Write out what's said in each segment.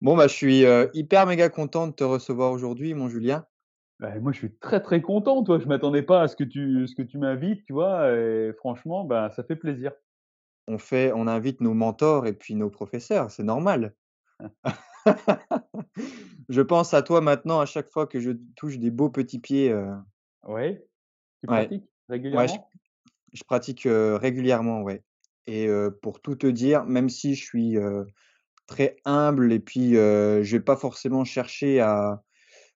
Bon, bah, je suis, hyper méga content de te recevoir aujourd'hui, mon Julien. Bah, moi, je suis très, très content, toi. Je m'attendais pas à ce que tu ce que tu m'invites, tu vois? Et franchement, bah, ça fait plaisir. On fait on invite nos mentors et puis nos professeurs, c'est normal. Je pense à toi maintenant à chaque fois que je touche des beaux petits pieds, Ouais, tu ouais, pratiques ouais, je régulièrement? je pratique, régulièrement, ouais et pour tout te dire, même si je suis, très humble et puis, heu, je vais pas forcément chercher à,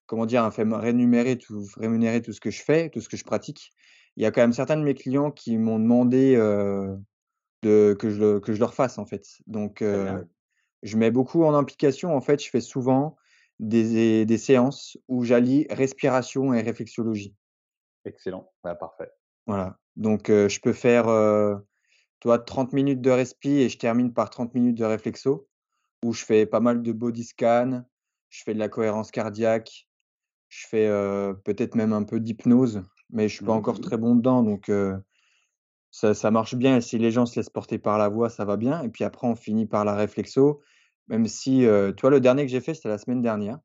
comment dire? À rémunérer tout rémunérer tout ce que je fais, tout ce que je pratique. Il y a quand même certains de mes clients qui m'ont demandé, de que je que je leur fasse, en fait. Donc je mets beaucoup en application, en fait, je fais souvent des des séances où j'allie respiration et réflexologie. excellent, bah, parfait. Voilà, donc je peux faire, vois, 30 minutes de respi et je termine par 30 minutes de réflexo, où je fais pas mal de body scan, je fais de la cohérence cardiaque, je fais, peut-être même un peu d'hypnose, mais je suis pas Mmh encore très bon dedans donc ça ça marche bien et si les gens se laissent porter par la voix, ça va bien et puis après on finit par la réflexo, même si, tu vois, le dernier que j'ai fait, c'était la semaine dernière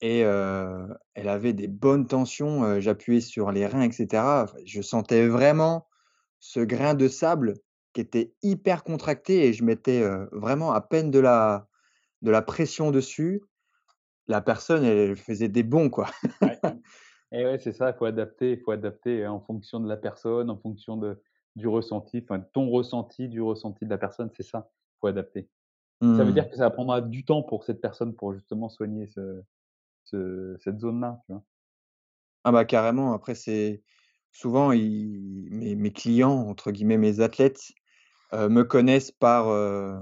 et elle avait des bonnes tensions, j'appuyais sur les reins et cetera, enfin, je sentais vraiment ce grain de sable qui était hyper contracté et je mettais, vraiment à peine de la de la pression dessus. La personne, elle faisait des bonds, quoi. Ouais et ouais, c'est ça, il faut adapter il faut adapter en fonction de la personne, en fonction de du ressenti, enfin, ton ressenti, du ressenti de la personne, c'est ça, il faut adapter. Ça veut dire Mmh. que ça prendra du temps pour cette personne pour justement soigner ce ce cette zone-là, tu vois? Ah bah, carrément, après c'est souvent ils mes mes «clients» entre guillemets, mes athlètes, heu, me connaissent par, heu,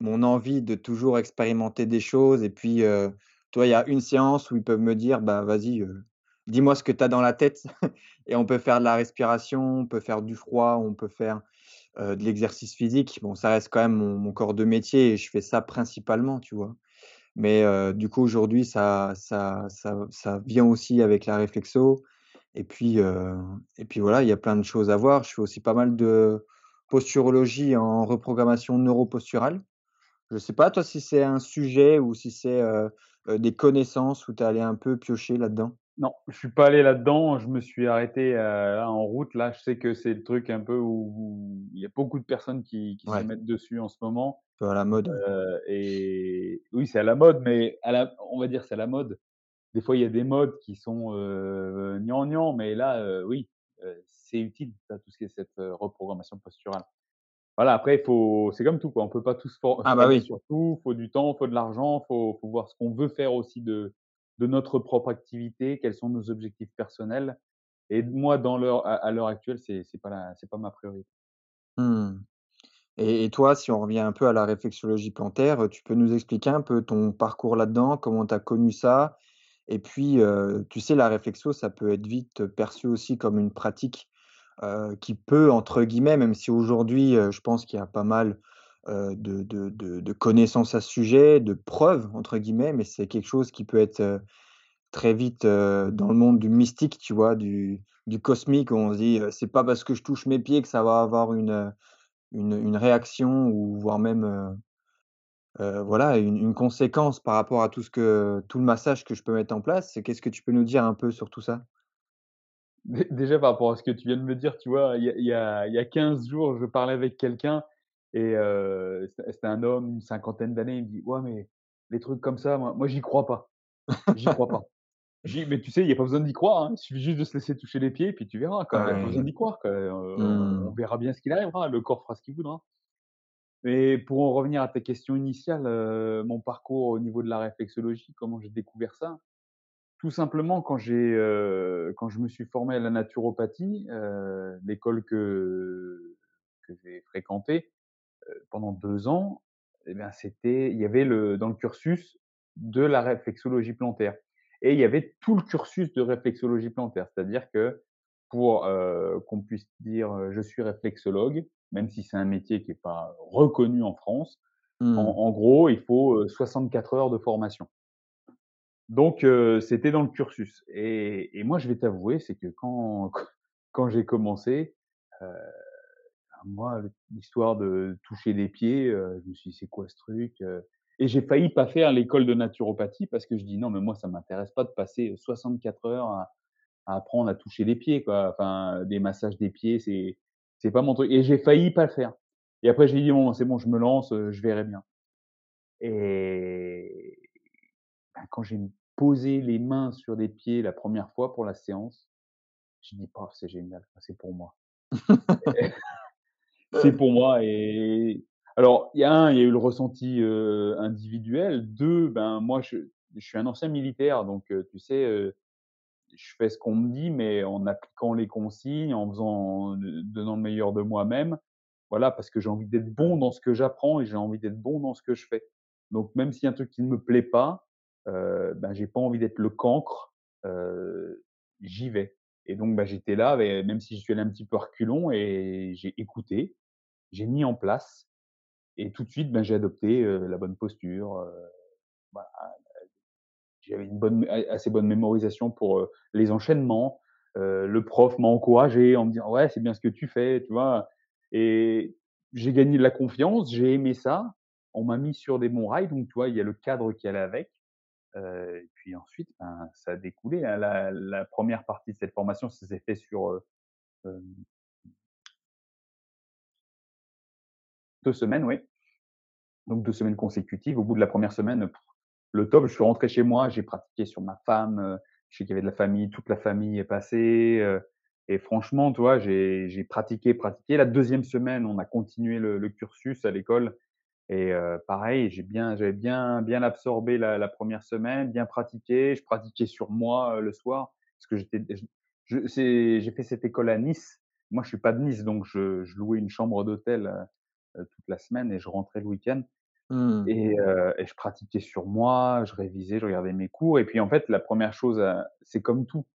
mon envie de toujours expérimenter des choses et puis, vois, il y a une séance où ils peuvent me dire: «Bah, vas-y, heu, dis-moi ce que tu as dans la tête» et on peut faire de la respiration, on peut faire du froid, on peut faire, de l'exercice physique. Bon, ça reste quand même mon mon corps de métier et je fais ça principalement, tu vois? Mais, du coup, aujourd'hui, ça ça ça ça vient aussi avec la réflexo et puis, et puis voilà, il y a plein de choses à voir. Je fais aussi pas mal de posturologie en reprogrammation neuroposturale. Je sais pas toi si c'est un sujet ou si c'est, heu heu, des connaissances où tu es allé un peu piocher là-dedans? Non, je suis pas allé là-dedans. Je me suis arrêté, là, en route. Là, je sais que c'est le truc un peu où il y a beaucoup de personnes qui qui se mettent dessus en ce moment, peu à la mode, et oui, c'est à la mode, mais à la on va dire, c'est à la mode. Des fois, il y a des modes qui sont, heu, gnangnan, mais là, oui, c'est utile, tout ce qui est cette, reprogrammation posturale. Voilà, après, il faut c'est comme tout, quoi. On peut pas tout se for Ah bah former oui. sur tout. Faut du temps, faut de l'argent, faut faut voir ce qu'on veut faire aussi de de notre propre activité, quels sont nos objectifs personnels et moi, dans l'heure à à l'heure actuelle, c'est c'est pas la c'est pas ma priorité. Mmh et et toi, si on revient un peu à la réflexologie plantaire, tu peux nous expliquer un peu ton parcours là-dedans? Comment tu as connu ça? Et puis, tu sais, la réflexo, ça peut être vite perçu aussi comme une pratique, qui peut, entre guillemets, même si aujourd'hui, heu, je pense qu'il y a pas mal, heu, de connaissances à ce sujet, de «preuves» entre guillemets, mais c'est quelque chose qui peut être, très vite, dans le monde du mystique, tu vois? Du cosmique où on se dit, heu: «C'est pas parce que je touche mes pieds que ça va avoir une, réaction ou voire même, voilà, une une conséquence par rapport à tout ce que tout le massage que je peux mettre en place». Qu'est-ce que tu peux nous dire un peu sur tout ça? Dé déjà, par rapport à ce que tu viens de me dire, tu vois, il y a il y a il y a 15 jours, je parlais avec quelqu'un et c'était c'était un homme, une cinquantaine d'années. Il me dit: «Ouais, mais les trucs comme ça, moi moi, j'y crois pas, j'y crois pas». J'ai dit: «Mais tu sais, il y a pas besoin d'y croire, hein, il suffit juste de se laisser toucher les pieds, puis tu verras y a pas besoin Ouais. d'y croire quoi, on Mmh. verra bien ce qu'il arrivera, le corps fera ce qu'il voudra». Mais pour en revenir à ta question initiale, mon parcours au niveau de la réflexologie, comment j'ai découvert ça? Tout simplement quand j'ai, heu, quand je me suis formé à la naturopathie, heu, l'école que que j'ai fréquentée, heu, pendant 2 ans et bien c'était il y avait le dans le cursus de la réflexologie plantaire et il y avait tout le cursus de réflexologie plantaire. C'est-à-dire que pour, qu'on puisse dire, «Je suis réflexologue», même si c'est un métier qui est pas reconnu en France, en Mmh. en gros, il faut, heu, 64 heures de formation. Donc heu, c'était dans le cursus et et moi, je vais t'avouer, c'est que quand quand j'ai commencé, heu, moi, l'histoire de toucher des pieds, heu, je me suis dit: «C'est quoi ce truc?» et j'ai failli pas faire l'école de naturopathie parce que je dis: «Non, mais moi ça m'intéresse pas de passer 64 heures à à apprendre à toucher les pieds quoi, enfin des massages des pieds, c'est c'est pas mon truc» et j'ai failli pas le faire et après j'ai dit: «Bon, c'est bon, je me lance, je verrai bien» et bah, quand j'ai posé les mains sur les pieds la première fois pour la séance, j'ai dit: «Paf, c'est génial, c'est pour moi». C'est pour moi et alors il y a 1, il y a eu le ressenti, individuel. 2, ben, moi je je suis un ancien militaire donc tu sais, je fais ce qu'on me dit, mais en appliquant les consignes, en faisant de donnant le meilleur de moi-même. Voilà, parce que j'ai envie d'être bon dans ce que j'apprends et j'ai envie d'être bon dans ce que je fais. Donc même s'il y a un truc qui ne me plaît pas, ben, j'ai pas envie d'être le cancre, heu, j'y vais et donc bah, j'étais là même si je suis allé un petit peu à reculons et j'ai écouté, j'ai mis en place et tout de suite, ben, j'ai adopté, heu, la bonne posture, heu, voilà, j'avais une bonne assez bonne mémorisation pour, les enchaînements. Le prof m'a encouragé en me disant: «Ouais, c'est bien ce que tu fais», tu vois? Et j'ai gagné de la confiance, j'ai aimé ça. On m'a mis sur des bons rails, donc tu vois, il y a le cadre qui allait avec. Heu et puis ensuite, ben, ça a découlé, hein. La 1re partie de cette formation, ça s'est fait sur, heu, hem 2 semaines, oui. Donc 2 semaines consécutives. Au bout de la 1re semaine, le top, je suis rentré chez moi, j'ai pratiqué sur ma femme, je sais qu'il y avait de la famille, toute la famille est passée, et franchement, tu vois, j'ai pratiqué, pratiqué. La 2e semaine, on a continué le cursus à l'école et heu, pareil, j'ai bien j'avais bien bien absorbé la la 1re semaine, bien pratiqué. Je pratiquais sur moi, heu, le soir parce que j'étais j je c'est j'ai fait cette école à Nice. Moi, je suis pas de Nice, donc je je louais une chambre d'hôtel, heu heu, toute la semaine et je rentrais le week-end Mmh. et heu et je pratiquais sur moi, je révisais, je regardais mes cours et puis en fait, la 1re chose c'est comme tout,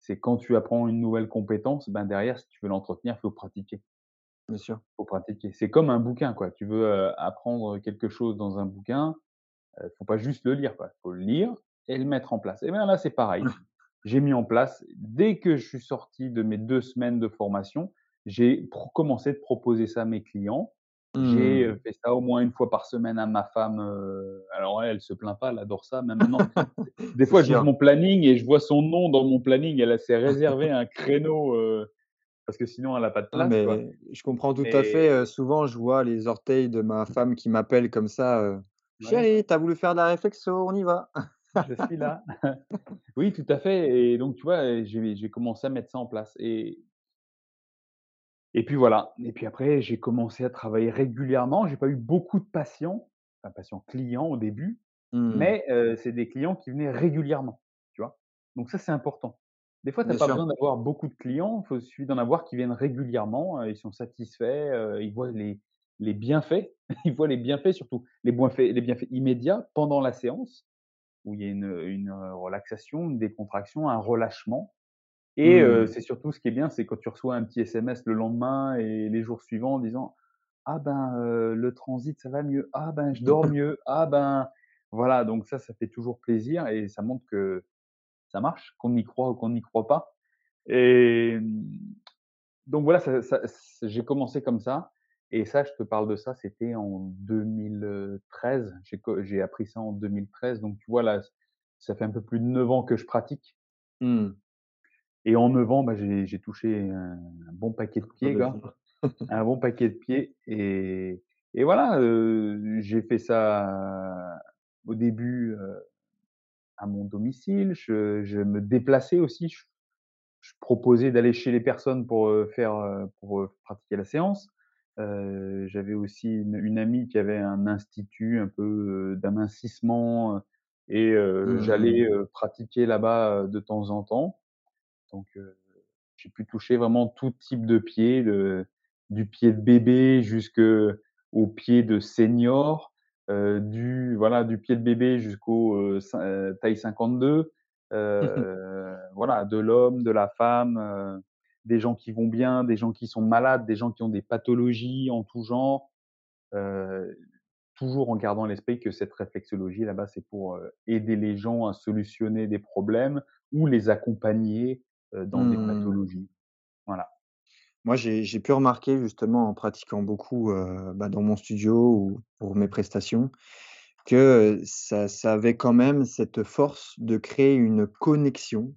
c'est quand tu apprends une nouvelle compétence, ben, derrière, si tu veux l'entretenir, il faut pratiquer. Bien sûr. Faut pratiquer. C'est comme un bouquin, quoi. Tu veux, heu, apprendre quelque chose dans un bouquin, heu, faut pas juste le lire, quoi. Faut le lire et le mettre en place et ben, là, c'est pareil. J'ai mis en place. Dès que je suis sorti de mes 2 semaines de formation, j'ai commencé de proposer ça à mes clients. J'ai, Mmh. fait ça au moins 1 fois par semaine à ma femme, alors elle, elle se plaint pas, elle adore ça. Même maintenant, des fois, j'ouvre sûr. mon planning et je vois son nom dans mon planning. Elle, s'est réservé un créneau, heu, parce que sinon elle a pas de place, mais je comprends tout à fait, souvent, je vois les orteils de ma femme qui m'appellent comme ça. «Chérie, tu as voulu faire de la réflexion, on y va». Je suis là. Oui, tout à fait et donc tu vois, j'ai commencé à mettre ça en place et et puis voilà et puis après, j'ai commencé à travailler régulièrement. J'ai pas eu beaucoup de patients, enfin patients, clients au début, Mmh. mais c'est des clients qui venaient régulièrement, tu vois? Donc ça, c'est important. Des fois, tu as Bien pas sûr. besoin d'avoir beaucoup de clients, il suffit d'en avoir qui viennent régulièrement, heu, ils sont satisfaits, heu, ils voient les les bienfaits, ils voient les bienfaits surtout, les bienfaits immédiats pendant la séance où il y a une, heu, relaxation, une décontraction, un relâchement et Mmh. c'est surtout ce qui est bien, c'est quand tu reçois un petit SMS le lendemain et les jours suivants en disant: «Ah ben, le transit, ça va mieux. Ah ben, je dors mieux. Ah ben» voilà, donc ça, ça fait toujours plaisir et ça montre que ça marche, qu'on y croit ou qu'on n'y croit pas. Et donc voilà, ça ça c j'ai commencé comme ça. Et ça, je te parle de ça, c'était en 2013. J'ai appris ça en 2013, donc tu vois, là, ça fait un peu plus de 9 ans que je pratique. Mmh. et en 9 ans, bah, j'ai j'ai touché un un bon paquet de pieds, quoi, un bon paquet de pieds. Et et voilà, heu, j'ai fait ça au début, heu, à mon domicile. Je je me déplaçais aussi, je je proposais d'aller chez les personnes pour, heu, faire, heu, pour, heu, pratiquer la séance. Heu, j'avais aussi une une amie qui avait un institut un peu, d'amincissement, et heu, Mmh. j'allais, heu, pratiquer là-bas, de temps en temps. Donc heu, j'ai pu toucher vraiment tout type de pieds, de du pied de bébé jusqu'au pied de senior, du voilà, du pied de bébé jusqu'au, cin heu, taille 52, heu, voilà, de l'homme, de la femme, des gens qui vont bien, des gens qui sont malades, des gens qui ont des pathologies en tout genre, heu, toujours en gardant à l'esprit que cette réflexologie là-bas, c'est pour, aider les gens à solutionner des problèmes ou les accompagner, dans des Mmh. pathologies. Moi, j'ai pu remarquer justement en pratiquant beaucoup, heu, bah, dans mon studio ou pour mes prestations que, ça ça avait quand même cette force de créer une connexion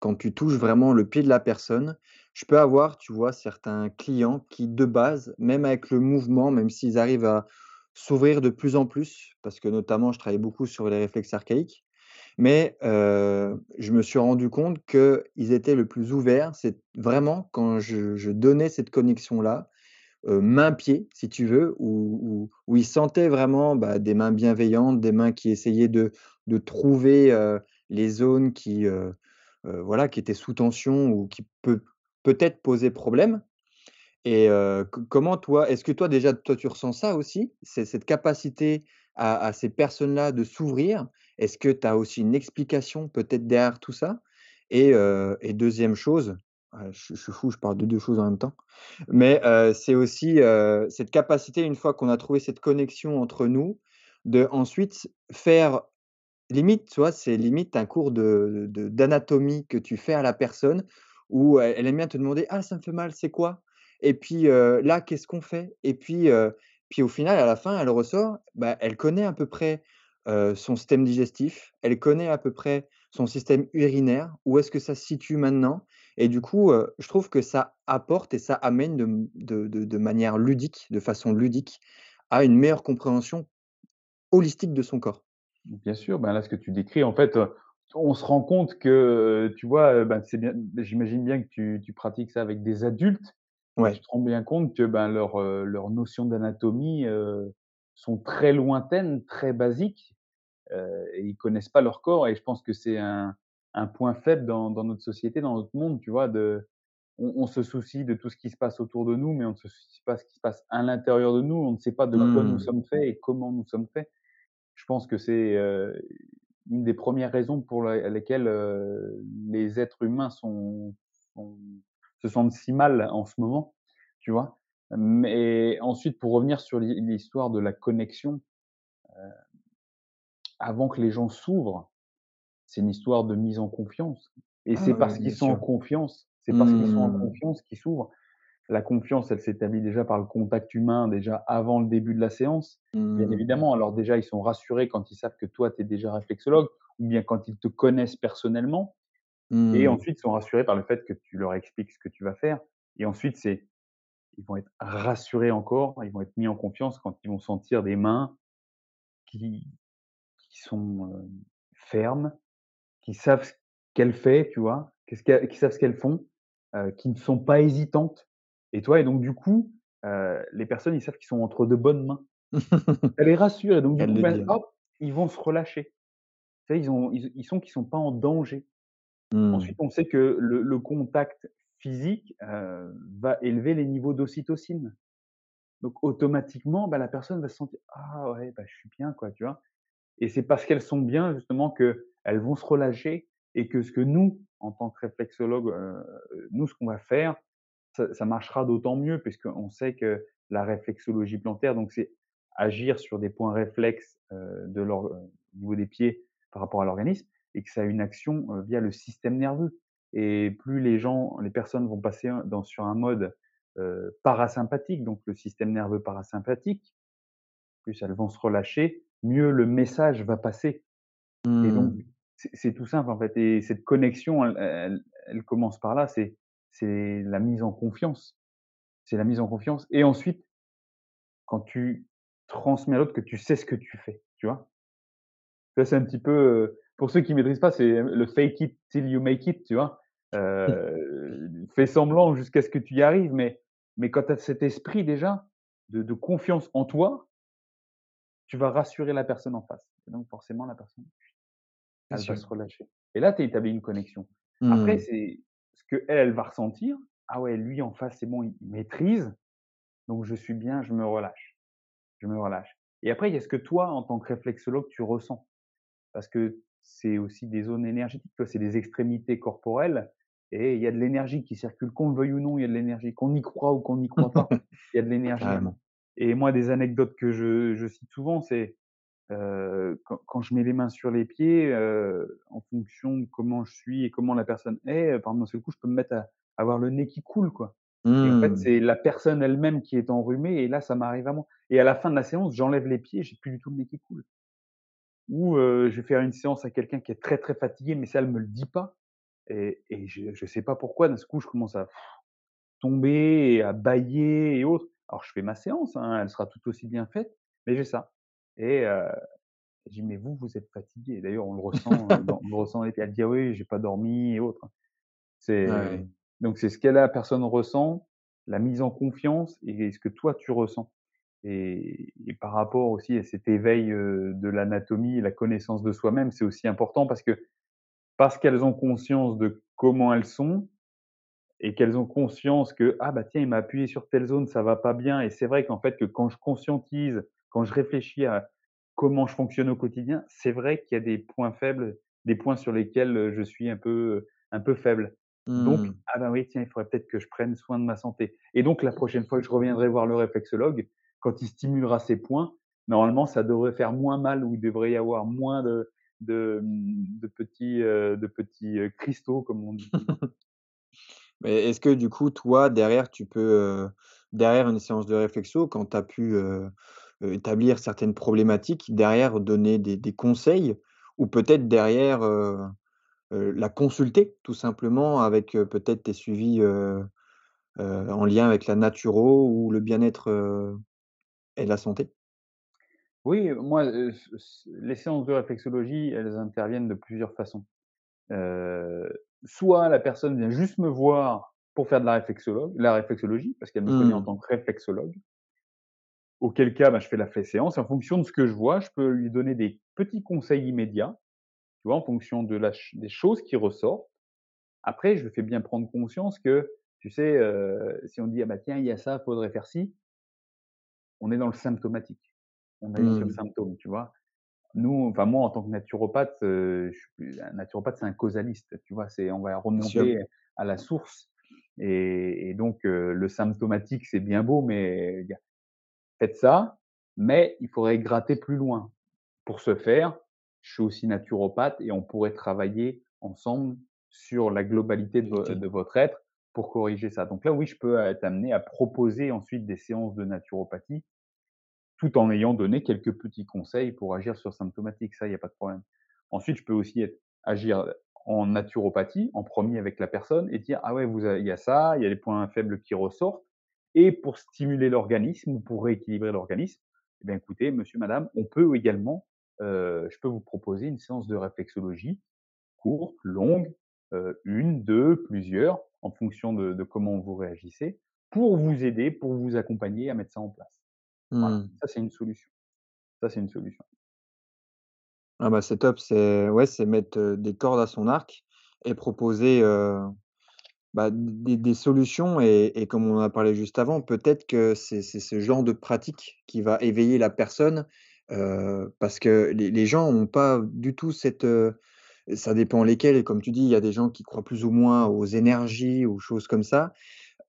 quand tu touches vraiment le pied de la personne. Je peux avoir, tu vois, certains clients qui, de base, même avec le mouvement, même s'ils arrivent à s'ouvrir de plus en plus, parce que notamment je travaille beaucoup sur les réflexes archaïques, mais je me suis rendu compte qu'ils étaient le plus ouverts, c'est vraiment quand je donnais cette connexion-là, main-pied si tu veux, où ils sentaient vraiment, bah, des mains bienveillantes, des mains qui essayaient de trouver, les zones qui, voilà, qui étaient sous tension ou qui peut peut-être posaient problème et comment toi est-ce que toi déjà, toi tu ressens ça aussi? Cette capacité à ces personnes-là de s'ouvrir? Est-ce que tu as aussi une explication peut-être derrière tout ça? Et 2e chose, ah je suis fou, je parle de 2 choses en même temps, mais c'est aussi, cette capacité une fois qu'on a trouvé cette connexion entre nous, d'ensuite faire limite, tu vois, c'est limite un cours de de d'anatomie que tu fais à la personne où elle elle aime bien te demander: «Ah ça me fait mal, c'est quoi? Et puis, là, qu'est-ce qu'on fait?» et puis, puis au final à la fin elle ressort, bah, elle connaît à peu près, heu, son système digestif, elle connaît à peu près son système urinaire, où est-ce que ça se situe maintenant? Et du coup, heu, je trouve que ça apporte et ça amène de m de de de manière ludique, de façon ludique, à une meilleure compréhension holistique de son corps. Bien sûr, ben, là, ce que tu décris, en fait, on se rend compte que, tu vois, ben, c'est bien j'imagine bien que tu tu pratiques ça avec des adultes et tu Ouais. te rends bien compte que, ben, leurs, heu, leurs notions d'anatomie, sont très lointaines, très basiques, heu et ils connaissent pas leur corps et je pense que c'est un un point faible dans dans notre société, dans notre monde, tu vois? De on on se soucie de tout ce qui se passe autour de nous, mais on ne se soucie pas de ce qui se passe à l'intérieur de nous. On ne sait pas de quoi nous Mmh. sommes faits et comment nous sommes faits. Je pense que c'est, heu, une des 1res raisons pour la lesquelles, heu, les êtres humains sont sont se sentent si mal en ce moment, tu vois? Mais ensuite pour revenir sur l'hi l'histoire de la connexion, heu, avant que les gens s'ouvrent, c'est une histoire de mise en confiance et c'est Ah parce qu'ils sont en confiance c'est parce qu'ils sont en Mmh. confiance qu'ils s'ouvrent. La confiance, elle s'établit déjà par le contact humain, déjà avant le début de la séance, bien Mmh. évidemment. Alors déjà, ils sont rassurés quand ils savent que toi, tu es déjà réflexologue ou bien quand ils te connaissent personnellement et Mmh. ensuite, ils sont rassurés par le fait que tu leur expliques ce que tu vas faire et ensuite c'est ils vont être rassurés encore, ils vont être mis en confiance quand ils vont sentir des mains qui qui sont, heu, fermes, qui savent ce qu'elles fait, tu vois? Qui savent ce qu'elles font, heu, qui ne sont pas hésitantes et tu vois? Et donc du coup, heu, les personnes, ils savent qu'ils sont entre de bonnes mains. Ça les rassure et donc du coup, ben, dire. hop, ils vont se relâcher. Tu sais, ils ont ils ils sont qu'ils sont pas en danger. Mmh. Ensuite, on sait que le le contact physique, heu, va élever les niveaux d'ocytocine. Donc automatiquement, bah, la personne va se sentir: «Ah ouais, bah, je suis bien quoi», tu vois? Et c'est parce qu'elles sont bien justement qu'elles vont se relâcher et que ce que nous, en tant que réflexologues, heu, nous, ce qu'on va faire, ça marchera d'autant mieux puisqu'on sait que la réflexologie plantaire, donc c'est agir sur des points réflexes, heu, de l'or au niveau des pieds par rapport à l'organisme et que ça a une action, via le système nerveux et plus les gens les personnes vont passer dans sur un mode, heu, parasympathique, donc le système nerveux parasympathique, plus elles vont se relâcher, mieux le message va passer et donc Mmh. c'est tout simple, en fait et cette connexion, elle elle elle commence par là, c'est c'est la mise en confiance. C'est la mise en confiance et ensuite quand tu transmets à l'autre que tu sais ce que tu fais, tu vois? Vois, c'est un petit peu, heu, pour ceux qui maîtrisent pas, c'est le fake it till you make it, tu vois? Heu, fais semblant jusqu'à ce que tu y arrives, mais mais quand tu as cet esprit déjà de de confiance en toi tu vas rassurer la personne en face et donc forcément la personne Bien elle va sûr. se relâcher et là, tu as établi une connexion. Après, Mmh. c'est ce qu'elle, elle va ressentir: «Ah ouais, lui en face, c'est bon, il maîtrise, donc je suis bien, je me relâche, je me relâche» et après, il y a ce que toi, en tant que réflexologue, tu ressens. Parce que c'est aussi des zones énergétiques? C'est des extrémités corporelles et il y a de l'énergie qui circule, qu'on le veuille ou non, il y a de l'énergie. Qu'on y croit ou qu'on n'y croit pas, il y a de l'énergie et moi, des anecdotes que je je cite souvent, c'est, heu, quand quand je mets les mains sur les pieds, heu, en fonction de comment je suis et comment la personne est, par d'un seul coup, je peux me mettre à avoir le nez qui coule, quoi et en fait, Mmh. c'est la personne elle-même qui est enrhumée et là, ça m'arrive à moi et à la fin de la séance, j'enlève les pieds, j'ai plus du tout le nez qui coule. ou je vais faire une séance à quelqu'un qui est très, très fatigué, mais ça, elle me le dit pas et et je je sais pas pourquoi, d'un coup, je commence à tomber et à bâiller et autres. Alors je fais ma séance, hein, elle sera tout aussi bien faite, mais j'ai ça et heu, je dis: «Mais vous, vous êtes fatigué». D'ailleurs, on le ressent, dans on le ressent elle dit: «Ah oui, j'ai pas dormi» et autres. C'est donc c'est ce que la personne ressent, la mise en confiance et ce que toi tu ressens et et par rapport aussi à cet éveil, heu, de l'anatomie et la connaissance de soi-même, c'est aussi important parce que parce qu'elles ont conscience de comment elles sont et qu'elles ont conscience que: «Ah bah tiens, il m'a appuyé sur telle zone, ça va pas bien» et c'est vrai qu'en fait que quand je conscientise, quand je réfléchis à comment je fonctionne au quotidien, c'est vrai qu'il y a des points faibles, des points sur lesquels, je suis un peu, un peu faible. Donc Mmh. ah bah oui, tiens, il faudrait peut-être que je prenne soin de ma santé et donc la prochaine fois que je reviendrai voir le réflexologue, quand il stimulera ces points, normalement ça devrait faire moins mal ou il devrait y avoir moins de de, mmh, de petits, heu, de heu, cristaux comme on dit. Mais est-ce que du coup, toi, derrière, tu peux, heu, derrière une séance de réflexion, quand tu as pu, établir certaines problématiques, derrière donner des conseils ou peut-être derrière, la consulter tout simplement avec, peut-être tes suivis, en lien avec la naturo ou le bien-être, et la santé? Oui, moi, heu, les séances de réflexologie, elles interviennent de plusieurs façons. Heu, soit la personne vient juste me voir pour faire de la réflexologue la réflexologie, parce qu'elle me connaît en Mmh. tant que réflexologue. Auquel cas, bah, je fais la séance. En fonction de ce que je vois, je peux lui donner des petits conseils immédiats, tu vois? En fonction de la ch des choses qui ressortent. Après, je lui fais bien prendre conscience que, tu sais, heu, si on dit: «Ah bah tiens, il y a ça, faudrait faire ci», on est dans le symptomatique. On agit sur le Mmh. symptôme, tu vois? Nous, enfin moi en tant que naturopathe, je suis un naturopathe, c'est un causaliste, tu vois? C'est on va remonter à la source et et donc heu, le symptomatique, c'est bien beau, mais faites ça, mais il faudrait gratter plus loin. Pour ce faire, je suis aussi naturopathe et on pourrait travailler ensemble sur la globalité de vo de votre être pour corriger ça. Donc là, oui, je peux être amené à proposer ensuite des séances de naturopathie tout en ayant donné quelques petits conseils pour agir sur symptomatique, ça, il y a pas de problème. Ensuite, je peux aussi agir en naturopathie, en premier avec la personne et dire: «Ah ouais, il y a ça, il y a les points faibles qui ressortent et pour stimuler l'organisme ou pour rééquilibrer l'organisme, eh bien écoutez, monsieur, madame, on peut également, heu, je peux vous proposer une séance de réflexologie courte, longue, heu, 1, 2, plusieurs, en fonction de comment vous réagissez, pour vous aider, pour vous accompagner à mettre ça en place». Voilà, Mmh. ça c'est une solution. Ça, c'est une solution. Ah bah, c'est top, c'est ouais, c'est mettre, des cordes à son arc et proposer, bah, des des solutions et et comme on en a parlé juste avant, peut-être que c'est ce genre de pratique qui va éveiller la personne, parce que les les gens ont pas du tout cette, ça dépend lesquels et comme tu dis, il y a des gens qui croient plus ou moins aux énergies, aux choses comme ça.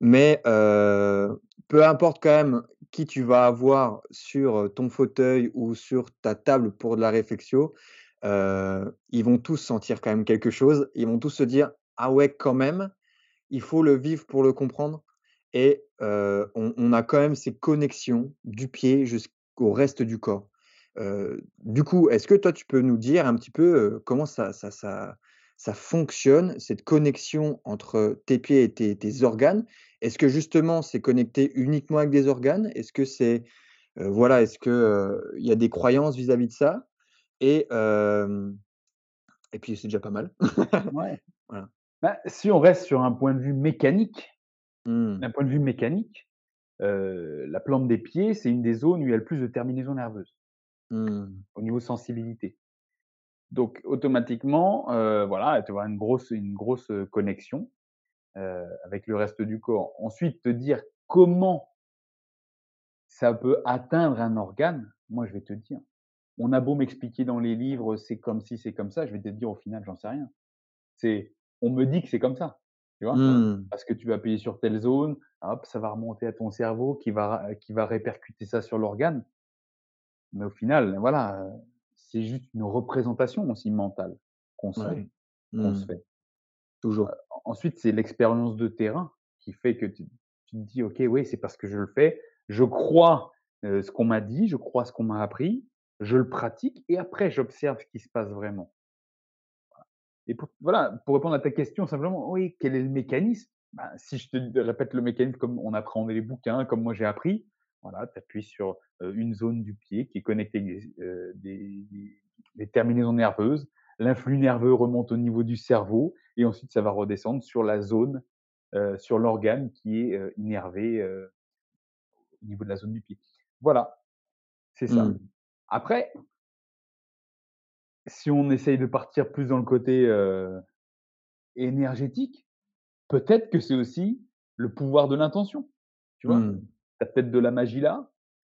Mais heu, peu importe quand même qui tu vas avoir sur, heu, ton fauteuil ou sur ta table pour de la réflexion, heu, ils vont tous sentir quand même quelque chose. Ils vont tous se dire: «Ah ouais, quand même, il faut le vivre pour le comprendre» et on a quand même ces connexions du pied jusqu'au reste du corps. Du coup, est-ce que toi, tu peux nous dire un petit peu, comment ça ça ça ça fonctionne, cette connexion entre tes pieds et tes tes organes? Est-ce que justement, c'est connecté uniquement avec des organes? Est-ce que c'est, heu, voilà, est-ce que, il y a des croyances vis-à-vis de ça? Et et puis c'est déjà pas mal. Ouais. Voilà. Bah, si on reste sur un point de vue mécanique, Mmh. d'un point de vue mécanique, heu, la plante des pieds, c'est une des zones où il y a le plus de terminaisons nerveuses, Mmh. au niveau sensibilité. Donc automatiquement, heu, voilà, tu auras une grosse une grosse, heu, connexion, heu, avec le reste du corps. Ensuite, te dire comment ça peut atteindre un organe, moi je vais te dire, on a beau m'expliquer dans les livres, c'est comme ci, c'est comme ça, je vais te dire au final, j'en sais rien. C'est on me dit que c'est comme ça, tu vois? Mmh. Parce que tu vas appuyer sur telle zone, hop, ça va remonter à ton cerveau qui va qui va répercuter ça sur l'organe. Mais au final, voilà, c'est juste une représentation aussi mentale qu'on se fait se Mmh. fait. Toujours. Ensuite, c'est l'expérience de terrain qui fait que tu tu te dis: «OK, oui, c'est parce que je le fais. Je crois, ce qu'on m'a dit, je crois ce qu'on m'a appris, je le pratique et après j'observe ce qui se passe vraiment. Et pour, voilà, pour répondre à ta question simplement, oui, quel est le mécanisme? Ben, Si je te répète le mécanisme comme on apprend dans les bouquins, comme moi j'ai appris, voilà, tu appuies sur une zone du pied qui est connectée avec des, des, terminaisons nerveuses. L'influx nerveux remonte au niveau du cerveau et ensuite ça va redescendre sur la zone, sur l'organe qui est innervé au niveau de la zone du pied. Voilà, c'est ça. Mmh. Après, si on essaye de partir plus dans le côté énergétique, peut-être que c'est aussi le pouvoir de l'intention. Tu vois, Mmh. Tu as peut-être de la magie là.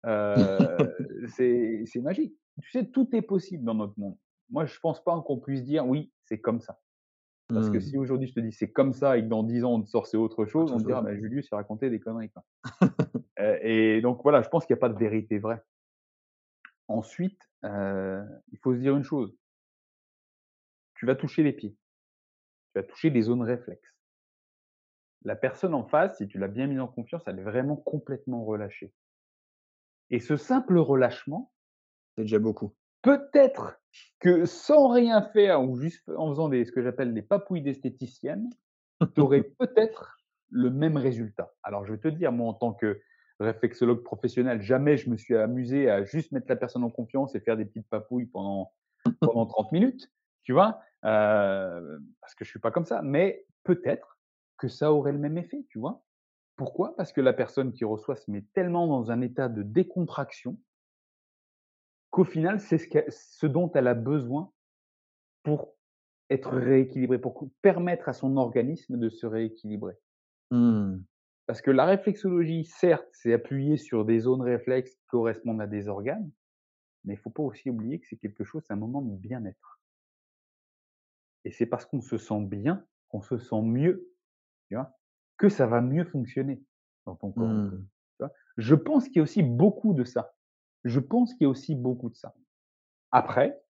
c'est magique. Tu sais, tout est possible dans notre monde. Moi, je pense pas qu'on puisse dire oui, c'est comme ça. Parce que Mmh. si aujourd'hui je te dis c'est comme ça et que dans 10 ans on te sort c'est autre chose, on te dira chose. bah, Julius il racontait des conneries. Quoi. et donc voilà, je pense qu'il n'y a pas de vérité vraie. Ensuite, il faut se dire une chose. Tu vas toucher les pieds. Tu vas toucher des zones réflexes. La personne en face, si tu l'as bien mise en confiance, elle est vraiment complètement relâchée. Et ce simple relâchement, C'est déjà beaucoup. peut-être que sans rien faire ou juste en faisant des, ce que j'appelle des papouilles d'esthéticienne, tu aurais peut-être le même résultat. Alors je vais te dire, moi en tant que réflexologue professionnel, jamais je me suis amusé à juste mettre la personne en confiance et faire des petites papouilles pendant, pendant 30 minutes, tu vois, euh, parce que je suis pas comme ça. Mais peut-être que ça aurait le même effet, tu vois? Pourquoi? Parce que la personne qui reçoit se met tellement dans un état de décontraction qu'au final, c'est ce, ce dont elle a besoin pour être rééquilibrée, pour permettre à son organisme de se rééquilibrer. Mmh. Parce que la réflexologie, certes, c'est appuyé sur des zones réflexes qui correspondent à des organes, mais il ne faut pas aussi oublier que c'est quelque chose, c'est un moment de bien-être. Et c'est parce qu'on se sent bien, qu'on se sent mieux, tu vois, que ça va mieux fonctionner dans ton corps. Mmh. Tu vois? Je pense qu'il y a aussi beaucoup de ça. Je pense qu'il y a aussi beaucoup de ça. Après,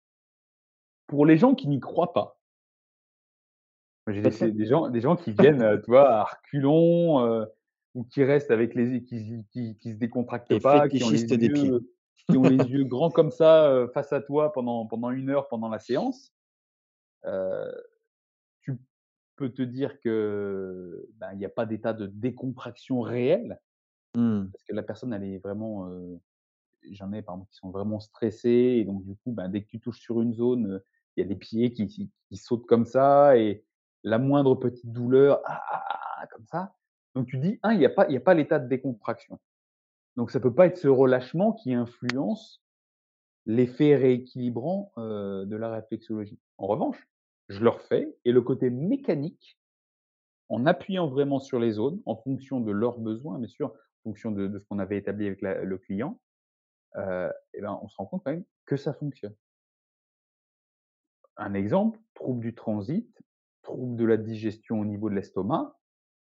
pour les gens qui n'y croient pas, j'ai des, des, gens, des gens qui viennent, tu vois, à reculons, euh, ou qui restent avec les qui, qui, qui se décontractent Et pas, qui ont, les des pieds. yeux, qui ont les yeux grands comme ça euh, face à toi pendant, pendant une heure pendant la séance, euh, peux te dire que ben, il n'y a pas d'état de décontraction réel, mmh. parce que la personne elle est vraiment, euh, j'en ai par exemple qui sont vraiment stressés et donc du coup ben, dès que tu touches sur une zone, il y a des pieds qui, qui, qui, sautent comme ça et la moindre petite douleur, ah, ah, ah, comme ça, donc tu dis, un, il n'y a pas, il a pas l'état de décontraction. Donc ça peut pas être ce relâchement qui influence l'effet rééquilibrant euh, de la réflexologie. En revanche, je le refais et le côté mécanique, en appuyant vraiment sur les zones, en fonction de leurs besoins, bien sûr, en fonction de, de ce qu'on avait établi avec la, le client, euh, et ben, on se rend compte quand même que ça fonctionne. Un exemple, trouble du transit, trouble de la digestion au niveau de l'estomac,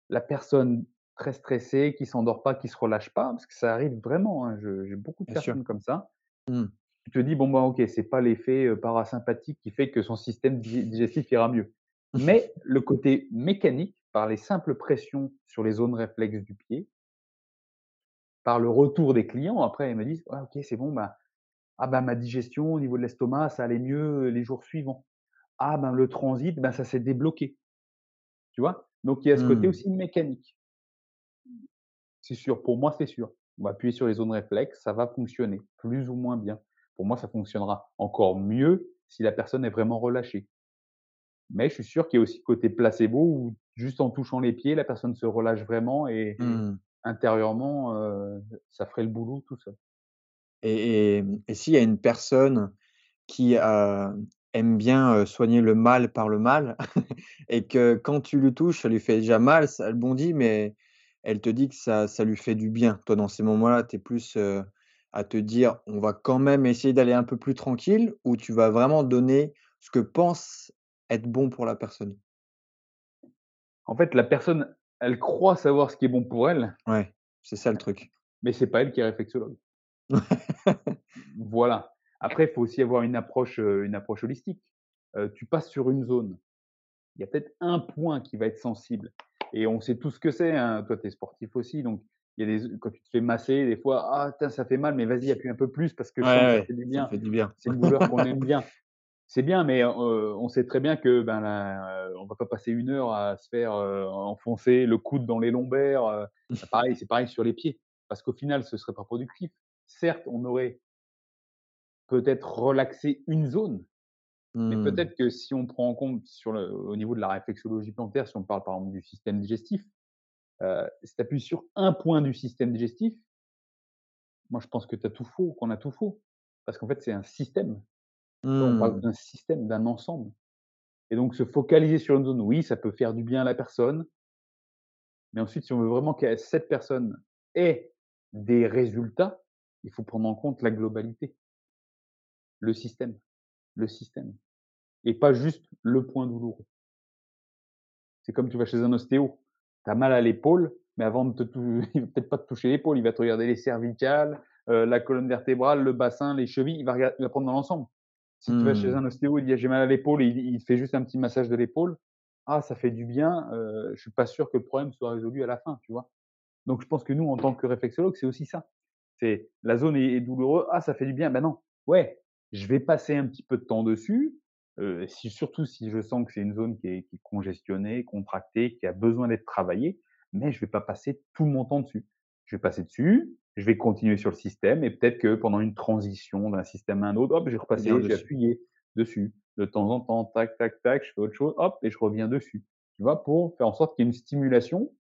la personne très stressée, qui s'endort pas, qui se relâche pas, parce que ça arrive vraiment. Hein, j'ai beaucoup de Bien personnes sûr. comme ça. Mmh. Tu te dis bon bah ok, c'est pas l'effet parasympathique qui fait que son système digestif ira mieux, mais le côté mécanique par les simples pressions sur les zones réflexes du pied, par le retour des clients. Après ils me disent ah, ok c'est bon bah ah bah ma digestion au niveau de l'estomac ça allait mieux les jours suivants. Ah ben le transit ben ça s'est débloqué. Tu vois? Donc il y a ce côté Mmh. aussi mécanique. C'est sûr, pour moi, c'est sûr. On va appuyer sur les zones réflexes, ça va fonctionner plus ou moins bien. Pour moi, ça fonctionnera encore mieux si la personne est vraiment relâchée. Mais je suis sûr qu'il y a aussi côté placebo où juste en touchant les pieds, la personne se relâche vraiment et Mmh. intérieurement, euh, ça ferait le boulot tout seul. Et, et, et s'il y a une personne qui euh, aime bien euh, soigner le mal par le mal et que quand tu le touches, ça lui fait déjà mal, ça le bondit, mais elle te dit que ça, ça lui fait du bien. Toi, dans ces moments-là, tu es plus euh, à te dire, on va quand même essayer d'aller un peu plus tranquille ou tu vas vraiment donner ce que pense être bon pour la personne? En fait, la personne, elle croit savoir ce qui est bon pour elle, Ouais, c'est ça le truc. mais c'est pas elle qui est réflexologue. Voilà. Après, il faut aussi avoir une approche, euh, une approche holistique. Euh, tu passes sur une zone. Il y a peut-être un point qui va être sensible. Et on sait tout ce que c'est. Hein. Toi, tu es sportif aussi. Donc, il y a des quand tu te fais masser des fois: «Ah tain, ça fait mal, mais vas-y appuie un peu plus parce que Ouais, ça ouais, fait du bien». C'est une douleur qu'on aime bien. C'est bien, mais heu, on sait très bien que, ben, la on va pas passer 1 heure à se faire, heu, enfoncer le coude dans les lombaires, heu, bah, pareil, c'est pareil sur les pieds. Parce qu'au final, ce serait pas productif. Certes, on aurait peut-être relaxé une zone, mais Mmh. peut-être que si on prend en compte sur le au niveau de la réflexologie plantaire, si on parle par exemple du système digestif, heu, si tu appuies sur un point du système digestif, moi je pense que tu as tout faux qu'on a tout faux. Parce qu'en fait, c'est un système. On parle Mmh. d'un système, d'un ensemble et donc se focaliser sur une zone, oui, ça peut faire du bien à la personne, mais ensuite si on veut vraiment que cette personne ait des résultats, il faut prendre en compte la globalité, le système, le système et pas juste le point douloureux. C'est comme tu vas chez un ostéo, as mal à l'épaule, mais avant de te tou il va peut-être pas te toucher l'épaule, il va te regarder les cervicales, heu, la colonne vertébrale, le bassin, les chevilles, il va regarder il va prendre dans l'ensemble. Si tu vas chez Mmh. un ostéo, il dit: «J'ai mal à l'épaule» et il il fait juste un petit massage de l'épaule, ah ça fait du bien, heu, je suis pas sûr que le problème soit résolu à la fin, tu vois? Donc je pense que nous, en tant que réflexologue, c'est aussi ça. C'est la zone est est douloureuse, ah ça fait du bien, ben non, ouais, je vais passer un petit peu de temps dessus, heu, si surtout si je sens que c'est une zone qui est qui est congestionnée, contractée, qui a besoin d'être travaillée, mais je vais pas passer tout mon temps dessus. Je vais passer dessus, je vais continuer sur le système et peut-être que pendant une transition d'un système à un autre, hop, je vais dessus. appuyer dessus. De temps en temps, tac, tac, tac, je fais autre chose, hop et je reviens dessus. Tu vois? Pour faire en sorte qu'il y ait une stimulation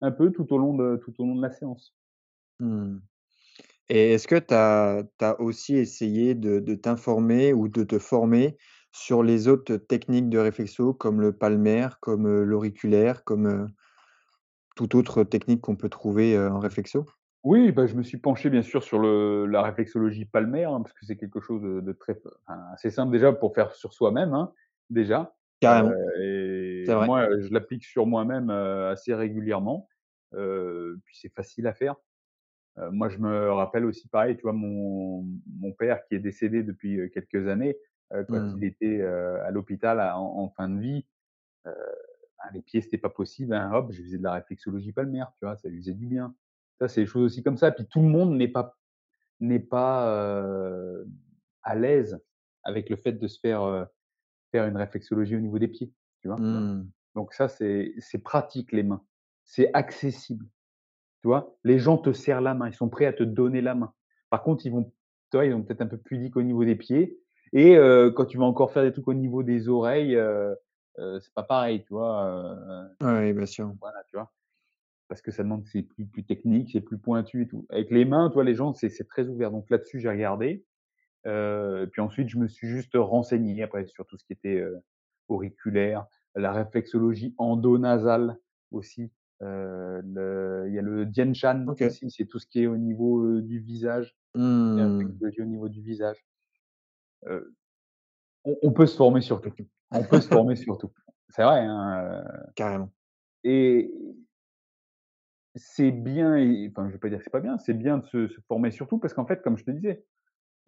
un peu tout au long de tout au long de la séance. Mmh. Et est-ce que tu as aussi essayé de de t'informer ou de te former sur les autres techniques de réflexo comme le palmaire, comme, heu, l'auriculaire, comme, heu, toute autre technique qu'on peut trouver, heu, en réflexo? Oui, bah, je me suis penché bien sûr sur le la réflexologie palmaire, hein, parce que c'est quelque chose de de très enfin, assez simple déjà pour faire sur soi-même, hein, déjà, Carrément, et vrai. moi, je l'applique sur moi-même, assez régulièrement, puis c'est facile à faire. Moi, je me rappelle aussi pareil, tu vois, mon mon père qui est décédé depuis, quelques années, quand Mmh. il était, heu, à l'hôpital en en fin de vie, ben, les pieds, c'était pas possible, hein, hop, je faisais de la réflexologie palmaire, tu vois? Ça lui faisait du bien. Ça, c'est des choses aussi comme ça, puis tout le monde n'est pas n'est pas, à l'aise avec le fait de se faire, faire une réflexologie au niveau des pieds, tu vois? Mmh. Donc ça, c'est c'est pratique les mains, c'est accessible. Tu vois? Les gens te serrent la main, ils sont prêts à te donner la main. Par contre, ils vont tu vois, ils vont peut-être un peu pudiques au niveau des pieds et heu, quand tu vas encore faire des trucs au niveau des oreilles, heu heu, c'est pas pareil, tu vois? Heu, Ouais, bien sûr. voilà, tu vois? Parce que ça demande c'est plus plus technique, c'est plus pointu et tout. Avec les mains, tu vois, les gens, c'est c'est très ouvert. Donc là-dessus, j'ai regardé, puis ensuite, je me suis juste renseigné après sur tout ce qui était, auriculaire, la réflexologie endo-nasale aussi, le il y a le Dian Shan aussi, c'est tout ce qui est au niveau, du visage, la Mmh. réflexologie au niveau du visage. Heu, on on peut se former sur tout. On peut se former sur tout. C'est vrai, hein, heu Carrément. et c'est bien et enfin, je vais pas dire que c'est pas bien, c'est bien de se se former sur tout parce qu'en fait, comme je te disais,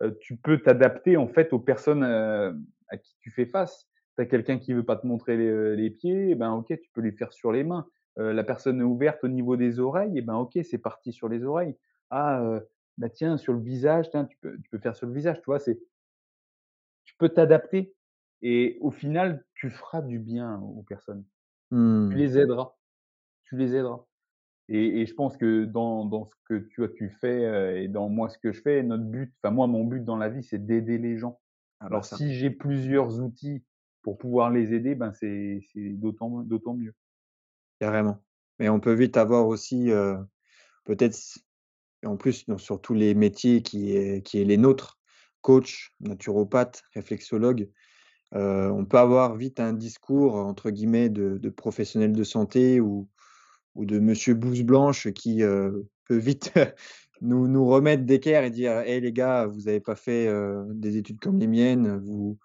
heu, tu peux t'adapter en fait aux personnes, à qui tu fais face. Tu as quelqu'un qui veut pas te montrer les, pieds, eh ben, OK, tu peux lui faire sur les mains. La personne est ouverte au niveau des oreilles, et ben, OK, c'est parti sur les oreilles. Ah, bah, tiens, sur le visage, tiens, tu peux tu peux faire sur le visage, tu vois? C'est peux t'adapter et au final, tu feras du bien aux personnes. Tu Mmh. les aideras, tu les aideras. Et et je pense que dans dans ce que toi tu fais, heu et dans moi ce que je fais, notre but enfin moi mon but dans la vie, c'est d'aider les gens. Ah bah Alors ça, si j'ai plusieurs outils pour pouvoir les aider, ben c'est c'est d'autant d'autant mieux. carrément. Mais on peut vite avoir aussi, heu, peut-être en plus dans sur tous les métiers qui est qui est les nôtres, coach, naturopathe, réflexologue, heu, on peut avoir vite un discours entre guillemets de de «professionnel de santé» ou de monsieur blouse blanche qui, heu, peut vite nous nous remettre d'équerre et dire: «Hé les gars, vous avez pas fait, heu, des études comme les miennes, vous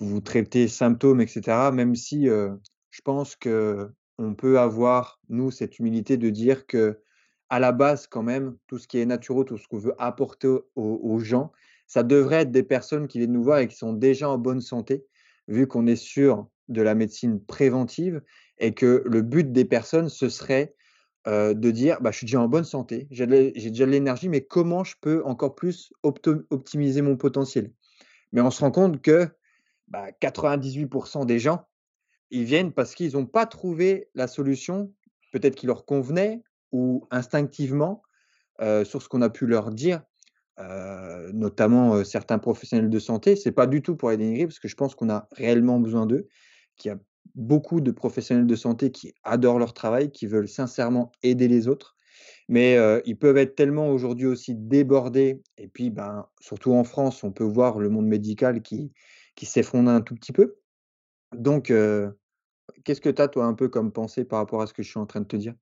vous traitez symptômes et cetera». Même si, je pense qu'on peut avoir, nous, cette humilité de dire que à la base quand même, tout ce qui est naturel, tout ce qu'on veut apporter aux gens, ça devrait être des personnes qui viennent nous voir et qui sont déjà en bonne santé, vu qu'on est sur de la médecine préventive et que le but des personnes, ce serait heu, de dire: «Bah, je suis déjà en bonne santé, j'ai déjà de l'énergie, mais comment je peux encore plus optimiser mon potentiel?» mais on se rend compte que, bah, 98% des gens, ils viennent parce qu'ils ont pas trouvé la solution, peut-être qui leur convenait ou instinctivement, heu, sur ce qu'on a pu leur dire, notamment, certains professionnels de santé. C'est pas du tout pour les dénigrer parce que je pense qu'on a réellement besoin d'eux, qu'il y a beaucoup de professionnels de santé qui adorent leur travail, qui veulent sincèrement aider les autres, mais ils peuvent être tellement aujourd'hui aussi débordés et puis, ben, surtout en France, on peut voir le monde médical qui qui s'effondre un tout petit peu. Donc qu'est-ce que tu as toi un peu comme pensée par rapport à ce que je suis en train de te dire?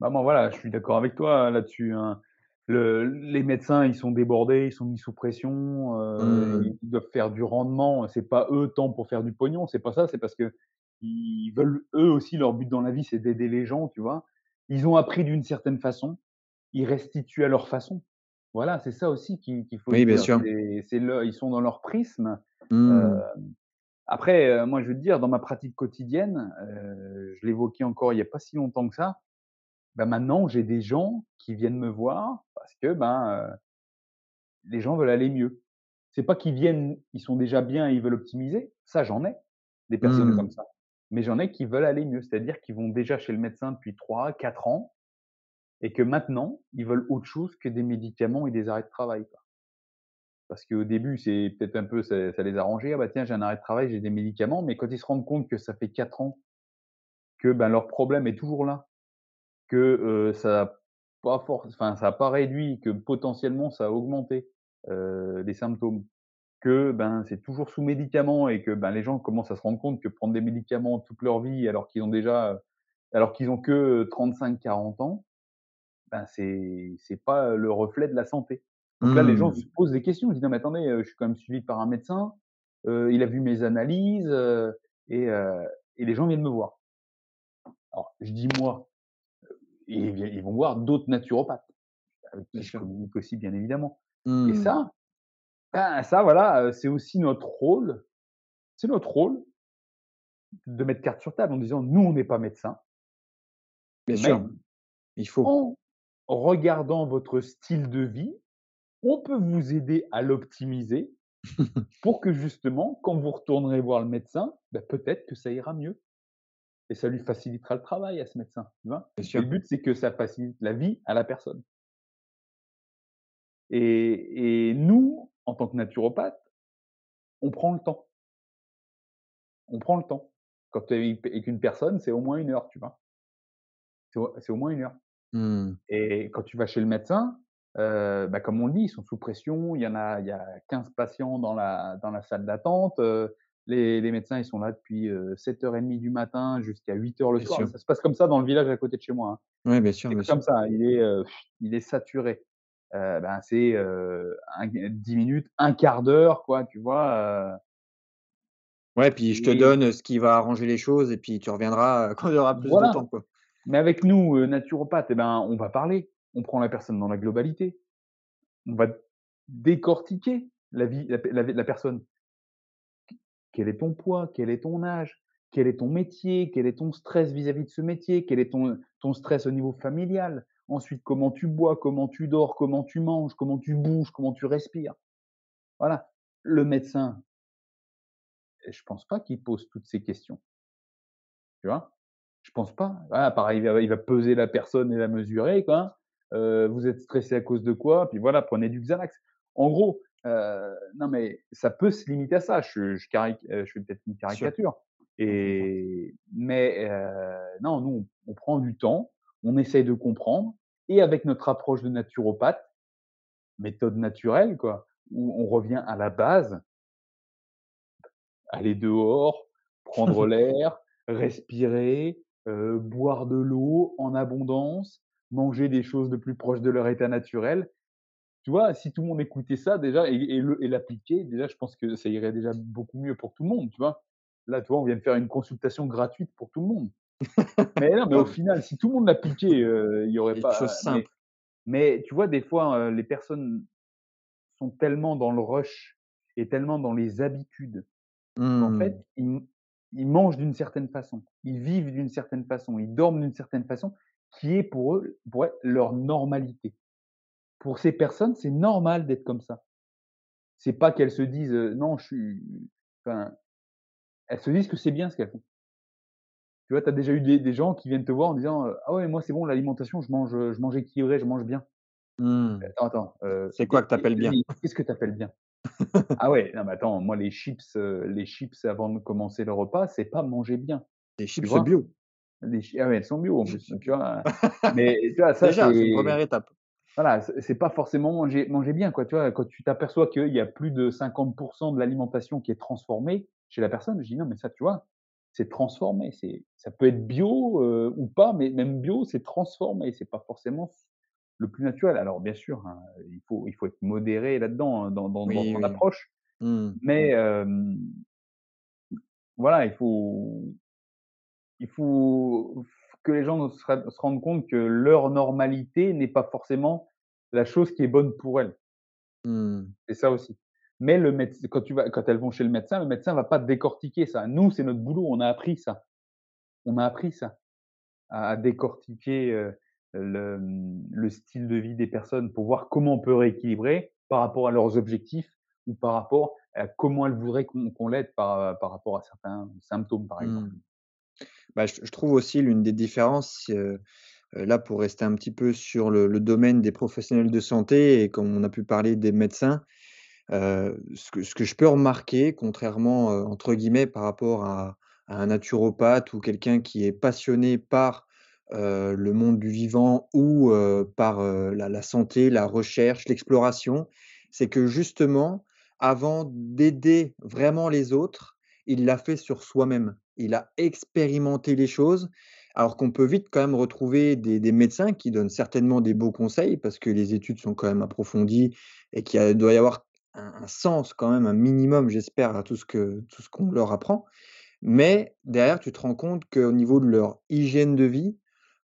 Bah, voilà, je suis d'accord avec toi là-dessus, hein. Le les médecins, ils sont débordés, ils sont mis sous pression, heu, Mmh. ils doivent faire du rendement. C'est pas eux tant pour faire du pognon, c'est pas ça, c'est parce qu'ils veulent eux aussi, leur but dans la vie, c'est d'aider les gens, tu vois? Ils ont appris d'une certaine façon, ils restituent à leur façon. Voilà, c'est ça aussi qu'il qu'il faut Oui, bien dire. sûr. C'est c'est le ils sont dans leur prisme. Mmh. après, heu, moi, je veux te dire, dans ma pratique quotidienne, je l'évoquais encore il y a pas si longtemps que ça, bah, maintenant, j'ai des gens qui viennent me voir parce que, ben, les gens veulent aller mieux. C'est pas qu'ils viennent, ils sont déjà bien et ils veulent optimiser, ça j'en ai, des personnes Mmh. comme ça. Mais j'en ai qui veulent aller mieux, c'est-à-dire qu'ils vont déjà chez le médecin depuis 3-4 ans et que maintenant, ils veulent autre chose que des médicaments et des arrêts de travail, quoi. Parce qu'au début, c'est peut-être un peu ça ça les a arrangés: «Ah bah tiens, j'ai un arrêt de travail, j'ai des médicaments», mais quand ils se rendent compte que ça fait 4 ans que, ben, leur problème est toujours là, que, heu, ça pas forc enfin, ça a pas réduit, que potentiellement ça a augmenté, heu, les symptômes, que, ben, c'est toujours sous médicaments et que, ben, les gens commencent à se rendre compte que prendre des médicaments toute leur vie alors qu'ils ont déjà, alors qu'ils ont que 35-40 ans, ben, c'est c'est pas le reflet de la santé. Donc là, les gens Mmh. se posent des questions, ils disent: «Non mais attendez, heu, je suis quand même suivi par un médecin, heu, il a vu mes analyses, heu» et heu et les gens viennent me voir. Alors je dis «moi», ils ils vont voir d'autres naturopathes. avec qui je communique aussi bien évidemment. Et Mmh. ça, ben, ça voilà, c'est aussi notre rôle, c'est notre rôle de mettre carte sur table en disant: «Nous, on n'est pas médecins, Bien sûr, il faut. en regardant votre style de vie, on peut vous aider à l'optimiser pour que justement, quand vous retournerez voir le médecin, bah, peut-être que ça ira mieux et ça lui facilitera le travail à ce médecin», tu vois? Le but, c'est que ça facilite la vie à la personne. Et et nous, en tant que naturopathe, on prend le temps. On prend le temps. Quand tu es avec une personne, c'est au moins 1 heure, tu vois? C'est au moins 1 heure Mmh. et quand tu vas chez le médecin, heu, bah, comme on le dit, ils sont sous pression. Il y en a il y a 15 patients dans la dans la salle d'attente, heu, les les médecins, ils sont là depuis, heu, 7:30 du matin jusqu'à 8:00 le Bien soir. sûr. Ça se passe comme ça dans le village à côté de chez moi, hein. Ouais, bien sûr, C'est comme sûr. ça, il est, heu, il est saturé. Heu, ben, c'est, heu, un 10 minutes, 1/4 d'heure, quoi, tu vois? Ouais, puis je te et donne, ce qui va arranger les choses et puis tu reviendras, quand il y aura plus de temps, quoi. Mais avec nous, naturopathes et ben, on va parler. On prend la personne dans la globalité. On va décortiquer la vie la la la personne. Quel est ton poids? Quel est ton âge? Quel est ton métier? Quel est ton stress vis-à-vis de ce métier? Quel est ton stress au niveau familial? Ensuite, comment tu bois? Comment tu dors? Comment tu manges? Comment tu bouges? Comment tu respires? Voilà. Le médecin, je pense pas qu'il pose toutes ces questions, tu vois? Je pense pas. Voilà, pareil, il va peser la personne et la mesurer, quoi. Heu, vous êtes stressé à cause de quoi? Puis voilà, prenez du Xanax. En gros, heu, non mais ça peut se limiter à ça. Je je caric je fais peut-être une caricature et mais heu, non, nous, on prend du temps, on essaye de comprendre et avec notre approche de naturopathe, méthode naturelle, quoi, où on revient à la base, aller dehors, prendre l'air, respirer, boire de l'eau en abondance, manger des choses le plus proche de leur état naturel. Tu vois? Si tout le monde écoutait ça déjà et l'appliquait, déjà, je pense que ça irait déjà beaucoup mieux pour tout le monde, tu vois? Là, tu vois, on vient de faire une consultation gratuite pour tout le monde. Mais non, mais au final, si tout le monde l'appliquait, heu, il y aurait pas mais simples. mais tu vois, des fois, heu, les personnes sont tellement dans le rush et tellement dans les habitudes Mmh. fait, ils m ils mangent d'une certaine façon, ils vivent d'une certaine façon, ils dorment d'une certaine façon, qui est pour eux pour elles leur normalité. Pour ces personnes, c'est normal d'être comme ça. C'est pas qu'elles se disent, heu: «Non, je suis» enfin, elles se disent que c'est bien ce qu'elles font. Tu vois, tu as déjà eu des des gens qui viennent te voir en disant, heu: «Ah ouais, moi c'est bon l'alimentation, je mange, je mange équilibré, je mange bien». Mmh. Attends, attends, heu, C'est quoi que tu appelles bien? qu'est-ce que tu appelles bien? Ah ouais, non mais attends, moi les chips, les chips avant de commencer le repas, c'est pas manger bien, tu chips bio. Les chi ah ouais, elles sont bio en plus, tu vois? Mais tu vois, ça Déjà, c'est une première étape. Voilà, c'est pas forcément manger manger bien quoi, tu vois? Quand tu t'aperçois qu'il y a plus de 50 de l'alimentation qui est transformée chez la personne, je dis: «Non mais ça, tu vois, c'est transformé, c'est ça peut être bio, heu, ou pas, mais même bio, c'est transformé, c'est pas forcément le plus naturel». Alors bien sûr, hein, il faut il faut être modéré là-dedans, hein, dans dans dans Oui, approche, Mmh. mais hem, voilà, il faut il faut que les gens se rendent compte que leur normalité n'est pas forcément la chose qui est bonne pour elles. Mmh. C'est ça aussi. Mais le quand tu vas quand elles vont chez le médecin, le médecin va pas décortiquer ça. Nous, c'est notre boulot, on a appris ça. On a appris ça, à décortiquer, heu, le, le style de vie des personnes pour voir comment on peut rééquilibrer par rapport à leurs objectifs ou par rapport à comment elles voudraient qu'on qu'on l'aide par, par rapport à certains symptômes, par exemple. Mmh. Bah, je trouve aussi l'une des différences, là, pour rester un petit peu sur le domaine des professionnels de santé et comme on a pu parler des médecins, ce que je peux remarquer contrairement, entre guillemets, par rapport à un naturopathe ou quelqu'un qui est passionné par, le monde du vivant ou, par, la santé, la recherche, l'exploration, c'est que justement, avant d'aider vraiment les autres, il l'a fait sur soi-même. Il a expérimenté les choses, alors qu'on peut vite quand même retrouver des médecins qui donnent certainement des beaux conseils parce que les études sont quand même approfondies et qu'il doit y avoir un sens quand même, un minimum, j'espère, à tout ce que tout ce qu'on leur apprend. Mais derrière, tu te rends compte qu'au niveau de leur hygiène de vie,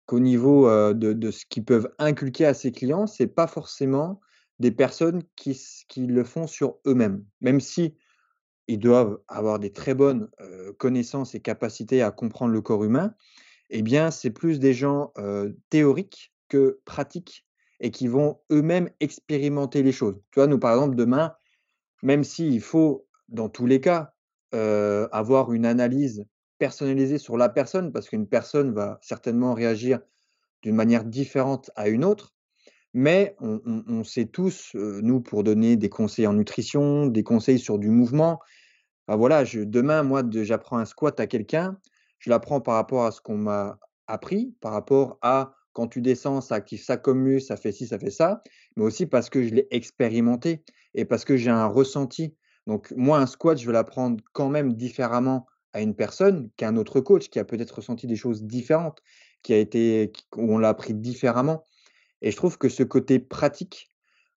qu'au niveau, heu, de ce qu'ils peuvent inculquer à ses clients, c'est pas forcément des personnes qui le font sur eux-mêmes. Même si ils doivent avoir des très bonnes, connaissances et capacités à comprendre le corps humain, eh bien, c'est plus des gens, théoriques que pratiques et qui vont eux-mêmes expérimenter les choses. Tu vois, nous, par exemple, demain, même s'il faut, dans tous les cas, avoir une analyse personnalisée sur la personne, parce qu'une personne va certainement réagir d'une manière différente à une autre, mais on sait tous, heu, nous, pour donner des conseils en nutrition, des conseils sur du mouvement, bah, voilà, je demain, moi, j'apprends un squat à quelqu'un, je l'apprends par rapport à ce qu'on m'a appris, par rapport à quand tu descends, ça active ça comme ça fait ci, ça fait ça, mais aussi parce que je l'ai expérimenté et parce que j'ai un ressenti. Donc moi, un squat, je vais l'apprendre quand même différemment à une personne qu'un autre coach qui a peut-être ressenti des choses différentes, qui a été où on l'a appris différemment et je trouve que ce côté pratique,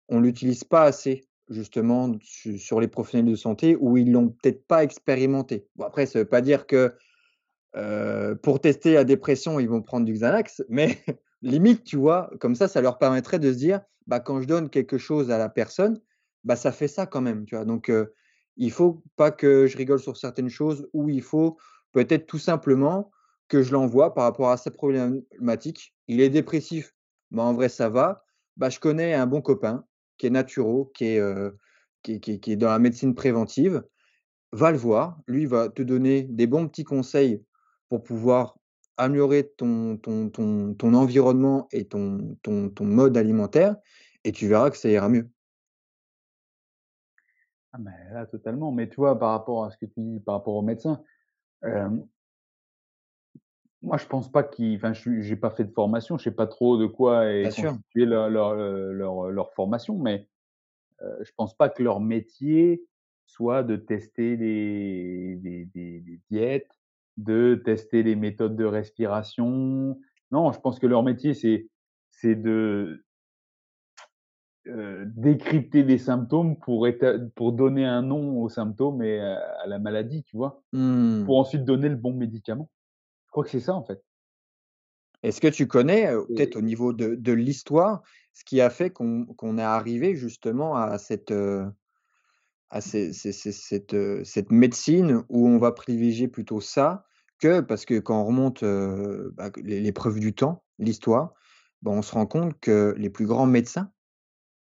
on l'utilise pas assez, justement, su sur les professionnels de santé où ils l'ont peut-être pas expérimenté. Bon après, ça veut pas dire que, pour tester la dépression, ils vont prendre du Xanax, mais limite, tu vois? Comme ça, ça leur permettrait de se dire: «Bah, quand je donne quelque chose à la personne, bah, ça fait ça quand même», tu vois? Donc heu, il faut pas que je rigole sur certaines choses ou il faut peut-être tout simplement que je l'envoie par rapport à sa problématique. Il est dépressif, bah, en vrai ça va. Bah, je connais un bon copain qui est naturo, qui est, heu, qui est dans la médecine préventive. Va le voir, lui, va te donner des bons petits conseils pour pouvoir améliorer ton ton ton ton environnement et ton ton ton mode alimentaire et tu verras que ça ira mieux. Ah mais là, totalement, mais tu vois, par rapport à ce que tu dis, par rapport aux médecins, moi je pense pas qu'ils enfin je j'ai pas fait de formation, je sais pas trop de quoi est Bien sûr. constituée leur leur, heu, leur, heu, leur formation, mais Heu, je pense pas que leur métier soit de tester des des des des diètes, de tester les méthodes de respiration. Non, je pense que leur métier, c'est c'est de, heu, décrypter des symptômes pour pour donner un nom aux symptômes et à à la maladie, tu vois? Mmh. Pour ensuite donner le bon médicament. Je crois que c'est ça, en fait. Est-ce que tu connais, peut-être au niveau de de l'histoire, ce qui a fait qu'on est arrivé justement à cette, heu, à ces ces ces cette, heu, cette médecine où on va privilégier plutôt ça que parce que quand on remonte, bah, preuves du temps, l'histoire, bah, on se rend compte que les plus grands médecins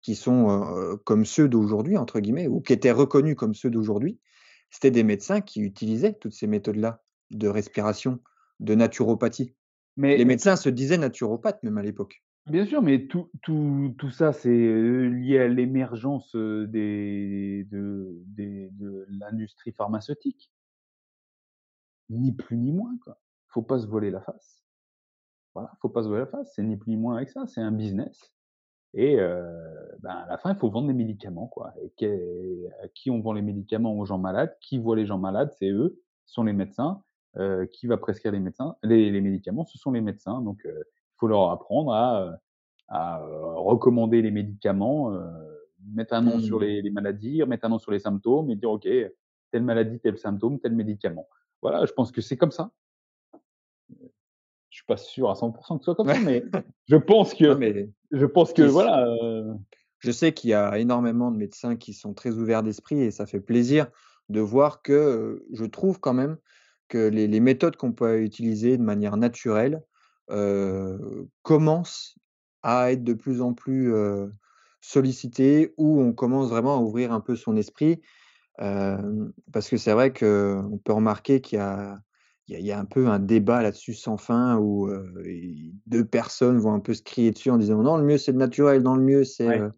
qui sont, comme «ceux d'aujourd'hui» entre guillemets ou qui étaient reconnus comme ceux d'aujourd'hui, c'était des médecins qui utilisaient toutes ces méthodes-là de respiration, de naturopathie. Les Mais médecins se disaient naturopathes même à l'époque. bien sûr, mais tout tout tout ça, c'est, heu, lié à l'émergence, des de des de l'industrie pharmaceutique. Ni plus ni moins, quoi. Faut pas se voiler la face. Voilà, faut pas se voiler la face, c'est ni plus ni moins avec ça, c'est un business et ben, à la fin, il faut vendre des médicaments, quoi et à qui on vend les médicaments? Aux gens malades. Qui voit les gens malades? C'est eux, ce sont les médecins. Heu, qui va prescrire les médecins les les médicaments? Ce sont les médecins, donc heu, il faut leur apprendre à, heu, recommander les médicaments, mettre un nom sur Mmh. les les maladies, mettre un nom sur les symptômes et dire: «OK, telle maladie, tel symptôme, tel médicament». Voilà, je pense que c'est comme ça. Je suis pas sûr à 100 que ce soit comme ça, mais je pense Non que mais je pense que voilà, je sais qu'il y a énormément de médecins qui sont très ouverts d'esprit et ça fait plaisir de voir que, je trouve quand même que les les méthodes qu'on peut utiliser de manière naturelle, commencent à être de plus en plus, sollicitées, où on commence vraiment à ouvrir un peu son esprit. Parce que c'est vrai qu'on peut remarquer qu'il y a il y a il y a un peu un débat là-dessus sans fin où, 2 personnes vont un peu se crier dessus en disant: «Non, le mieux c'est le naturel, non, le mieux c'est, ouais, heu»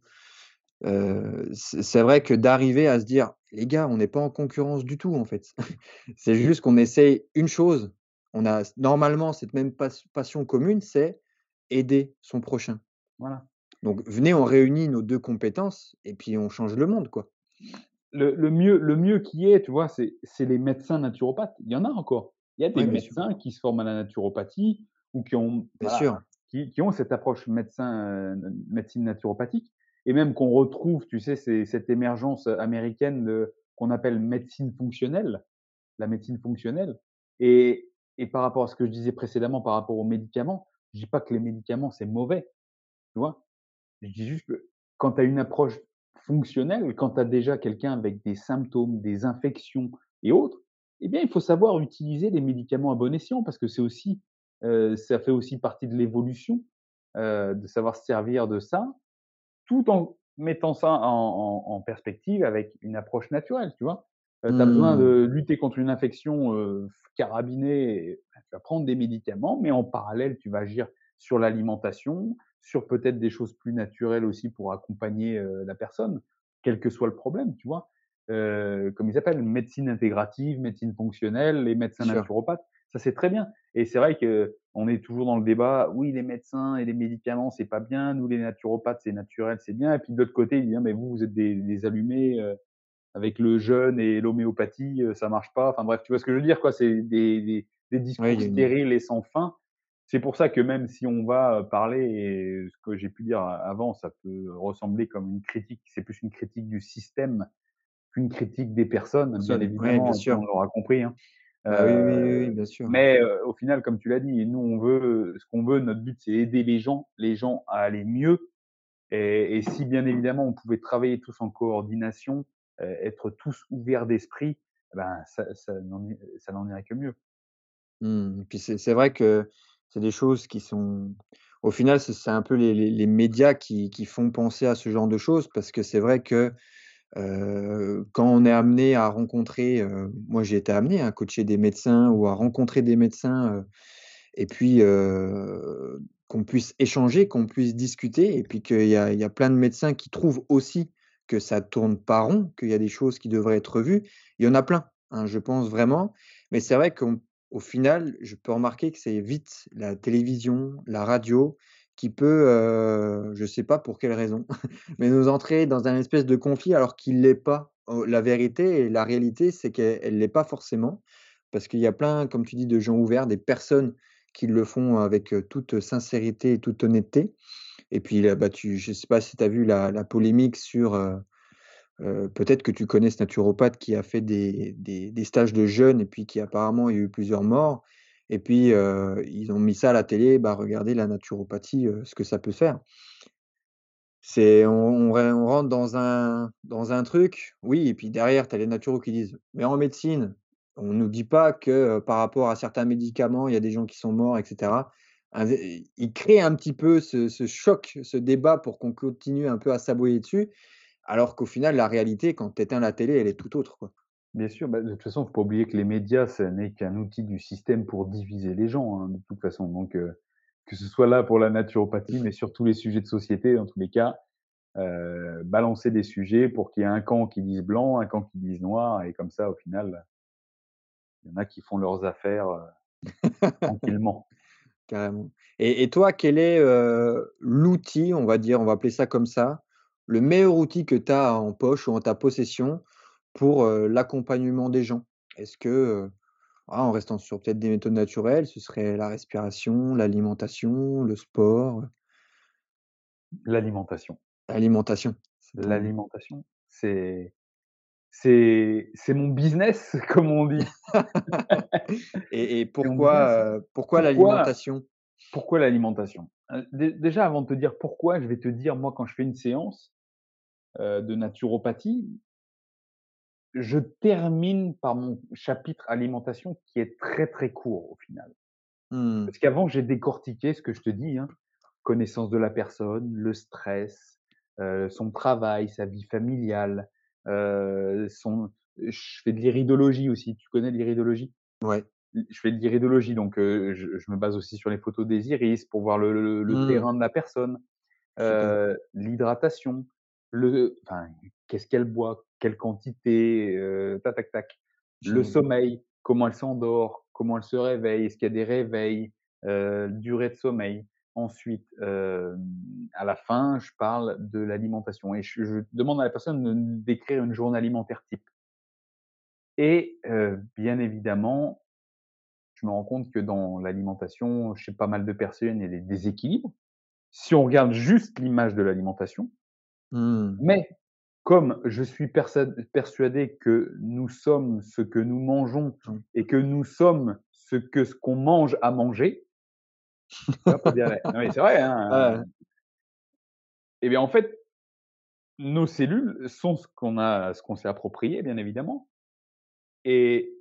heu, c'est c'est vrai que d'arriver à se dire: «Les gars, on n'est pas en concurrence du tout, en fait. C'est juste qu'on essaye une chose, on a normalement cette même pas passion commune, c'est aider son prochain. voilà. Donc venez, on réunit nos 2 compétences et puis on change le monde, quoi». Le le mieux le mieux qui est, tu vois, c'est les médecins naturopathes. Il y en a encore. Il y a des sûr, médecins qui se forment à la naturopathie ou qui ont voilà, qui qui ont cette approche médecin, heu, médecine naturopathique et même qu'on retrouve, tu sais, cette émergence, américaine qu'on appelle médecine fonctionnelle, la médecine fonctionnelle et par rapport à ce que je disais précédemment par rapport aux médicaments, je dis pas que les médicaments, c'est mauvais, tu vois? Je dis juste que quand tu as une approche fonctionnelle, quand tu as déjà quelqu'un avec des symptômes, des infections et autres, eh bien, il faut savoir utiliser les médicaments à bon escient parce que c'est aussi, heu, ça fait aussi partie de l'évolution, heu, de savoir se servir de ça, tout en mettant ça en en en perspective avec une approche naturelle, tu vois? Tu as besoin Mmh. de lutter contre une infection, heu, carabinée, bah, tu vas prendre des médicaments, mais en parallèle, tu vas agir sur l'alimentation, sur peut-être des choses plus naturelles aussi pour accompagner, heu, la personne, quel que soit le problème, tu vois? Heu, comme ils appellent, médecine intégrative, médecine fonctionnelle, les médecins sûr. naturopathes, ça c'est très bien et c'est vrai qu'on est toujours dans le débat: «Oui, les médecins et les médicaments, c'est pas bien. Nous, les naturopathes, c'est naturel, c'est bien» et puis de l'autre côté, ils disent: «Ah mais vous, vous êtes des des allumés, heu, avec le jeûne et l'homéopathie, heu, ça marche pas». Enfin bref, tu vois ce que je veux dire, quoi? C'est des des il discours une stériles et sans fin. C'est pour ça que même si on va, heu, parler et ce que j'ai pu dire a avant, ça peut ressembler comme une critique, c'est plus une critique du système qu'une critique des personnes, bien bien évidemment, tout le sûr. monde l'aura compris, hein. Bah, oui, oui, Heu, bien sûr. mais heu, au final, comme tu l'as dit, nous on veut ce qu'on veut, notre but, c'est aider les gens les gens à aller mieux et et si bien évidemment on pouvait travailler tous en coordination, heu, être tous ouverts d'esprit, ben ça ça n'en irait que mieux. Mmh. Puis c'est vrai que c'est des choses qui sont au final, c'est c'est un peu les les les médias qui qui font penser à ce genre de choses parce que c'est vrai que, quand on est amené à rencontrer, moi j'ai été amené à coacher des médecins ou à rencontrer des médecins, et puis, qu'on puisse échanger, qu'on puisse discuter et puis qu'il y a plein de médecins qui trouvent aussi que ça tourne pas rond, qu'il y a des choses qui devraient être revues. Il y en a plein, hein, je pense vraiment. Mais c'est vrai qu'on au final, je peux remarquer que c'est vite la télévision, la radio qui peut, heu, je sais pas pour quelle raison, mais nous entrer dans un espèce de conflit alors qu'il l'est pas. Heu, la vérité et la réalité, c'est qu'elle elle l'est pas forcément parce qu'il y a plein, comme tu dis, de gens ouverts, des personnes qui le font avec, toute sincérité et toute honnêteté et puis bah, tu je sais pas si tu as vu la polémique sur, peut-être que tu connais ce naturopathe qui a fait des des stages de jeûne et puis qui apparemment a eu plusieurs morts et puis, ils ont mis ça à la télé, bah, regardez la naturopathie, ce que ça peut faire. C'est on rentre dans un dans un truc, oui et puis derrière tu as les naturaux qui disent: «Mais en médecine, on nous dit pas que, par rapport à certains médicaments, il y a des gens qui sont morts et cetera». un il crée un petit peu ce ce choc, ce débat pour qu'on continue un peu à s'aboyer dessus, alors qu'au final, la réalité, quand tu éteins la télé, elle est tout autre, quoi. Bien sûr, bah, de toute façon, faut pas oublier que les médias, ça n'est qu'un outil du système pour diviser les gens, hein, de toute façon. Donc, heu, que ce soit là pour la naturopathie, mais sur tous les sujets de société, dans tous les cas, heu, balancer des sujets pour qu'il y ait un camp qui dise blanc, un camp qui dise noir et comme ça, au final il y en a qui font leurs affaires, heu, tranquillement. Carrément. Et et toi, quel est, l'outil, on va dire, on va appeler ça comme ça, le meilleur outil que tu as en poche ou en ta possession pour, l'accompagnement des gens? Est-ce que, ah, en restant sur peut-être des méthodes naturelles, ce serait la respiration, l'alimentation, le sport? L'alimentation. L'alimentation, L'alimentation, c'est c'est c'est mon business, comme on dit. et pourquoi, pourquoi l'alimentation? pourquoi l'alimentation? Déjà avant de te dire pourquoi, je vais te dire, moi, quand je fais une séance, de naturopathie je termine par mon chapitre alimentation qui est très, très court au final. Mmh. Parce qu'avant, j'ai décortiqué ce que je te dis, hein, connaissance de la personne, le stress, heu, son travail, sa vie familiale, heu, son je fais de l'iridologie aussi. Tu connais l'iridologie? Ouais. je fais de l'iridologie, donc heu, je je me base aussi sur les photos des iris pour voir le le le Mmh. terrain de la personne, heu, l'hydratation, le enfin, qu'est-ce qu'elle boit, quelle quantité, heu, tac, tac, tac. Le Génial. sommeil, comment elle s'endort, comment elle se réveille, est-ce qu'il y a des réveils, heu, durée de sommeil? Ensuite, hem, à la fin, je parle de l'alimentation et je je demande à la personne de d'écrire une journée alimentaire type. Et bien évidemment je me rends compte que dans l'alimentation, chez pas mal de personnes, il y a des déséquilibres. Si on regarde juste l'image de l'alimentation, Mmh. mais comme je suis persuadé que nous sommes ce que nous mangeons et que nous sommes ce que ce qu'on mange à manger, mais c'est vrai, hein, Ouais. heu et bien, en fait, nos cellules sont ce qu'on a ce qu'on s'est approprié, bien évidemment. Et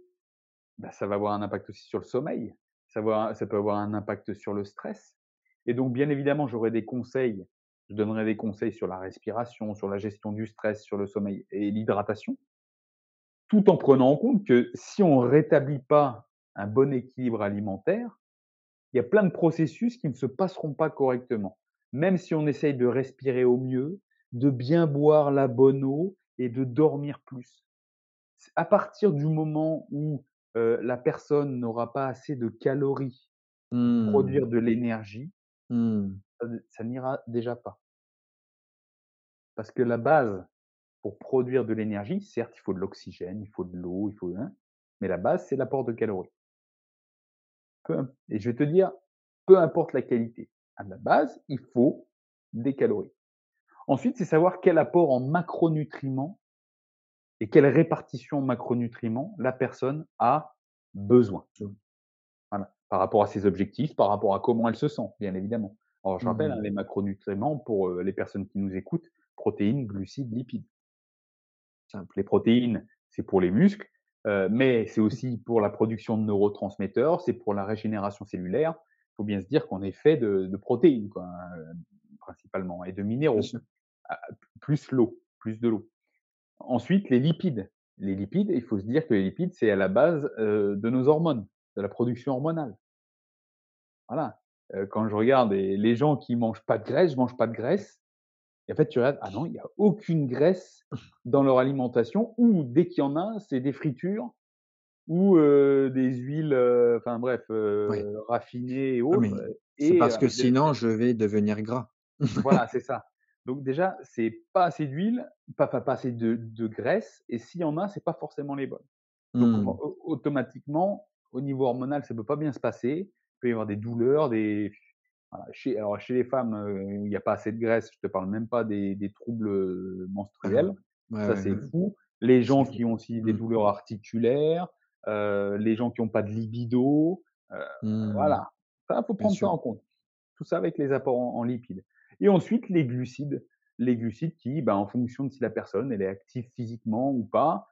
bah, ça va avoir un impact aussi sur le sommeil. Ça va ça peut avoir un impact sur le stress. Et donc bien évidemment, j'aurai des conseils, je donnerai des conseils sur la respiration, sur la gestion du stress, sur le sommeil et l'hydratation tout en prenant en compte que si on rétablit pas un bon équilibre alimentaire, il y a plein de processus qui ne se passeront pas correctement. Même si on essaye de respirer au mieux, de bien boire la bonne eau et de dormir plus. À partir du moment où, heu, la personne n'aura pas assez de calories pour Mmh. produire de l'énergie, Mmh. Ça n'ira déjà pas. Parce que la base pour produire de l'énergie, certes, il faut de l'oxygène, il faut de l'eau, il faut hein, mais la base, c'est l'apport de calories. Peu et je vais te dire, peu importe la qualité, à la base, il faut des calories. Ensuite, c'est savoir quel apport en macronutriments et quelle répartition en macronutriments la personne a besoin. Voilà, par rapport à ses objectifs, par rapport à comment elle se sent, bien évidemment. Alors je rappelle, hein, Mmh. les macronutriments pour, les personnes qui nous écoutent, protéines, glucides, lipides. Simple. Les protéines, c'est pour les muscles, mais c'est aussi pour la production de neurotransmetteurs, c'est pour la régénération cellulaire. Il faut bien se dire qu'on est fait de de protéines quoi, hein, principalement et de minéraux, plus l'eau, plus de l'eau. Ensuite, les lipides. Les lipides, il faut se dire que les lipides, c'est à la base, de nos hormones, de la production hormonale. Voilà, quand je regarde les les gens qui mangent pas de graisse, je mange pas de graisse et en fait, tu regardes, ah non, il y a aucune graisse dans leur alimentation ou dès qu'il y en a, c'est des fritures ou des huiles, enfin bref, raffinées et Ah autres, c'est parce que sinon je vais devenir gras. voilà, c'est ça. Donc déjà, c'est pas assez d'huile, pas enfin pas assez de de graisse et s'il y en a, c'est pas forcément les bonnes. Donc Mmh. automatiquement, au niveau hormonal, ça peut pas bien se passer. Il peut y avoir des douleurs, des voilà, chez alors chez les femmes, heu, il y a pas assez de graisse, je te parle même pas des des troubles, heu, Ah. menstruels. Ouais, Ça, ouais, c'est ouais. fou. Les C'est gens fou. qui ont aussi des Mmh. douleurs articulaires, les gens qui ont pas de libido, Mmh. voilà. Ça, faut prendre ça en compte. Tout ça avec les apports en en lipides et ensuite les glucides. Les glucides qui, ben, en fonction de si la personne, elle est active physiquement ou pas,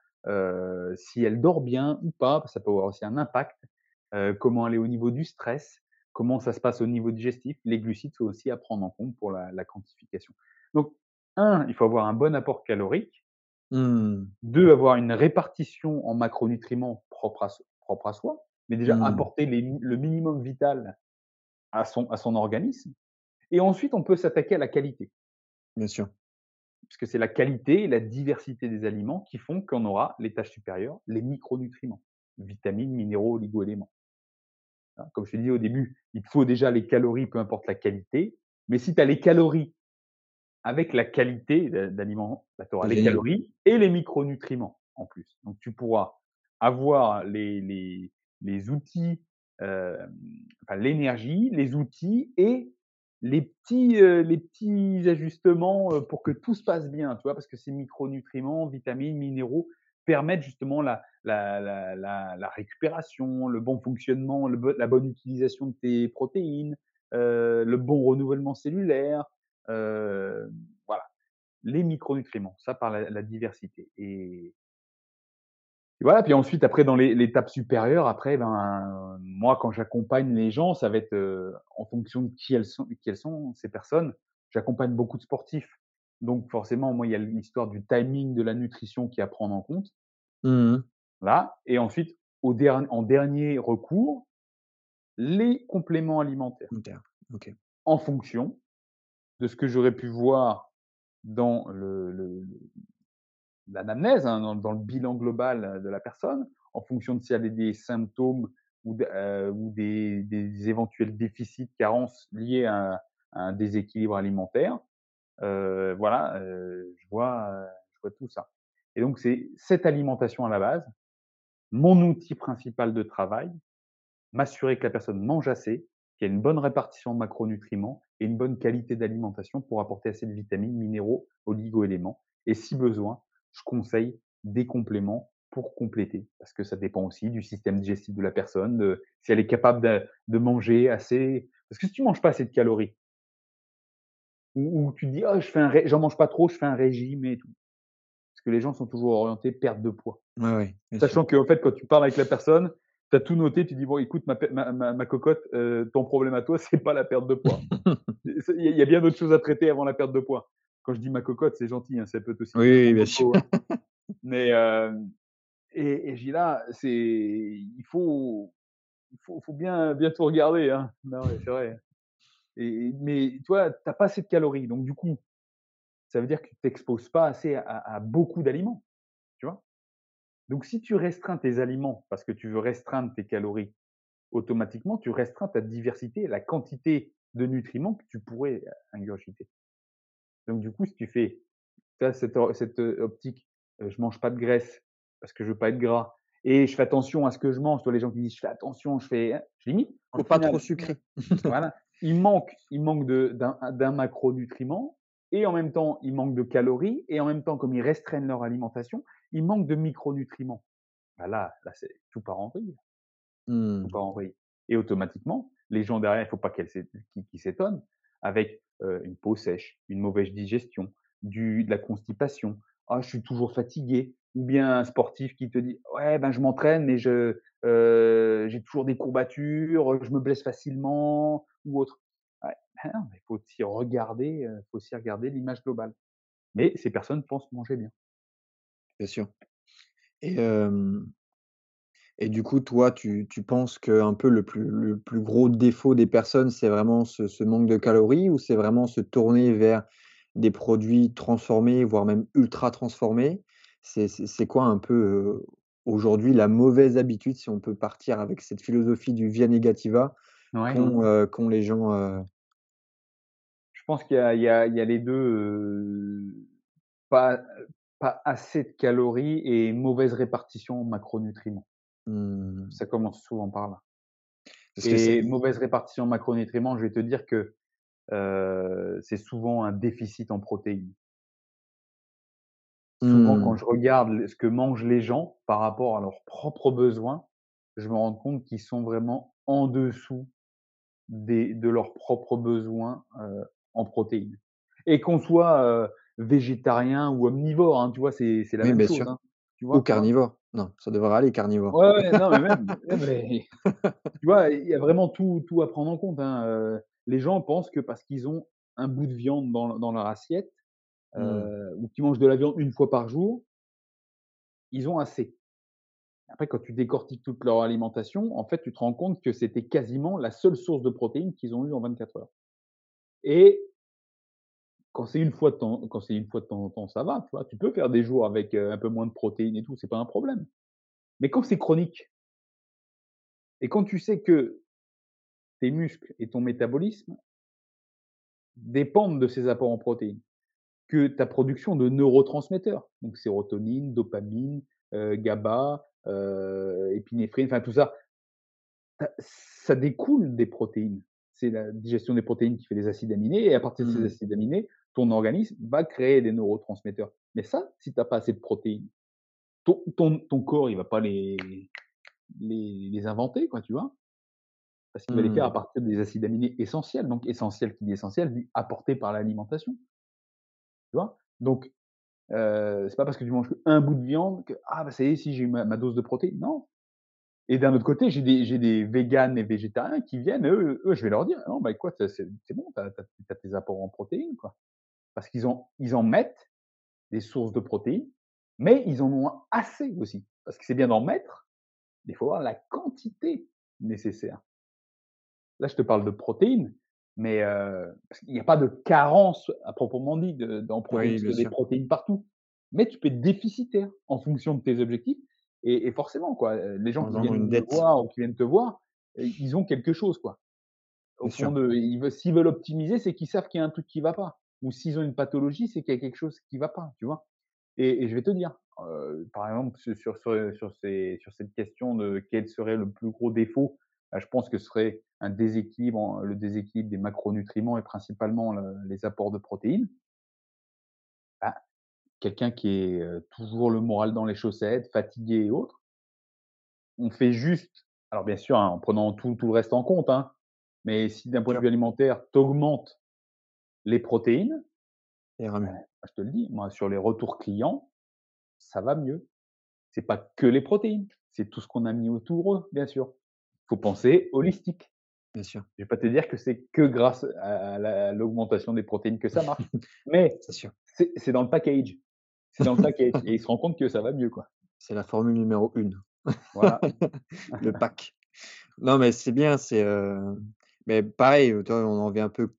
si elle dort bien ou pas, ça peut avoir aussi un impact, comment elle est au niveau du stress. comment ça se passe au niveau digestif. Les glucides sont aussi à prendre en compte pour la, la quantification. Donc, un, il faut avoir un bon apport calorique. Mmh. Deux, avoir une répartition en macronutriments propre à, propre à soi, mais déjà Mmh. apporter les le minimum vital à son, à son organisme. Et ensuite, on peut s'attaquer à la qualité, Bien sûr. puisque c'est la qualité et la diversité des aliments qui font qu'on aura les tâches supérieures, les micronutriments, vitamines, minéraux, oligo-éléments. Hein, Comme je te disais au début, il te faut déjà les calories, peu importe la qualité. Mais si tu as les calories avec la qualité d'a- d'aliments, bah, tu auras les calories et les micronutriments en plus. Donc tu pourras avoir les, les, les outils, euh, enfin, l'énergie, les outils et les petits, euh, les petits ajustements euh, pour que tout se passe bien, tu vois, parce que ces micronutriments, vitamines, minéraux permettent justement la, la, la, la, la récupération, le bon fonctionnement, la bonne utilisation de tes protéines, euh, le bon renouvellement cellulaire, euh, voilà, les micronutriments, ça par la, la diversité. Et, voilà, puis ensuite, après, dans l'étape supérieure, après, ben, moi, quand j'accompagne les gens, ça va être euh, en fonction de qui elles sont, qui elles sont ces personnes. J'accompagne beaucoup de sportifs. Donc, forcément, moi, il y a l'histoire du timing de la nutrition qui est à prendre en compte. Mmh. Là. Et ensuite, au der- en dernier recours, les compléments alimentaires en fonction de ce que j'aurais pu voir dans le, l'anamnèse, hein, dans, dans le bilan global de la personne, en fonction de s'il y avait des symptômes ou, euh, ou des, des éventuels déficits, carences liés à, à un déséquilibre alimentaire. Voilà, je, vois, je vois tout ça. Et donc, c'est cette alimentation à la base, mon outil principal de travail, m'assurer que la personne mange assez, qu'il y a une bonne répartition de macronutriments et une bonne qualité d'alimentation pour apporter assez de vitamines, minéraux, oligo-éléments. Et si besoin, je conseille des compléments pour compléter, parce que ça dépend aussi du système digestif de la personne, de, si elle est capable de, de manger assez. Parce que si tu manges pas assez de calories, ou, ou tu te dis, oh, je fais un, ré- j'en mange pas trop, je fais un régime et tout. Parce que les gens sont toujours orientés perte de poids. Bien sûr. Sachant qu'en fait, quand tu parles avec la personne, tu as tout noté, tu dis, bon, écoute, ma, ma, ma, ma cocotte, euh, ton problème à toi, c'est pas la perte de poids. Il y, a- il y a bien d'autres choses à traiter avant la perte de poids. Quand je dis ma cocotte, c'est gentil, hein, ça peut être aussi. Oui, oui, bien hein. Mais, euh, et, et là, c'est, il faut, il faut, faut bien, bien tout regarder. Hein. Non, c'est vrai. Et, mais toi, tu n'as pas assez de calories. Donc, du coup, ça veut dire que tu t'exposes pas assez à, à beaucoup d'aliments. Tu vois? Donc, si tu restreins tes aliments parce que tu veux restreindre tes calories, automatiquement, tu restreins ta diversité, la quantité de nutriments que tu pourrais ingurgiter. Donc, du coup, si tu fais tu as cette, cette euh, optique, euh, je mange pas de graisse parce que je veux pas être gras et je fais attention à ce que je mange. Toi, les gens qui disent je fais attention, je fais, hein, je limite. Au Mange pas final, trop sucré. voilà, il manque, il manque de- d'un macronutriment et en même temps, il manque de calories et en même temps, comme ils restreignent leur alimentation, il manque de micronutriments. Bah là, là, c'est tout part en vrille Mmh. en vrille. Et automatiquement, les gens derrière, il ne faut pas qu'ils s'étonnent, avec euh, une peau sèche, une mauvaise digestion, du, de la constipation. Ah, je suis toujours fatigué. Ou bien un sportif qui te dit Ouais, ben, je m'entraîne, mais je, j'ai toujours des courbatures, je me blesse facilement, ou autre. Ouais, ben faut aussi regarder, faut aussi regarder l'image globale. Mais ces personnes pensent manger bien. Bien sûr. Et, et du coup, toi, tu tu penses qu'un peu le plus le plus gros défaut des personnes, c'est vraiment ce manque de calories ou c'est vraiment se tourner vers des produits transformés, voire même ultra transformés? C'est quoi un peu, aujourd'hui la mauvaise habitude, si on peut partir avec cette philosophie du via negativa Ouais. qu'ont, les gens? Je pense qu'il y a, y y les deux. euh, pas, pas assez de calories et mauvaise répartition en macronutriments. Mmh, Ça commence souvent par là. Et mauvaise répartition en macronutriments, je vais te dire que c'est souvent un déficit en protéines. Souvent, quand mmh, je regarde ce que mangent les gens par rapport à leurs propres besoins, je me rends compte qu'ils sont vraiment en dessous des, de leurs propres besoins euh, en protéines. Et qu'on soit euh, végétarien ou omnivore, hein, tu vois, c'est la oui, même bien chose. sûr. hein, tu Ou carnivore. Non, ça devrait aller carnivore. Ouais, ouais, non, mais même, mais tu vois, il y a vraiment tout tout à prendre en compte, hein, heu, les gens pensent que parce qu'ils ont un bout de viande dans dans leur assiette, Mmh. heu, ou qu'ils mangent de la viande une fois par jour ils ont assez. Après quand tu décortiques toute leur alimentation, en fait, tu te rends compte que c'était quasiment la seule source de protéines qu'ils ont eue en 24 heures et quand c'est une fois de temps quand c'est une fois de temps en temps, ça va, tu vois? Tu peux faire des jours avec, heu, un peu moins de protéines et tout, c'est pas un problème. Mais quand c'est chronique et quand tu sais que tes muscles et ton métabolisme dépendent de ces apports en protéines, que ta production de neurotransmetteurs, donc sérotonine, dopamine, heu, GABA, heu, épinéphrine, enfin tout ça, ça découle des protéines. C'est la digestion des protéines qui fait des acides aminés et à partir de ces Mmh. acides aminés, ton organisme va créer des neurotransmetteurs. Mais ça, si tu as pas assez de protéines, ton ton ton corps, il va pas les les les inventer quoi, tu vois? Parce qu'il va les faire à Mmh. partir des acides aminés essentiels, donc essentiel qui dit essentiel, dit apporté par l'alimentation, Donc heu, c'est pas parce que tu manges qu'un bout de viande que: «Ah bah ça y est, si j'ai ma dose de protéines». Non et d'un autre côté, j'ai des véganes et végétariens qui viennent, eux je vais leur dire: «Non, bah écoute, c'est bon, tu as tu as tu as tes apports en protéines, quoi». Parce qu'ils en ils en mettent des sources de protéines, mais ils en ont assez aussi. Parce que c'est bien d'en mettre, mais il faut avoir la quantité nécessaire. Là, je te parle de protéines, mais heu, parce qu'il y a pas de carence à proprement dit de en protéines, Oui, parce bien qu'il y a des protéines partout. Mais tu peux être déficitaire en fonction de tes objectifs et et forcément quoi, les gens qui viennent dette, voir ou qui viennent te voir, ils ont quelque chose quoi. Au fond ils veulent s'ils veulent optimiser, c'est qu'ils savent qu'il y a un truc qui va pas ou s'ils ont une pathologie, c'est qu'il y a quelque chose qui va pas, tu vois? Et et je vais te dire, par exemple, su sur sur ces sur cette question de quel serait le plus gros défaut, je pense que ce serait un déséquilibre le déséquilibre des macronutriments et principalement le les apports de protéines. Bah, quelqu'un qui est, heu, toujours le moral dans les chaussettes, fatigué et autres, on fait juste alors bien sûr, hein, en prenant tout tout le reste en compte, hein, mais si d'un point de vue alimentaire, tu augmentes les protéines, bah, je te le dis, moi sur les retours clients, ça va mieux. C'est pas que les protéines, c'est tout ce qu'on a mis autour, bien sûr. Faut penser holistique. Bien sûr, Je vais pas te dire que c'est que grâce à à la à l'augmentation des protéines que ça marche, mais c'est dans le package. C'est dans le package et ils se rendent compte que ça va mieux, quoi. C'est la formule numéro 1. Voilà. Le pack. Non, mais c'est bien, c'est, heu, mais pareil, on en revient un peu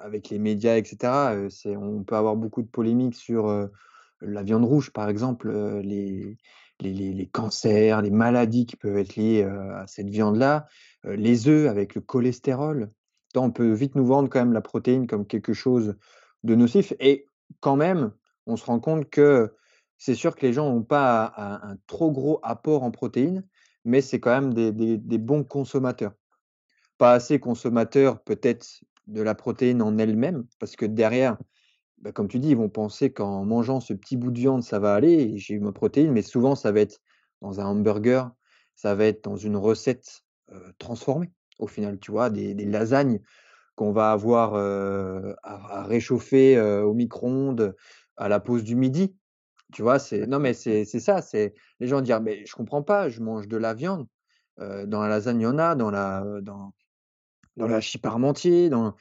avec les médias et cetera, heu, c'est on peut avoir beaucoup de polémiques sur, heu, la viande rouge, par exemple, les les cancers, les maladies qui peuvent être liées, à cette viande-là, les œufs avec le cholestérol. On peut vite nous vendre quand même la protéine comme quelque chose de nocif et quand même, on se rend compte que c'est sûr que les gens ont pas un trop gros apport en protéines, mais c'est quand même des bons consommateurs. Pas assez consommateurs peut-être de la protéine en elle-même, parce que derrière, bah, comme tu dis, ils vont penser qu'en mangeant ce petit bout de viande, ça va aller j'ai eu ma protéine, mais souvent ça va être dans un hamburger, ça va être dans une recette, transformée au final, tu vois? Des des lasagnes qu'on va avoir, à à réchauffer, au micro-ondes à la pause du midi. Tu vois? C'est non, mais c'est ça, c'est les gens dire: «Mais je comprends pas, je mange de la viande, dans la lasagne, il y en a, dans la, dans parmentier, dans»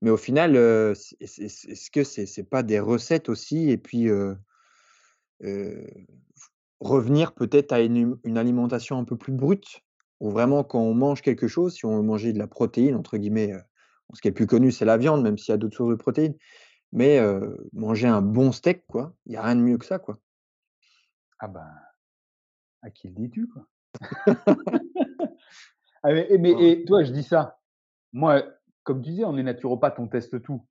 mais au final, est-ce que c'est c'est pas des recettes aussi? Et puis, revenir peut-être à une hum une alimentation un peu plus brute, où vraiment quand on mange quelque chose, si on veut manger de la «protéine» entre guillemets, ce qui est plus connu, c'est la viande, même s'il y a d'autres sources de protéines, mais manger un bon steak quoi, il y a rien de mieux que ça quoi. Ah ben, à qui le dis-tu, quoi? Ah mais Ouais, et tu vois, je dis ça, moi, comme tu disais, on est naturopathe, on teste tout.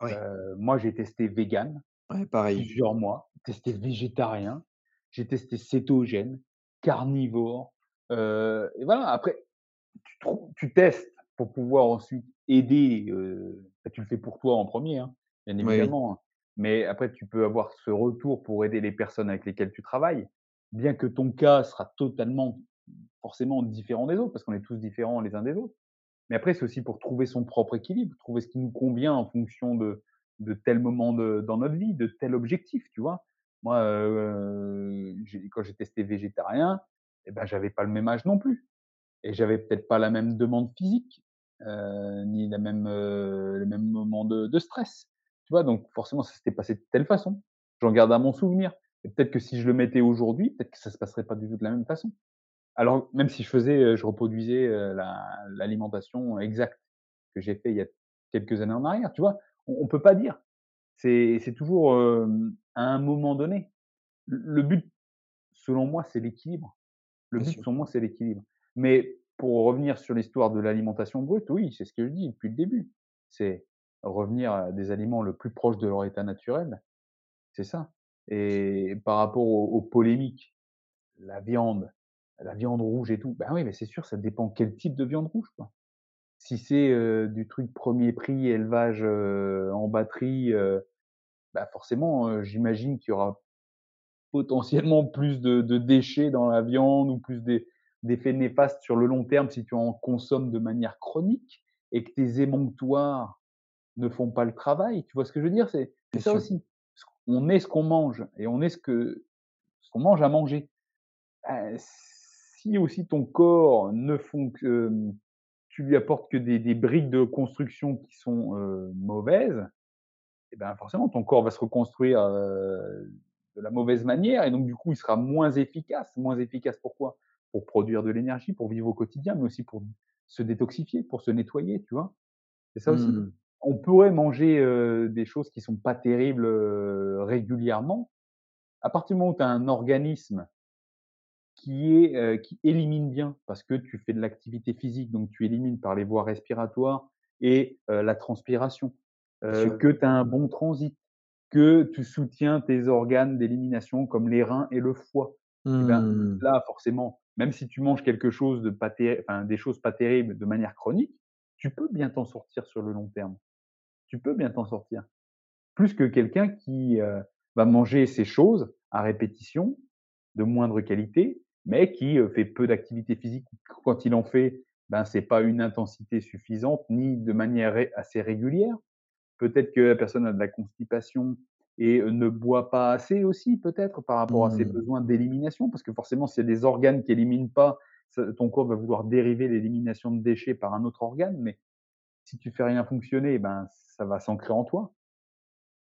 ouais, Heu, moi, j'ai testé vegan ouais, pareil. plusieurs mois, testé végétarien, j'ai testé cétogène, carnivore, heu et voilà. Après, tu testes pour pouvoir ensuite aider, heu, bah, tu le fais pour toi en premier hein, bien oui, évidemment, hein. Mais après tu peux avoir ce retour pour aider les personnes avec lesquelles tu travailles, bien que ton cas sera totalement forcément différent des autres, parce qu'on est tous différents les uns des autres. Mais après, c'est aussi pour trouver son propre équilibre, trouver ce qui nous convient en fonction de de tel moment de dans notre vie, de tel objectif, tu vois? Moi, j'ai quand j'ai testé végétarien et ben, j'avais pas le même âge non plus et j'avais peut-être pas la même demande physique, heu, ni la même, heu, le même moment de de stress. Tu vois? Donc forcément, ça s'était passé de telle façon. J'en garde à mon souvenir et peut-être que si je le mettais aujourd'hui, peut-être que ça se passerait pas du tout de la même façon. Alors même si je faisais, je reproduisais, la l'alimentation exacte que j'ai fait il y a quelques années en arrière, tu vois? On on peut pas dire. C'est toujours, hem, à un moment donné. Le le but, selon moi, c'est l'équilibre. Le Bien but, sûr. selon moi, c'est l'équilibre. Mais pour revenir sur l'histoire de l'alimentation brute, oui, c'est ce que je dis depuis le début. C'est revenir à des aliments le plus proche de leur état naturel, c'est ça. Et par rapport aux aux polémiques, la viande, la viande rouge et tout, ben oui, mais c'est sûr, ça dépend quel type de viande rouge, quoi. Si c'est, du truc premier prix, élevage, en batterie, bah, forcément, j'imagine qu'il y aura potentiellement plus de de déchets dans la viande ou plus d'e d'effets néfastes sur le long terme si tu en consommes de manière chronique et que tes émonctoires ne font pas le travail. Tu vois ce que je veux dire? C'est ça sûr. aussi. On est ce qu'on mange et on est ce que ce qu'on mange à manger. Bah, si aussi ton corps ne hem, tu lui apportes que des des briques de construction qui sont, mauvaises et ben, forcément ton corps va se reconstruire, de la mauvaise manière et donc du coup, il sera moins efficace. Moins efficace pourquoi? Pour produire de l'énergie, pour vivre au quotidien, mais aussi pour se détoxifier, pour se nettoyer, tu vois? C'est ça aussi. Mmh. On pourrait manger, des choses qui sont pas terribles, régulièrement. À partir du moment où tu as un organisme qui est, heu, qui élimine bien parce que tu fais de l'activité physique, donc tu élimines par les voies respiratoires et heu, la transpiration, sûr. que tu as un bon transit, que tu soutiens tes organes d'élimination comme les reins et le foie et ben, Mmh. là, forcément, même si tu manges quelque chose de pas ter enfin, des choses pas terribles de manière chronique, tu peux bien t'en sortir sur le long terme. Tu peux bien t'en sortir. Plus que quelqu'un qui, va manger ces choses à répétition, de moindre qualité, mais qui, heu, fait peu d'activité physique. Quand il en fait, ben, c'est pas une intensité suffisante, ni de manière assez régulière. Peut-être que la personne a de la constipation et heu, ne boit pas assez aussi peut-être par rapport à ses Mmh. besoins d'élimination, parce que forcément s'il y a des organes qui éliminent pas, ton corps va vouloir dériver l'élimination de déchets par un autre organe, mais si tu fais rien fonctionner, ben, ça va s'ancrer en toi.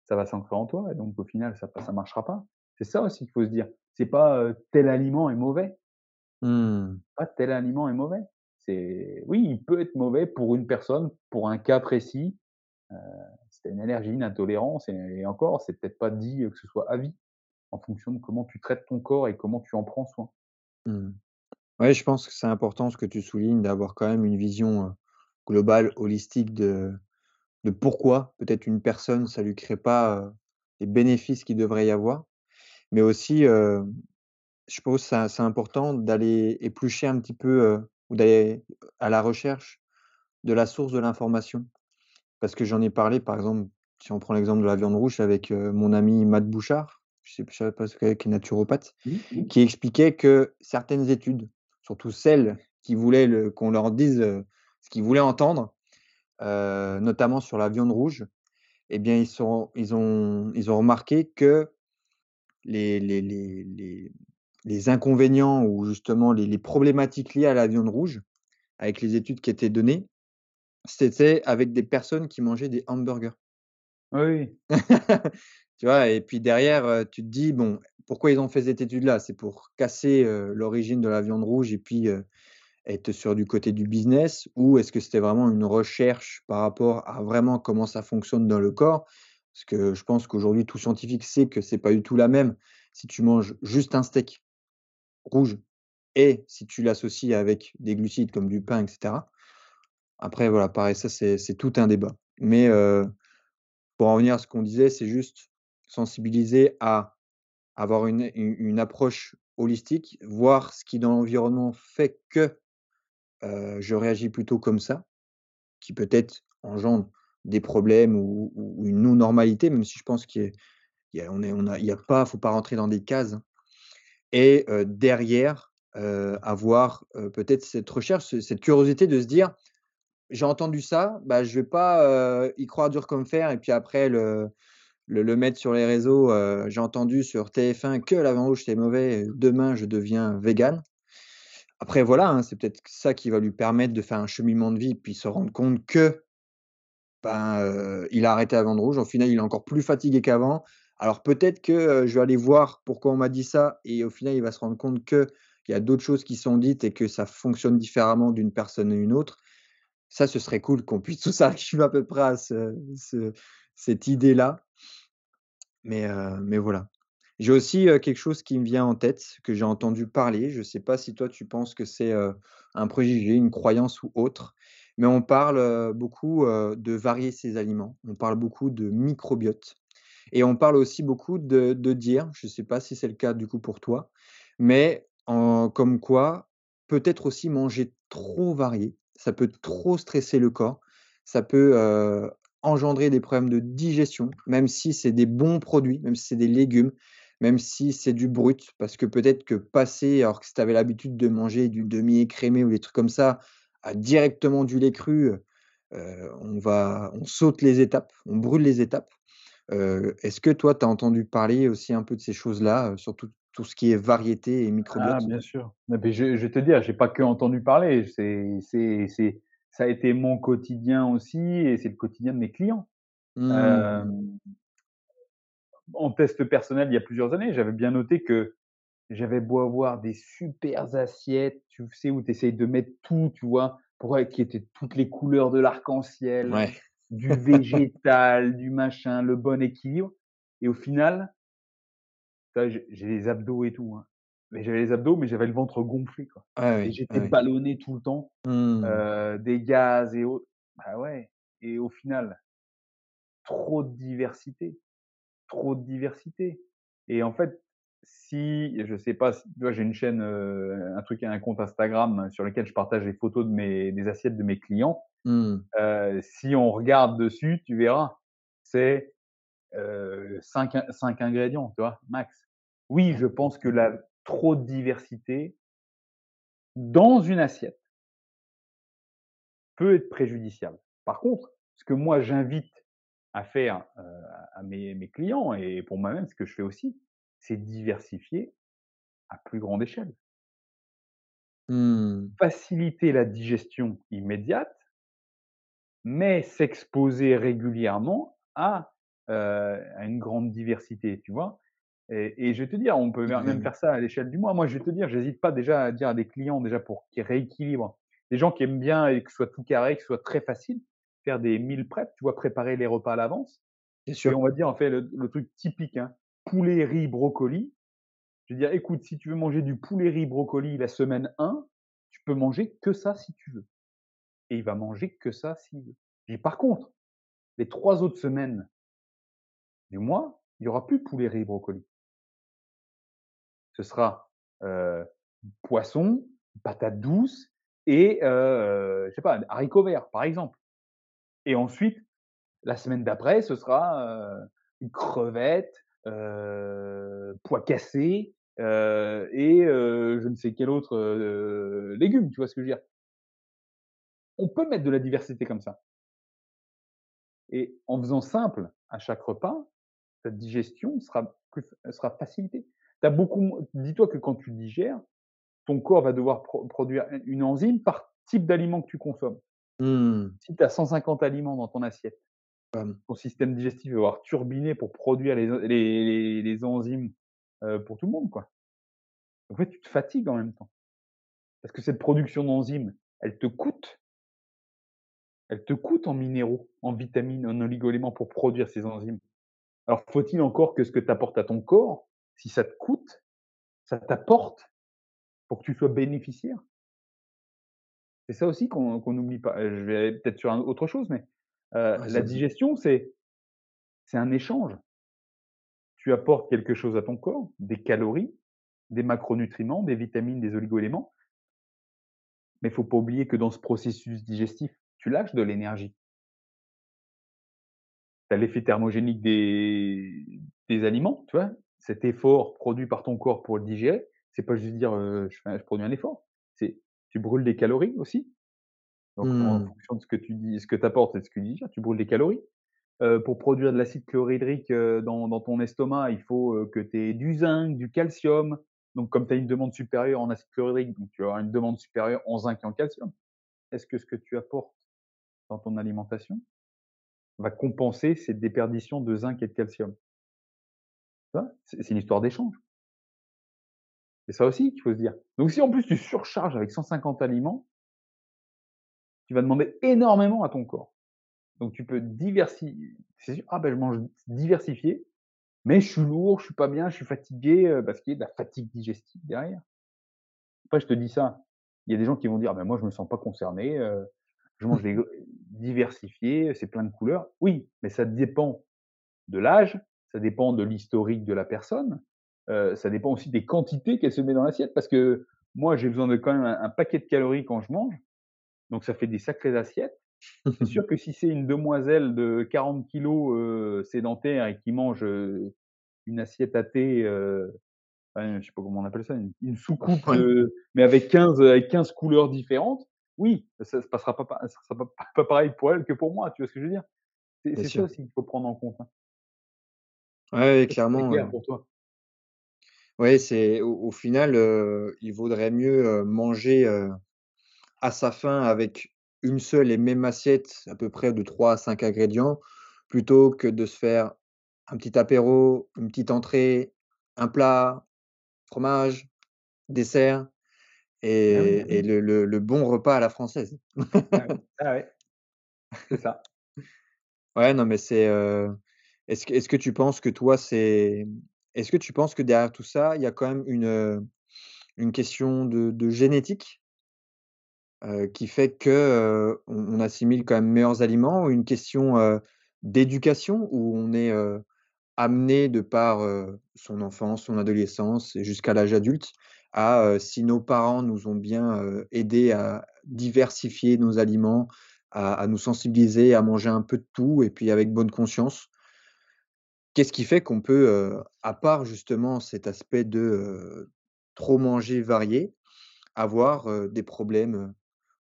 Ça va s'ancrer en toi et donc au final ça ça marchera pas. C'est ça aussi qu'il faut se dire. C'est pas, tel aliment est mauvais, Mmh. pas tel aliment est mauvais. C'est oui, il peut être mauvais pour une personne, pour un cas précis, tu as une allergie, une intolérance et et encore, c'est peut-être pas dit, que ce soit à vie, en fonction de comment tu traites ton corps et comment tu en prends soin. Mmh. Ouais, je pense que c'est important ce que tu soulignes d'avoir quand même une vision, globale, holistique de de pourquoi peut-être une personne, ça lui crée pas, les bénéfices qu'il devrait y avoir. Mais aussi, heu, je pense que c'est important d'aller éplucher un petit peu, heu, ou d'aller à la recherche de la source de l'information. Parce que j'en ai parlé, par exemple, si on prend l'exemple de la viande rouge avec, heu, mon ami Matt Bouchard, je sais je savais pas ce que qui est naturopathe, Mmh. qui expliquait que certaines études, surtout celles qui voulaient le qu'on leur dise, ce qu'ils voulaient entendre, notamment sur la viande rouge, eh bien, ils sont ils ont ils ont remarqué que les les les les inconvénients ou justement les les problématiques liées à la viande rouge, avec les études qui étaient données, c'était avec des personnes qui mangeaient des hamburgers. Oui, oui. Tu vois? Et puis derrière, tu te dis: «Bon, pourquoi ils ont fait cette étude-là? C'est pour casser, l'origine de la viande rouge et puis, être sur du côté du business ou est-ce que c'était vraiment une recherche par rapport à vraiment comment ça fonctionne dans le corps?» Parce que je pense qu'aujourd'hui tout scientifique sait que c'est pas du tout la même si tu manges juste un steak rouge et si tu l'associes avec des glucides comme du pain et cetera. Après voilà, pareil, ça c'est tout un débat. Mais, heu, pour en revenir à ce qu'on disait, c'est juste sensibiliser à avoir une approche holistique, voir ce qui dans l'environnement fait que, heu, je réagis plutôt comme ça, qui peut-être engendre des problèmes ou une non-normalité, même si je pense qu'il y a on on a il a pas faut pas rentrer dans des cases et heu, derrière, avoir, peut-être cette recherche, ce cette curiosité de se dire: «J'ai entendu ça, bah, je vais pas, y croire dur comme fer et puis après le le mettre sur les réseaux, j'ai entendu sur TF1 que la viande rouge c'est mauvais, demain je deviens végan. Après voilà, hein, c'est peut-être ça qui va lui permettre de faire un cheminement de vie, puis se rendre compte que, ben, heu, il a arrêté la viande rouge. Au final, il est encore plus fatigué qu'avant. Alors peut-être que, heu, je vais aller voir pourquoi on m'a dit ça et au final, il va se rendre compte qu'il y a d'autres choses qui sont dites et que ça fonctionne différemment d'une personne à une autre. Ça, ce serait cool qu'on puisse tous arriver à peu près à ce ce cette idée-là. Mais, heu, mais voilà. J'ai aussi, quelque chose qui me vient en tête, que j'ai entendu parler. Je sais pas si toi tu penses que c'est, un préjugé, une croyance ou autre, mais on parle, beaucoup, de varier ses aliments. On parle beaucoup de microbiote et on parle aussi beaucoup de dire, je sais pas si c'est le cas du coup pour toi, mais comme quoi, peut-être aussi manger trop varié, ça peut trop stresser le corps. Ça peut, engendrer des problèmes de digestion, même si c'est des bons produits, même si c'est des légumes, même si c'est du brut. Parce que peut-être que passer alors que si tu avais l'habitude de manger du demi-écrémé ou des trucs comme ça, à directement du lait cru, on va on saute les étapes, on brûle les étapes. Est-ce que toi, tu as entendu parler aussi un peu de ces choses-là, heu, sur tout ce qui est variété et Ah microbiote? bien sûr. Mais je je vais te dire, j'ai pas que entendu parler, c'est ça a été mon quotidien aussi et c'est le quotidien de mes clients. Mmh. En test personnel, il y a plusieurs années, j'avais bien noté que j'avais beau avoir des supers assiettes, tu sais, où tu essayes de mettre tout, tu vois? Pour y ait toutes les couleurs de l'arc-en-ciel, Ouais. du végétal, du machin, le bon équilibre et au final j'ai les abdos et tout, hein. Mais j'avais les abdos, mais j'avais le ventre gonflé, quoi Ah et ah j'étais oui. ballonné tout le temps, Mmh. heu, des gaz et autres. Bah ouais et au final, trop de diversité, trop de diversité et en fait, si je sais pas si tu vois, j'ai une chaîne, heu, un truc un compte Instagram sur lequel je partage les photos de mes des assiettes de mes clients. Mmh. Heu, si on regarde dessus, tu verras, c'est, 5 in 5 ingrédients, tu vois? Max. Oui, je pense que la trop de diversité dans une assiette peut être préjudiciable. Par contre, ce que moi j'invite à faire, heu, à mes mes clients et pour moi-même, ce que je fais aussi, c'est diversifier à plus grande échelle. Mmh. Faciliter la digestion immédiate, mais s'exposer régulièrement à, heu, à une grande diversité, tu vois? Et et je vais te dire, on peut même Mmh. faire ça à l'échelle du mois. Moi, je vais te dire, j'hésite pas déjà à dire à des clients, déjà pour qu'ils rééquilibrent. Des gens qui aiment bien et que ce soit tout carré, que ce soit très facile, faire des meal prep, tu vois? Préparer les repas à l'avance et sûr. on va dire, en fait, le le truc typique, hein, poulet, riz, brocoli. Je veux dire: «Écoute, si tu veux manger du poulet, riz, brocoli la semaine 1, tu peux manger que ça si tu veux» et il va manger que ça s'il veut. Et par contre, les 3 autres semaines du mois, il y aura plus poulet, riz, brocoli. Ce sera, heu, poisson, patates douces et heu, je sais pas, haricots verts, par exemple. Et ensuite, la semaine d'après, ce sera, heu, une crevette, pois cassés, heu et heu, je ne sais quel autre, légume, tu vois ce que je veux dire? On peut mettre de la diversité comme ça et en faisant simple à chaque repas, ta digestion sera plus sera facilitée. Tu beaucoup dis-toi que quand tu digères, ton corps va devoir pro produire une enzyme par type d'aliment que tu consommes. Mmh. Si tu as 150 aliments dans ton assiette. Ton système digestif va devoir turbiner pour produire les enzymes, pour tout le monde, quoi. En fait, tu te fatigues en même temps. Parce que cette production d'enzymes, elle te coûte, elle te coûte en minéraux, en vitamines, en oligo-éléments pour produire ces enzymes. Alors faut-il encore que ce que tu apportes à ton corps, si ça te coûte, ça t'apporte pour que tu sois bénéficiaire? C'est ça aussi qu'on n'oublie pas. Je vais peut-être sur autre chose, mais, heu, Ouais, la digestion, c'est c'est un échange. Tu apportes quelque chose à ton corps, des calories, des macronutriments, des vitamines, des oligo-éléments, mais il faut pas oublier que dans ce processus digestif, tu lâches de l'énergie. Tu as l'effet thermogénique des des aliments, tu vois? Cet effort produit par ton corps pour le digérer, c'est pas juste dire, heu: «Je je produis un effort». C'est tu brûles des calories aussi, donc en Mmh. fonction de ce que tu dis ce que tu apportes et de ce que tu digères, tu brûles des calories. heu, pour produire de l'acide chlorhydrique, heu, dans dans ton estomac, il faut, heu, que tu aies du zinc, du calcium. Donc comme tu as une demande supérieure en acide chlorhydrique, donc tu avoir une demande supérieure en zinc et en calcium. Est-ce que ce que tu apportes dans ton alimentation va compenser cette déperdition de zinc et de calcium? C'est une histoire d'échange. C'est ça aussi qu'il faut se dire. Donc si en plus tu surcharges avec 150 aliments tu vas demander énormément à ton corps. Donc tu peux diversifier. ah ben je mange diversifié, mais je suis lourd, je suis pas bien, je suis fatigué, heu, parce qu'il y a de la fatigue digestive derrière. Après je te dis ça, il y a des gens qui vont dire: «Ben moi je me sens pas concerné, heu, je mange des c'est plein de couleurs». Oui, mais ça dépend de l'âge, ça dépend de l'historique de la personne, heu, ça dépend aussi des quantités qu'elle se met dans l'assiette. Parce que moi j'ai besoin de quand même un paquet de calories quand je mange, donc ça fait des sacrées assiettes. C'est sûr que si c'est une demoiselle de 40 kilogrammes, heu, sédentaire et qui mange, heu, une assiette à thé, heu, enfin, je sais pas comment on appelle ça, une une soucoupe, heu, mais avec 15, heu, avec 15 couleurs différentes, oui, ça se passera pas ça sera pas pas pareil pour elle que pour moi, tu vois ce que je veux dire? C'est ça aussi qu'il faut prendre en compte, hein. Ouais, clairement, clair pour toi? ouais, c'est au au final, il vaudrait mieux, manger, à sa faim avec une seule et même assiette, à peu près de 3 à 5 ingrédients, plutôt que de se faire un petit apéro, une petite entrée, un plat, fromage, dessert Ah oui, et et oui. le le le bon repas à la française. Ah ouais. Ah ouais, c'est ça. Ouais, non, mais c'est, heu, est-ce que est-ce que tu penses que toi, c'est est-ce que tu penses que derrière tout ça, il y a quand même une, heu, une question de de génétique? Qui fait que, on assimile quand même meilleurs aliments une question, d'éducation où on est, amené de par, son enfance, son adolescence et jusqu'à l'âge adulte à, si nos parents nous ont bien, aidés à diversifier nos aliments, à nous sensibiliser à manger un peu de tout et puis avec bonne conscience. Qu'est-ce qui fait qu'on peut, à part justement cet aspect de, trop manger varié, avoir, des problèmes,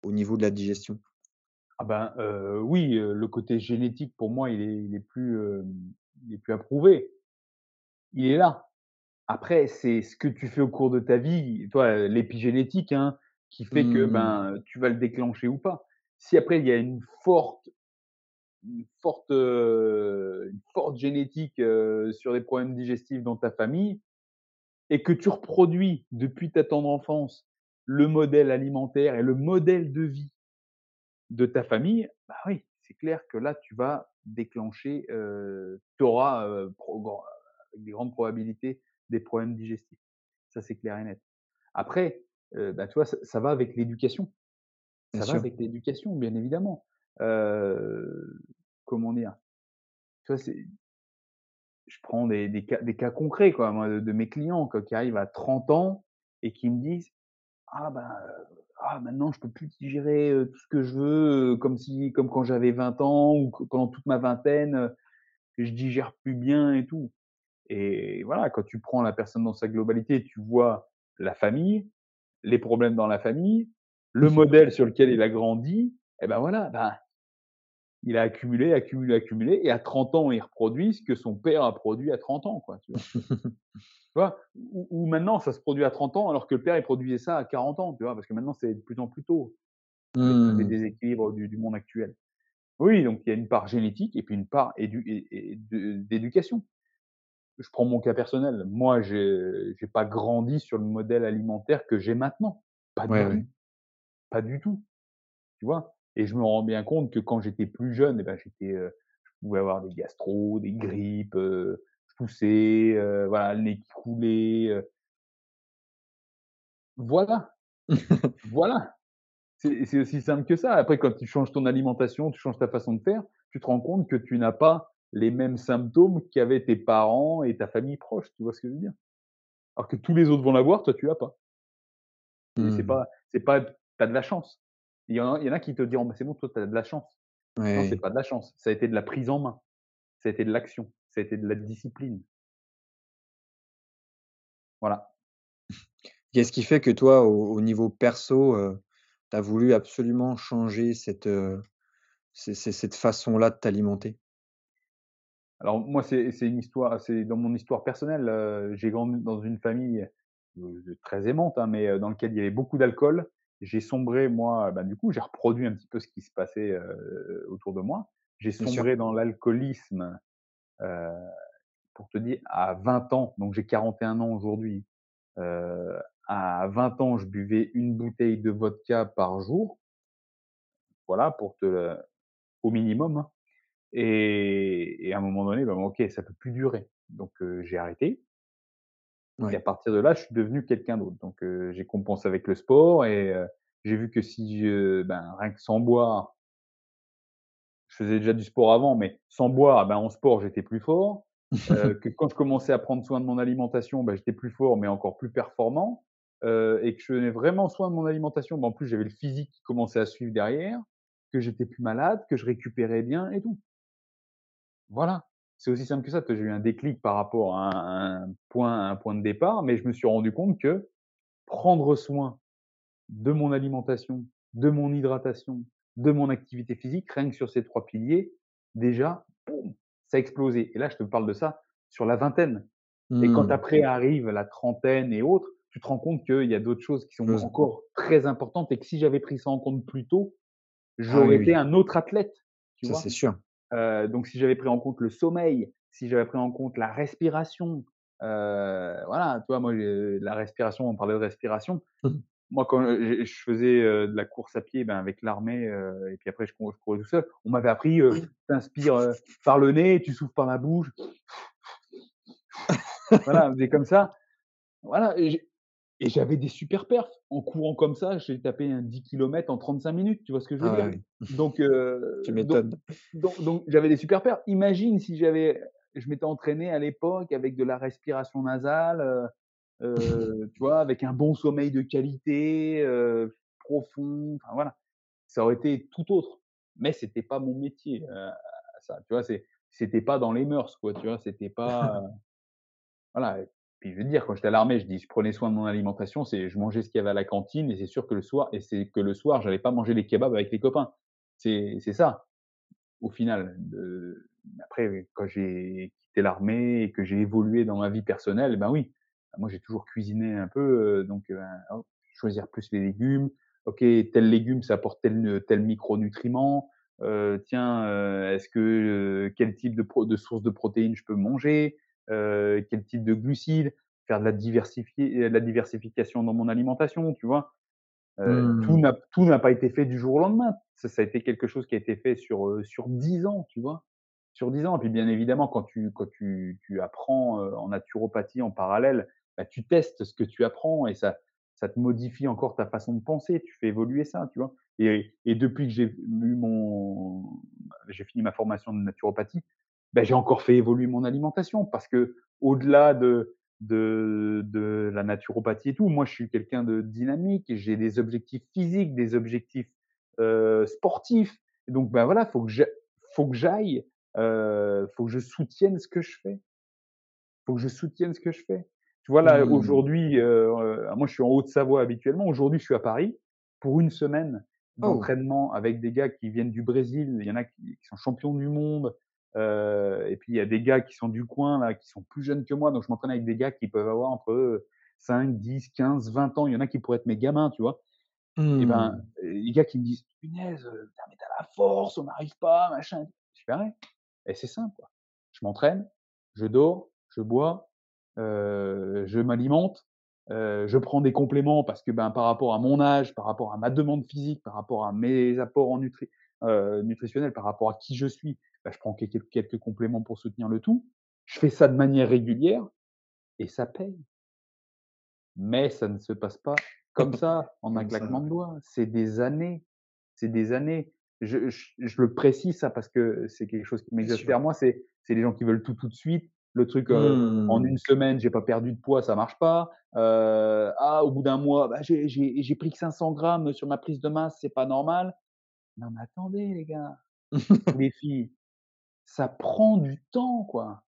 au niveau de la digestion? Ah ben, oui, le côté génétique pour moi il est il est plus, il est plus prouver. Il est là. Après, c'est ce que tu fais au cours de ta vie, toi, l'épigénétique, hein, qui fait que, Mmh. ben, tu vas le déclencher ou pas. Si après il y a une forte une forte, heu, une forte génétique, sur des problèmes digestifs dans ta famille et que tu reproduis depuis ta tendre enfance le modèle alimentaire et le modèle de vie de ta famille, bah oui, c'est clair que là, tu vas déclencher, heu, tu auras, pro avec des grandes probabilités, des problèmes digestifs. Ça, c'est clair et net. Après, heu, bah, tu vois, ça ça va avec l'éducation. Bien Ça va sûr. avec l'éducation, bien évidemment. Comment dire? Tu vois, c'est je prends des des cas des cas concrets, quoi, moi, de de mes clients, quoi, qui arrivent à 30 ans et qui me disent: «Ah ben, heu, ah maintenant je peux plus digérer, heu, tout ce que je veux, heu, comme si comme quand j'avais 20 ans ou que pendant toute ma vingtaine, heu, je digère plus bien et tout». Et voilà, quand tu prends la personne dans sa globalité, tu vois la famille, les problèmes dans la famille, le modèle sur lequel il a grandi et ben voilà, ben, il a accumulé, accumulé, accumulé et à 30 ans, il reproduit ce que son père a produit à 30 ans, quoi, tu vois? Tu vois? Ou ou maintenant ça se produit à 30 ans alors que le père il produisait ça à 40 ans, tu vois? Parce que maintenant c'est de plus en plus tôt, tous les Mmh. déséquilibres du du monde actuel. Oui, donc il y a une part génétique et puis une part d'éducation. Je prends mon cas personnel. Moi, j'ai j'ai pas grandi sur le modèle alimentaire que j'ai maintenant. Pas Ouais, du ouais. tout, pas du tout, tu vois? Et je me rends bien compte que quand j'étais plus jeune et ben, j'étais, heu, je pouvais avoir des gastros, des grippes, heu, je toussais, heu, voilà, le nez qui coulait, heu, voilà, voilà. C'est aussi simple que ça. Après, quand tu changes ton alimentation, tu changes ta façon de faire, tu te rends compte que tu n'as pas les mêmes symptômes qu'avaient tes parents et ta famille proche, tu vois ce que je veux dire? Alors que tous les autres vont l'avoir, toi tu l'as pas. Et c'est Mmh. pas c'est pas tu as de la chance. Il y en a il y en a qui te diront: «Bah, c'est bon, toi tu as de la chance». Non, c'est pas de la chance, ça a été de la prise en main, ça a été de l'action, ça a été de la discipline. Voilà. Qu'est-ce qui fait que toi, au au niveau perso, heu, tu as voulu absolument changer cette, c cette façon-là de t'alimenter? Alors moi, c'est c'est une histoire c'est dans mon histoire personnelle, heu, j'ai grandi dans une famille, heu, très aimante, hein, mais dans lequel il y avait beaucoup d'alcool. J'ai sombré moi, bah, du coup, j'ai reproduit un petit peu ce qui se passait, autour de moi. J'ai sombré dans l'alcoolisme, pour te dire à 20 ans, donc j'ai 41 ans aujourd'hui. À 20 ans, je buvais une bouteille de vodka par jour, voilà, pour te au minimum, hein et et à un moment donné, bah, OK, ça peut plus durer. Donc j'ai arrêté et à partir de là, je suis devenu quelqu'un d'autre. Donc heu, j'ai compensé avec le sport et heu, j'ai vu que si je ben, rien que sans boire, je faisais déjà du sport avant, mais sans boire, ben, en sport, j'étais plus fort. Heu, que quand je commençais à prendre soin de mon alimentation, bah, j'étais plus fort, mais encore plus performant. Heu et que je prenais vraiment soin de mon alimentation, bah, en plus, j'avais le physique qui commençait à suivre derrière, que j'étais plus malade, que je récupérais bien et tout. Voilà, c'est aussi simple que ça. J'ai eu un déclic par rapport à un point un point de départ, mais je me suis rendu compte que prendre soin de mon alimentation, de mon hydratation, de mon activité physique, rien que sur ces 3 piliers, déjà, boum, ça a explosé et là, je te parle de ça sur la vingtaine et quand Mmh. après arrive la trentaine et autres, tu te rends compte qu'il y a d'autres choses qui sont Chose. encore très importantes et que si j'avais pris ça en compte plus tôt, Ah j'aurais oui, été oui, un autre athlète, tu ça c'est sûr. Heu, donc si j'avais pris en compte le sommeil, si j'avais pris en compte la respiration, heu, voilà, tu vois? Moi, la respiration, on parlait de respiration. Mmh. Moi, quand, heu, je faisais, de la course à pied, ben, avec l'armée, et puis après je cour je courais tout seul, on m'avait appris, heu: «Tu inspires, heu, par le nez, tu souffles par la bouche». Voilà, on faisait comme ça. Voilà et j'avais des super perfs. En courant comme ça, j'ai tapé un 10 kilomètres en 35 minutes, tu vois ce que je veux Ah dire? oui, Donc tu heu, donc m'étonnes. donc donc j'avais des super perfs. Imagine si j'avais je m'étais entraîné à l'époque avec de la respiration nasale, heu heu, tu vois? Avec un bon sommeil de qualité, heu, profond, enfin voilà. Ça aurait été tout autre. Mais c'était pas mon métier, heu, ça, tu vois? C'est c'était pas dans les mœurs, quoi, tu vois? C'était pas, voilà puis je veux dire, quand j'étais à l'armée, je dis: «Je prenais soin de mon alimentation», c'est je mangeais ce qu'il y avait à la cantine et c'est sûr que le soir et c'est que le soir, j'allais pas manger les kebabs avec les copains. C'est c'est ça, au final, après, quand j'ai quitté l'armée et que j'ai évolué dans ma vie personnelle, ben oui, moi j'ai toujours cuisiné un peu, heu, donc hop, choisir plus les légumes. OK, tel légume, ça apporte tel tel micronutriment. Heu, tiens, heu, est-ce que, heu, quel type de pro de source de protéines je peux manger? Heu, quel type de glucides? Faire de la diversifier de la diversification dans mon alimentation, tu vois? Tout Mmh. n'a tout n'a pas été fait du jour au lendemain. Ça ça a été quelque chose qui a été fait sur, heu, sur 10 ans, tu vois? Sur 10 ans et puis bien évidemment quand tu quand tu tu apprends, en naturopathie en parallèle, bah, tu testes ce que tu apprends et ça ça te modifie encore ta façon de penser. Tu fais évoluer ça, tu vois? Et et depuis que j'ai eu mon j'ai fini ma formation de naturopathie, bah, j'ai encore fait évoluer mon alimentation parce qu'au-delà de de de la naturopathie et tout. Moi, je suis quelqu'un de dynamique, j'ai des objectifs physiques, des objectifs, sportifs. Et donc, bah, voilà, faut que faut que j'aille, heu, faut que je soutienne ce que je fais. Faut que je soutienne ce que je fais. Tu vois, là, Mmh. aujourd'hui, heu, moi, je suis en Haute-Savoie habituellement. Aujourd'hui, je suis à Paris pour une semaine Oh! d'entraînement avec des gars qui viennent du Brésil. Il y en a qui qui sont champions du monde, heu et puis il y a des gars qui sont du coin, là, qui sont plus jeunes que moi. Donc je m'entraîne avec des gars qui peuvent avoir entre, heu, 5-10-15-20 ans. Il y en a qui pourraient être mes gamins, tu vois? Et ben, Mmh. les gars qui me disent: «Punaise, heu, putain, mais tu la force, on n'arrive pas, machin». Je fais: «Ouais» et c'est simple, quoi. Je m'entraîne, je dors, je bois, heu, je m'alimente, je prends des compléments parce que, ben, par rapport à mon âge, par rapport à ma demande physique, par rapport à mes apports en nutri nutritionnels, par rapport à qui je suis, bah, je prends quelques quelques compléments pour soutenir le tout. Je fais ça de manière régulière et ça paye. Mais ça ne se passe pas comme ça, en un claquement de doigts. C'est des années, c'est des années. Je je je le précise ça parce que c'est quelque chose qui m'exaspère moi, c'est c'est les gens qui veulent tout, tout de suite. Le truc, heu, en Mmh. une semaine, j'ai pas perdu de poids, ça marche pas. Heu, ah, au bout d'un mois, bah, j'ai pris que 500 grammes sur ma prise de masse, c'est pas normal. Non mais attendez les gars les filles, ça prend du temps, quoi.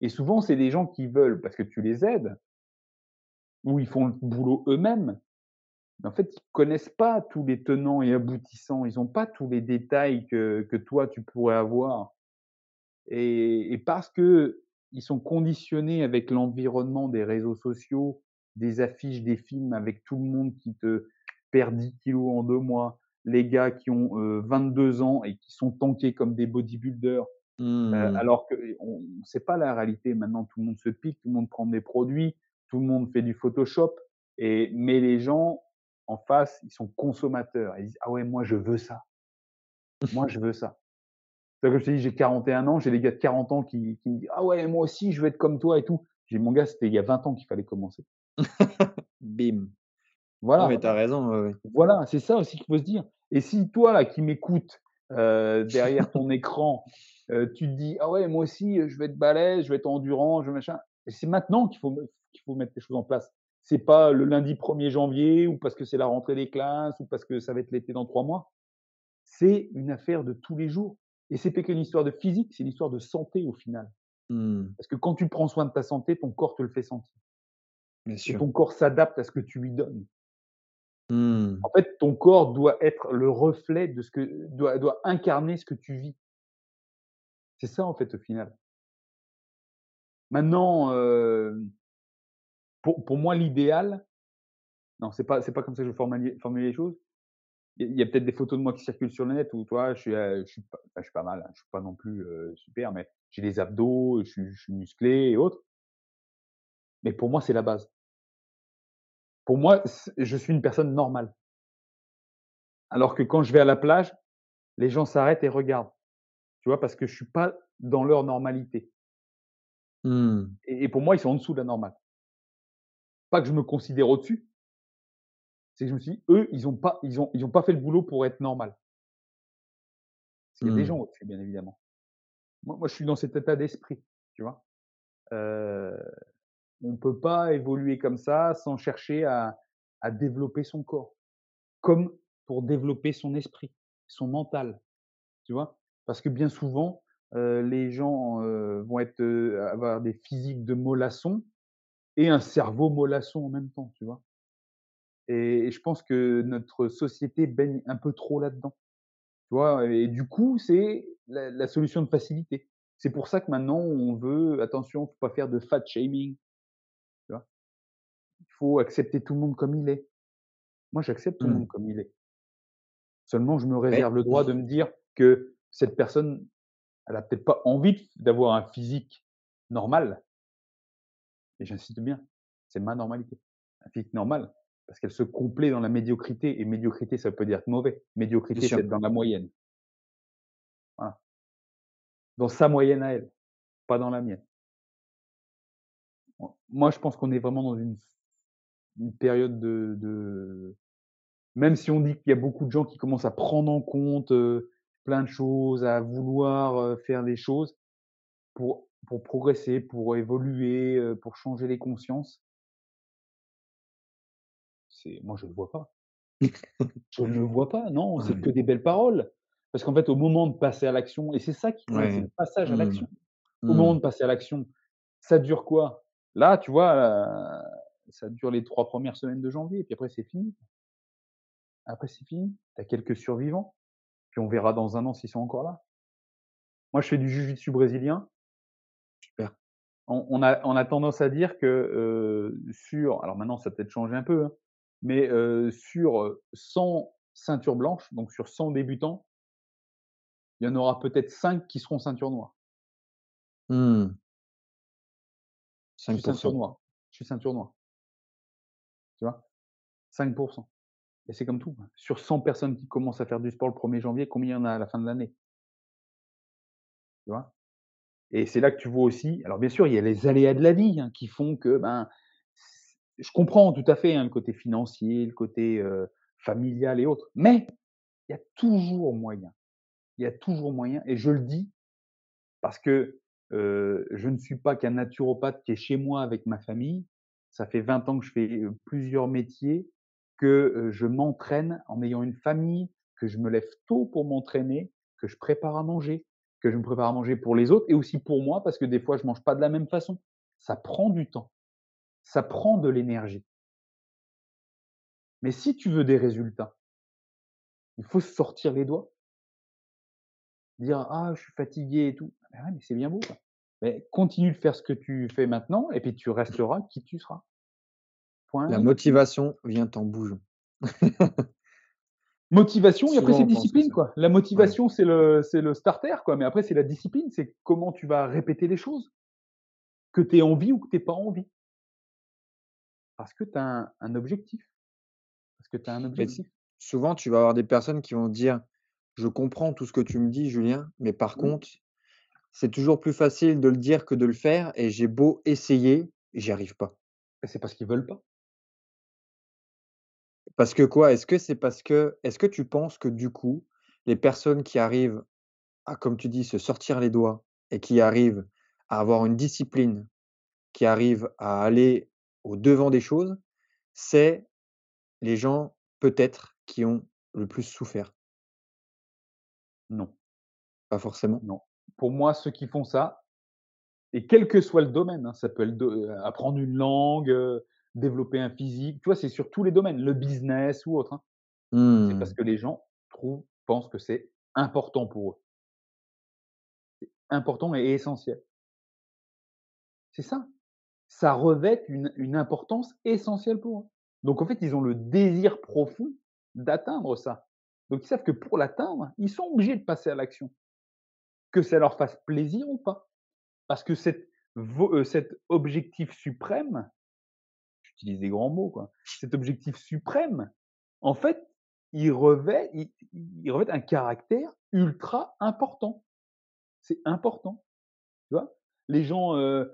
Et souvent, c'est des gens qui veulent parce que tu les aides ou ils font le boulot eux-mêmes. Mais en fait, ils connaissent pas tous les tenants et aboutissants. Ils ont pas tous les détails que que toi tu pourrais avoir. Et parce qu'ils sont conditionnés avec l'environnement des réseaux sociaux, des affiches, des films avec tout le monde qui te perd 10 kilogrammes en 2 mois, les gars qui ont, heu, 22 ans et qui sont tankés comme des bodybuilders, heu, Mmh. alors qu'on c'est pas la réalité. Maintenant, tout le monde se pique, tout le monde prend des produits, tout le monde fait du Photoshop et mais les gens en face, ils sont consommateurs. Ils disent: «Ah ouais, moi je veux ça. Moi je veux ça». Tu vois, comme je t'ai dit, j'ai 41 ans, j'ai des gars de 40 ans qui qui me disent: «Ah ouais, moi aussi je veux être comme toi et tout». J'ai «Mon gars, c'était il y a 20 ans qu'il fallait commencer». Bim. Non, Voilà, mais tu as raison, ouais, ouais. voilà, c'est ça aussi qu'il faut se dire et si toi là qui m'écoutes, heu, derrière ton écran, heu, tu te dis: «Ah ouais, moi aussi, heu, je veux être balèze, je veux être endurant, je machin» et c'est maintenant qu'il faut qu'il faut mettre les choses en place. C'est pas le lundi 1er janvier ou parce que c'est la rentrée des classes ou parce que ça va être l'été dans 3 mois. C'est une affaire de tous les jours et c'est pas qu'une histoire de physique, c'est une histoire de santé au final. Mmh. Parce que quand tu prends soin de ta santé, ton corps te le fait sentir Bien et ton corps s'adapte à ce que tu lui donnes. Mmh. En fait, ton corps doit être le reflet de ce que doit doit incarner ce que tu vis. C'est ça, en fait, au final. Maintenant, hem, pour pour moi, l'idéal non, c'est pas c'est pas comme ça que je formali formuler les choses. Il y a peut-être des photos de moi qui circulent sur le net où, tu vois, je suis, heu, je suis pas enfin, je suis pas mal, hein, je suis pas non plus, heu, super, mais j'ai des abdos, je suis je suis musclé et autres. Mais pour moi, c'est la base. Pour moi, je suis une personne normale. Alors que quand je vais à la plage, les gens s'arrêtent et regardent, tu vois? Parce que je suis pas dans leur normalité Mmh. et et pour moi, ils sont en dessous de la normale. Pas que je me considère au-dessus, c'est que je me suis dit: «Eux, ils ont pas ils ont ils ont pas fait le boulot pour être normal». Parce qu'il y a des Mmh. gens au-dessus, bien évidemment. Moi moi, je suis dans cet état d'esprit, tu vois? Heu, on peut pas évoluer comme ça sans chercher à à développer son corps, comme pour développer son esprit, son mental, tu vois? Parce que bien souvent, heu, les gens, heu, vont être, heu, avoir des physiques de mollassons et un cerveau mollasson en même temps, tu vois? Et et je pense que notre société baigne un peu trop là-dedans. Tu vois? Et du coup, c'est la la solution de facilité. C'est pour ça que maintenant on veut attention, faut pas faire de fat shaming, tu vois? Il faut accepter tout le monde comme il est. Moi, j'accepte tout le Mmh. monde comme il est. Seulement, je me Mais réserve le droit de me dire que cette personne, elle a peut-être pas envie d'avoir un physique normal et j'insiste bien, c'est ma normalité. Un physique normal, parce qu'elle se complaît dans la médiocrité et médiocrité, ça peut dire être mauvais. Médiocrité, c'est être dans la moyenne. Voilà. Dans sa moyenne à elle, pas dans la mienne. Moi, je pense qu'on est vraiment dans une une période de de même si on dit qu'il y a beaucoup de gens qui commencent à prendre en compte, heu, plein de choses, à vouloir, faire des choses pour pour progresser, pour évoluer, pour changer les consciences. C'est moi, je ne le vois pas. Je ne le vois pas, non, c'est que des belles paroles. Parce qu'en fait, au moment de passer à l'action et c'est ça qui c'est Ouais. le passage à Mmh. l'action. Au moment Mmh. de passer à l'action, ça dure quoi? Là, tu vois, ça dure les 3 premières semaines de janvier, puis après c'est fini. Après c'est fini. Tu as quelques survivants, puis on verra dans un an s'ils sont encore là. Moi, je fais du jiu-jitsu brésilien. Super. On on a on a tendance à dire que, heu, sur alors maintenant ça a peut-être changé un peu, hein, mais heu, sur, heu, 100 ceintures blanches, donc sur 100 débutants, il y en aura peut-être 5 qui seront ceinture noire. Mmh. Je suis ceinture 5 noire, je suis ceinture noire, tu vois? 5 et c'est comme tout, quoi. Sur 100 personnes qui commencent à faire du sport le 1er janvier, combien il y en a à la fin de l'année? Tu vois? Et c'est là que tu vois aussi alors bien sûr, il y a les aléas de la vie, hein, qui font que, ben, je comprends tout à fait, hein, le côté financier, le côté, familial et autres, mais il y a toujours moyen. Il y a toujours moyen et je le dis parce que, je ne suis pas qu'un naturopathe qui est chez moi avec ma famille. Ça fait 20 ans que je fais, plusieurs métiers, que, je m'entraîne en ayant une famille, que je me lève tôt pour m'entraîner, que je prépare à manger, que je me prépare à manger pour les autres et aussi pour moi parce que des fois je mange pas de la même façon. Ça prend du temps, ça prend de l'énergie. Mais si tu veux des résultats, il faut sortir les doigts. dire: «Ah, je suis fatigué et tout». Mais ouais, mais c'est bien beau. Mais continue de faire ce que tu fais maintenant et puis tu resteras qui tu seras. La Point motivation vient en bougeant. Motivation et après Souvent c'est discipline quoi. La Ouais. motivation c'est le c'est le starter quoi, mais après c'est la discipline, c'est comment tu vas répéter les choses, que tu aies envie ou que tu aies pas envie. Parce que tu as un un objectif, parce que tu as un Mais objectif. souvent tu vas avoir des personnes qui vont dire: «Je comprends tout ce que tu me dis Julien, mais par Mmh. contre, c'est toujours plus facile de le dire que de le faire et j'ai beau essayer, j'y arrive pas». C'est parce qu'ils veulent pas. Parce que quoi? Est-ce que c'est parce que est-ce que tu penses que du coup, les personnes qui arrivent à, comme tu dis, se sortir les doigts et qui arrivent à avoir une discipline, qui arrivent à aller au-devant des choses, c'est les gens peut-être qui ont le plus souffert? Non, Pas forcément? non. Pour moi, ceux qui font ça et quel que soit le domaine, hein, ça peut être de heu, apprendre une langue, heu, développer un physique, tu vois? C'est sur tous les domaines, le business ou autre, hein. C'est parce Mmh. que les gens trouvent pensent que c'est important pour eux. Important et essentiel. C'est ça. Ça revêt une une importance essentielle pour eux. Donc en fait, ils ont le désir profond d'atteindre ça. Donc ils savent que pour l'atteindre, ils sont obligés de passer à l'action, que ça leur fasse plaisir ou pas. Parce que cet cet objectif suprême, j'utilise des grands mots quoi, cet objectif suprême, en fait, il revêt il il revêt un caractère ultra important. C'est important, tu vois? Les gens, heu,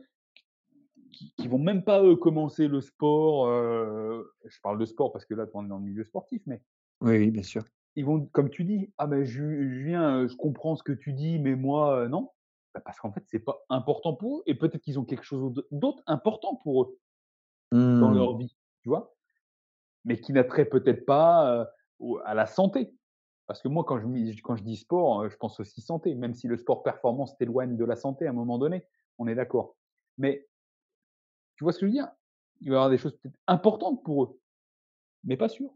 qui qui vont même pas, eux, commencer le sport, heu, je parle de sport parce que là, on est dans le milieu sportif, mais Oui, oui, bien sûr. ils vont comme tu dis: «Ah ben Ju Julien, heu, je comprends ce que tu dis, mais moi, non». Bah, parce qu'en fait, c'est pas important pour eux et peut-être qu'ils ont quelque chose d'au d'autre important pour eux dans Mmh. leur vie, tu vois? Mais qui n'attrait peut-être pas, à la santé. Parce que moi, quand je quand je dis sport, je pense aussi santé, même si le sport performance t'éloigne de la santé à un moment donné, on est d'accord. Mais tu vois ce que je veux dire? Il va y avoir des choses peut-être importantes pour eux, mais pas sûres.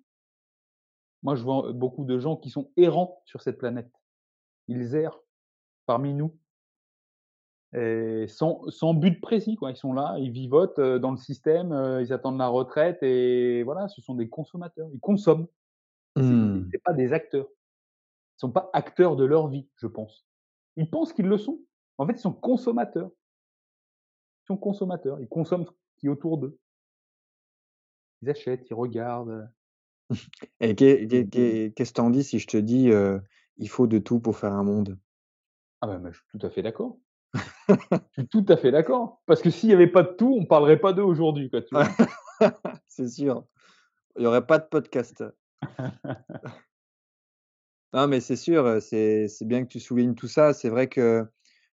Moi, je vois, beaucoup de gens qui sont errants sur cette planète. Ils errent parmi nous et sans sans but précis, quoi. Ils sont là, ils vivotent, heu, dans le système, heu, ils attendent la retraite et voilà, ce sont des consommateurs. Ils consomment, Mmh. c'est pas des acteurs. Ils sont pas acteurs de leur vie, je pense. Ils pensent qu'ils le sont. En fait, ils sont consommateurs. Ils sont consommateurs. Ils consomment ce qui est autour d'eux. Ils achètent, ils regardent, Et qu'est qu'est-ce que tu en dis si je te dis, heu: «Il faut de tout pour faire un monde»? ah bah, je suis tout à fait d'accord. Je suis tout à fait d'accord. Parce que s'il y avait pas de tout, on parlerait pas d'eux aujourd'hui? C'est sûr, il y aurait pas de podcast. Non, mais c'est sûr, heu, c'est c'est bien que tu soulignes tout ça. C'est vrai que,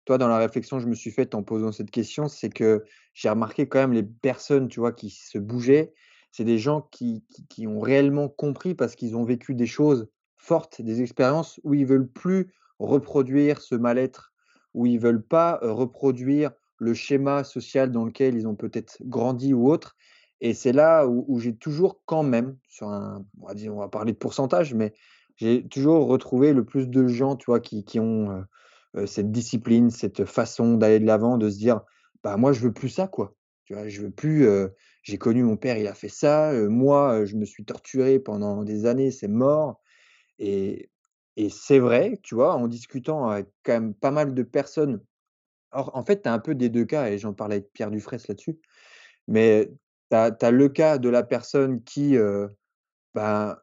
toi, dans la réflexion que je me suis faite en posant cette question, c'est que j'ai remarqué quand même les personnes, tu vois, qui se bougeaient, c'est des gens qui qui qui ont réellement compris parce qu'ils ont vécu des choses fortes, des expériences où ils veulent plus reproduire ce mal-être, où ils veulent pas, reproduire le schéma social dans lequel ils ont peut-être grandi ou autre et c'est là où j'ai toujours quand même, sur un on va dire, on va parler de pourcentage, mais j'ai toujours retrouvé le plus de gens, tu vois, qui ont, cette discipline, cette façon d'aller de l'avant, de se dire: «Bah, moi, je veux plus ça, quoi». Tu vois? Je veux plus, j'ai connu mon père, il a fait ça, moi, je me suis torturé pendant des années, c'est mort et et c'est vrai, tu vois, en discutant avec quand même pas mal de personnes or en fait, tu as un peu des 2 cas et j'en parlais avec Pierre Dufraisse là-dessus, mais tu as le cas de la personne qui, heu, ben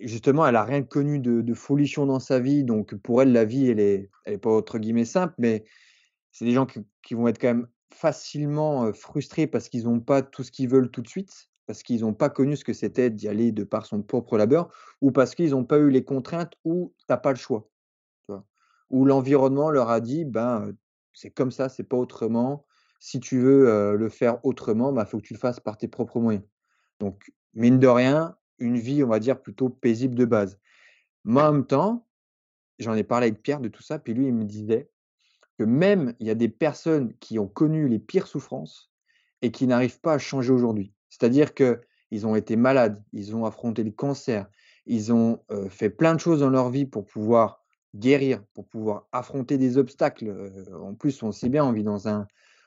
justement, elle a rien connu de de dans sa vie, donc pour elle, la vie, elle est pas entre guillemets «simple», mais c'est des gens qui vont être quand même facilement, frustrés parce qu'ils ont pas tout ce qu'ils veulent tout de suite, parce qu'ils ont pas connu ce que c'était d'y aller de par son propre labeur ou parce qu'ils ont pas eu les contraintes ou tu as pas le choix? Ou l'environnement leur a dit: «Ben, c'est comme ça, c'est pas autrement. Si tu veux, le faire autrement, bah, faut que tu le fasses par tes propres moyens». Donc mine de rien, une vie, on va dire, plutôt paisible de base. Moi, en même temps, j'en ai parlé avec Pierre de tout ça, puis lui, il me disait que même il y a des personnes qui ont connu les pires souffrances et qui n'arrivent pas à changer aujourd'hui. C'est-à-dire qu'ils ont été malades, ils ont affronté le cancer, ils ont, heu, fait plein de choses dans leur vie pour pouvoir guérir, pour pouvoir affronter des obstacles. Heu, en plus, on sait bien, on vit dans un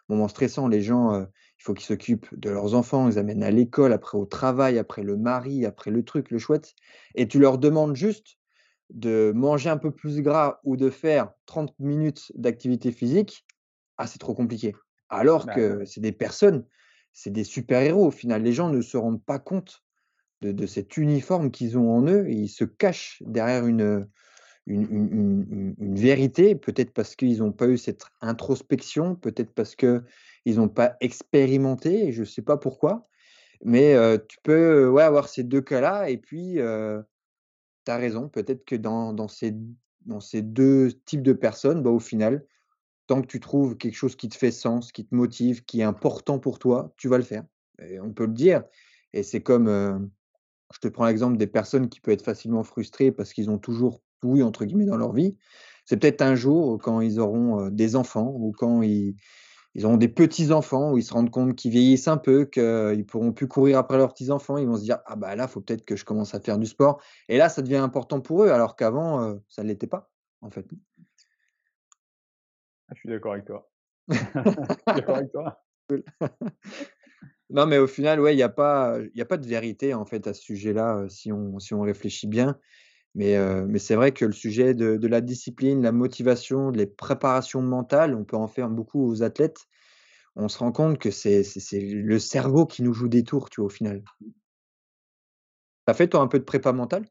moment stressant. Les gens, heu, il faut qu'ils s'occupent de leurs enfants, ils amènent à l'école, après au travail, après le mari, après le truc, le chouette et tu leur demandes juste de manger un peu plus gras ou de faire 30 minutes d'activité physique, ah, c'est trop compliqué. Alors Bah, que c'est des personnes, c'est des super héros au final. Les gens ne se rendent pas compte de de cet uniforme qu'ils ont en eux ils se cachent derrière une, heu, une une vérité, peut-être parce qu'ils ont pas eu cette introspection, peut-être parce qu'ils ont pas expérimenté je sais pas pourquoi. Mais, heu, tu peux, heu, ouais, avoir ces 2 cas-là et puis, heu, tu as raison, peut-être que dans dans ces dans ces 2 types de personnes, bah, au final, tant que tu trouves quelque chose qui te fait sens, qui te motive, qui est important pour toi, tu vas le faire on peut le dire et c'est comme, heu, je te prends l'exemple des personnes qui peuvent être facilement frustrées parce qu'ils ont toujours «tout eu» entre guillemets dans leur vie. C'est peut-être un jour quand ils auront, heu, des enfants ou quand ils auront des petits-enfants où ils se rendent compte qu'ils vieillissent un peu, qu'ils pourront plus courir après leurs petits-enfants. Ils vont se dire: «Ah bah là, il faut peut-être que je commence à faire du sport» et là, ça devient important pour eux alors qu'avant, heu, ça ne l'était pas, en fait. Je suis d'accord avec toi. Je suis d'accord avec toi. Cool. Non, mais au final, ouais, il y a pas, il a pas de vérité, en fait, à ce sujet-là, heu, si on si on réfléchit bien. Mais, heu, mais c'est vrai que le sujet de de la discipline, la motivation, les préparations mentales, on peut en faire beaucoup aux athlètes. On se rend compte que c'est c'est c'est le cerveau qui nous joue des tours, tu vois, au final. Tu as fait, toi, un peu de prépa mentale?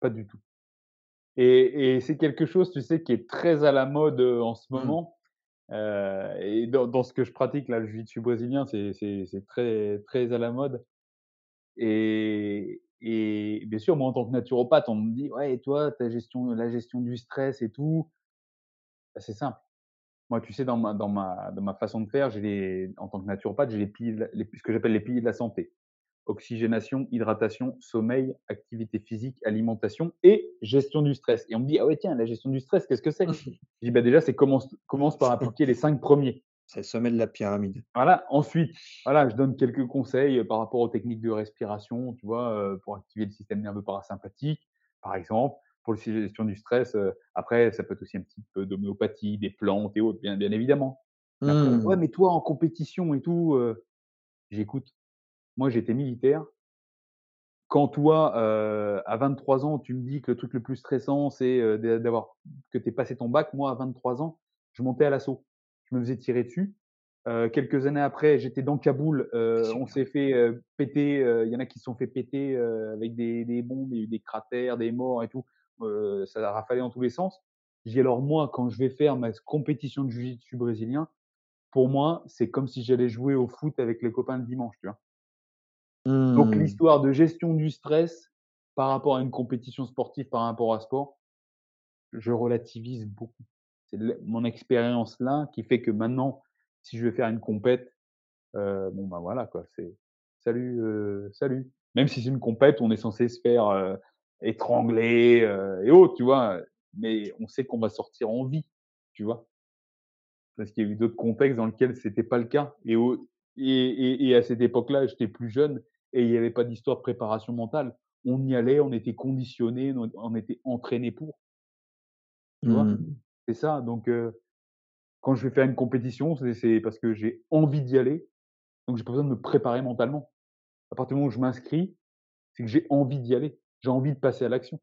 Pas du tout et et c'est quelque chose, tu sais, qui est très à la mode, heu, en ce Mmh. moment, heu et dans dans ce que je pratique là, le jiu-jitsu brésilien, c'est très très à la mode et et bien sûr, moi, en tant que naturopathe, on me dit: «Ouais et toi, ta gestion la gestion du stress et tout?» bah, c'est simple. Moi, tu sais, dans ma dans ma dans ma façon de faire, j'ai en tant que naturopathe, j'ai les les ce que j'appelle les piliers de la santé. Oxygénation, hydratation, sommeil, activité physique, alimentation et gestion du stress. Et on me dit: «Ah ouais, tiens, la gestion du stress, qu'est-ce que c'est?» je dis: «Bah, déjà, c'est commence commence par appliquer les 5 premiers. C'est le sommet de la pyramide. Voilà, ensuite, voilà, je donne quelques conseils, heu, par rapport aux techniques de respiration, tu vois, heu, pour activer le système nerveux parasympathique, par exemple. Pour la gestion du stress, heu, après, ça peut être aussi un petit peu d'homéopathie, des plantes et autres, bien bien évidemment. Après: «Ouais, Mmh. mais toi, en compétition et tout», j'écoute. Moi, j'étais militaire. Quand toi, heu, à 23 ans, tu me dis que le truc le plus stressant, c'est, d'a d'avoir que tu aies passé ton bac, moi, à 23 ans, je montais à l'assaut. Je me faisais tirer dessus. Heu, quelques années après, j'étais dans Kaboul, on s'est fait, péter, il y en a qui se sont fait péter, avec des des bombes, il y a eu des cratères, des morts et tout. Ça a rafalé dans tous les sens. J'ai «Alors moi, quand je vais faire ma compétition de jiu-jitsu brésilien, pour moi, c'est comme si j'allais jouer au foot avec les copains le dimanche», tu vois? Donc Mmh. l'histoire de gestion du stress par rapport à une compétition sportive, par rapport à sport, je relativise beaucoup. C'est mon expérience là qui fait que maintenant, si je veux faire une compète, heu, bon, bah, voilà quoi, c'est salut, heu, salut. Même si c'est une compète on est censé se faire, heu, étrangler, heu et autres, tu vois? Mais on sait qu'on va sortir en vie, tu vois? Parce qu'il y a eu d'autres contextes dans lesquels c'était pas le cas et au et et et à cette époque-là, j'étais plus jeune et il y avait pas d'histoire de préparation mentale. On y allait, on était conditionnés, on on était entraînés pour, tu vois? Mmh. C'est ça, donc quand je vais faire une compétition, c'est parce que j'ai envie d'y aller, donc j'ai pas besoin de me préparer mentalement. À partir du moment où je m'inscris, c'est que j'ai envie d'y aller. J'ai envie de passer à l'action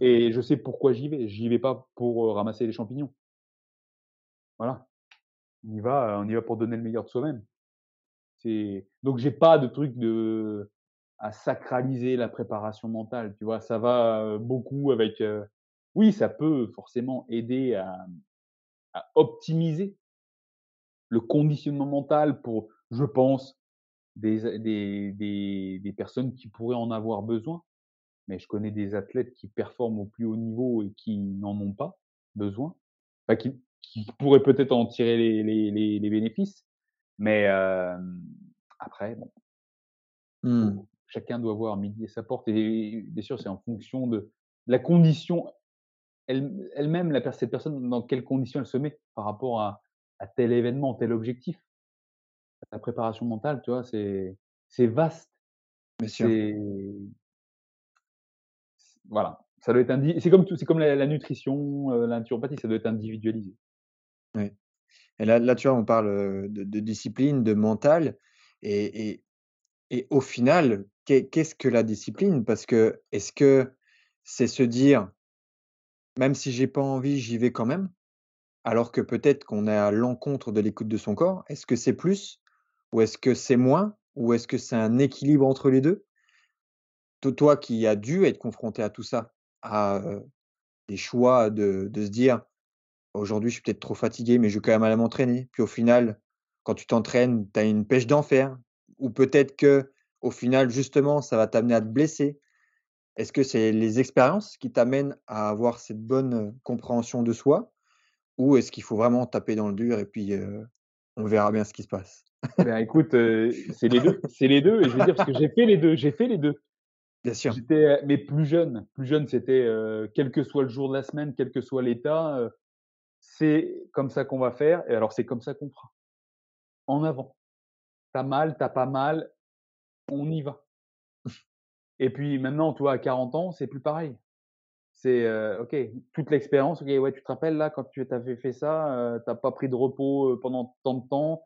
et je sais pourquoi j'y vais. J'y vais pas pour, ramasser les champignons. Voilà, on y va, on y va pour donner le meilleur de soi-même. C'est donc j'ai pas de truc de à sacraliser la préparation mentale, tu vois? Ça va, beaucoup avec, oui, ça peut forcément aider à optimiser le conditionnement mental pour, je pense, des des des personnes qui pourraient en avoir besoin. Mais je connais des athlètes qui performent au plus haut niveau et qui n'en ont pas besoin. Qui pourraient peut-être en tirer les bénéfices. Mais, après bon Mmh. Chacun doit voir midi à sa porte et bien sûr, c'est en fonction de la condition elle elle-même, la cette personne, dans quelles conditions elle se met par rapport à à tel événement, tel objectif. La préparation mentale, tu vois, c'est vaste. Bien sûr. C'est voilà. Ça doit être indi c'est comme tout c'est comme la la nutrition, heu, la naturopathie, ça doit être individualisé. Ouais et là là, tu vois, on parle, de discipline, de mental et et et au final, qu'est qu'est-ce que la discipline? Parce que est-ce que c'est se dire: «Même si j'ai pas envie, j'y vais quand même», alors que peut-être qu'on est à l'encontre de l'écoute de son corps? Est-ce que c'est plus ou est-ce que c'est moins ou est-ce que c'est un équilibre entre les 2? To toi qui as dû être confronté à tout ça, à, des choix de de se dire: «Aujourd'hui, je suis peut-être trop fatigué, mais je vais quand même aller m'entraîner». Puis au final, quand tu t'entraînes, tu as une pêche d'enfer ou peut-être qu'au final, justement, ça va t'amener à te blesser. Est-ce que c'est les expériences qui t'amènent à avoir cette bonne, heu, compréhension de soi? Ou est-ce qu'il faut vraiment taper dans le dur et puis, heu, on verra bien ce qui se passe? Ben, écoute, heu, c'est les 2, c'est les 2 et je veux dire parce que j'ai fait les 2, j'ai fait les 2. Bien sûr. J'étais, mais plus jeune, plus jeune, c'était, quel que soit le jour de la semaine, quel que soit l'état, c'est comme ça qu'on va faire et alors c'est comme ça qu'on fera. En avant. Tu as mal, tu as pas mal, on y va. Et puis maintenant, tu vois, à 40 ans, c'est plus pareil. C'est, heu, OK, toute l'expérience, OK, ouais, tu te rappelles là quand tu tu avais fait ça, heu, tu as pas pris de repos, heu, pendant tant de temps,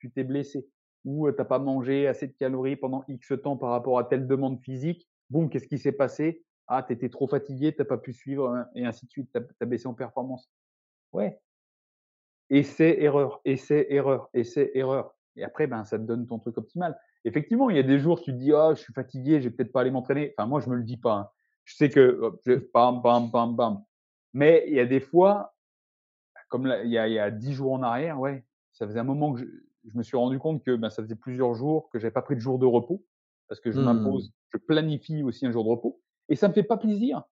tu t'es blessé ou, heu, tu as pas mangé assez de calories pendant X temps par rapport à telle demande physique. Boum, qu'est-ce qui s'est passé? Ah, tu étais trop fatigué, tu as pas pu suivre, hein et ainsi de suite, tu as tu as baissé en performance. Ouais. Essai, erreur, essai, erreur, essai, erreur et après, ben, ça te donne ton truc optimal. Effectivement, il y a des jours, tu te dis: «Ah, je suis fatigué, je vais peut-être pas aller m'entraîner». Enfin, moi, je me le dis pas, hein. Je sais que, hop, je bam, bam, bam, bam. Mais il y a des fois, comme là, il y a il y a 10 jours en arrière, ouais, ça faisait un moment que je je me suis rendu compte que, ben, ça faisait plusieurs jours que j'avais pas pris de jour de repos parce que je Mmh. m'impose, je planifie aussi un jour de repos et ça me fait pas plaisir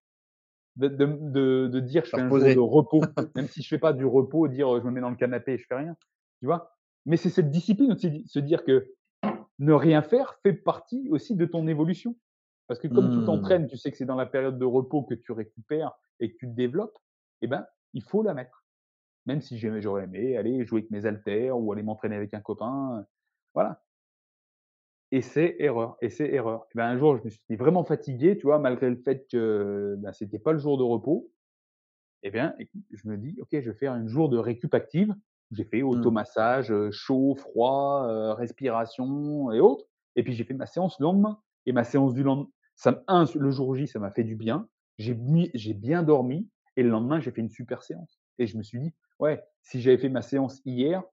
de de de de dire: «Je fais un jour de repos», même si je fais pas du repos, dire, heu: «Je me mets dans le canapé et je fais rien», tu vois? Mais c'est cette discipline aussi, se dire que ne rien faire fait partie aussi de ton évolution. Parce que comme tu Mmh. t'entraînes, tu sais que c'est dans la période de repos que tu récupères et que tu te développes et ben, il faut la mettre. Même si j'aurais aimé aller jouer avec mes haltères ou aller m'entraîner avec un copain, heu, voilà. Essai, erreur, essai, erreur. Et ben, un jour, je me suis vraiment fatigué, tu vois? Malgré le fait que, bah, c'était pas le jour de repos et bien, écoute, je me dis: «OK, je vais faire un jour de récup active». J'ai fait Mmh. automassage, chaud, froid, respiration et autres et puis j'ai fait ma séance le lendemain et ma séance du lend ça m 1 le jour J, ça m'a fait du bien. J'ai j'ai bien dormi et le lendemain, j'ai fait une super séance et je me suis dit: «Ouais, si j'avais fait ma séance hier,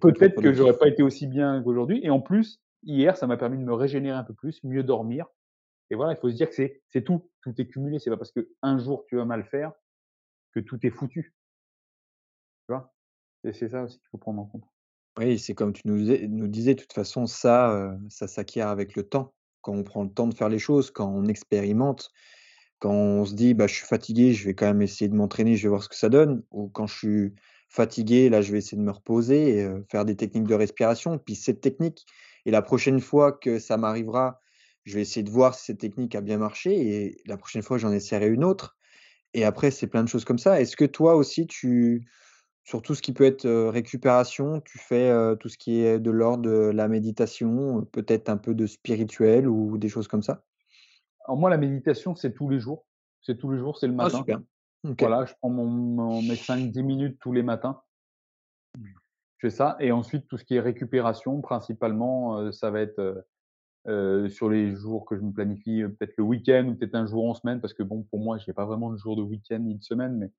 peut-être que j'aurais pas été aussi bien qu'aujourd'hui» et en plus, hier, ça m'a permis de me régénérer un peu plus, mieux dormir et voilà, il faut se dire que c'est tout, tout est cumulé. C'est pas parce qu'un jour tu vas mal faire que tout est foutu. Tu vois? Et c'est ça aussi qu'il faut prendre en compte. Oui, c'est comme tu nous disais de toute façon, ça, heu, ça s'acquiert avec le temps. Quand on prend le temps de faire les choses, quand on expérimente, quand on se dit: «Bah, je suis fatigué, je vais quand même essayer de m'entraîner, je vais voir ce que ça donne» ou quand je suis fatigué, là, je vais essayer de me reposer et heu, faire des techniques de respiration. Puis cette technique et la prochaine fois que ça m'arrivera, je vais essayer de voir si cette technique a bien marché et la prochaine fois, j'en essaierai une autre et après, c'est plein de choses comme ça. Est-ce que toi aussi, tu sur tout ce qui peut être, heu, récupération, tu fais, heu, tout ce qui est de l'ordre de la méditation, peut-être un peu de spirituel ou des choses comme ça? Alors moi, la méditation, c'est tous les jours. C'est tous les jours, c'est le Ah matin. super, OK. Voilà, je prends mon mon mes 5-10 minutes tous les matins. Je fais ça et ensuite tout ce qui est récupération principalement, ça va être, heu, sur les jours que je me planifie, peut-être le week-end ou peut-être un jour en semaine parce que bon, pour moi, j'ai pas vraiment de jour de week-end ni de semaine, mais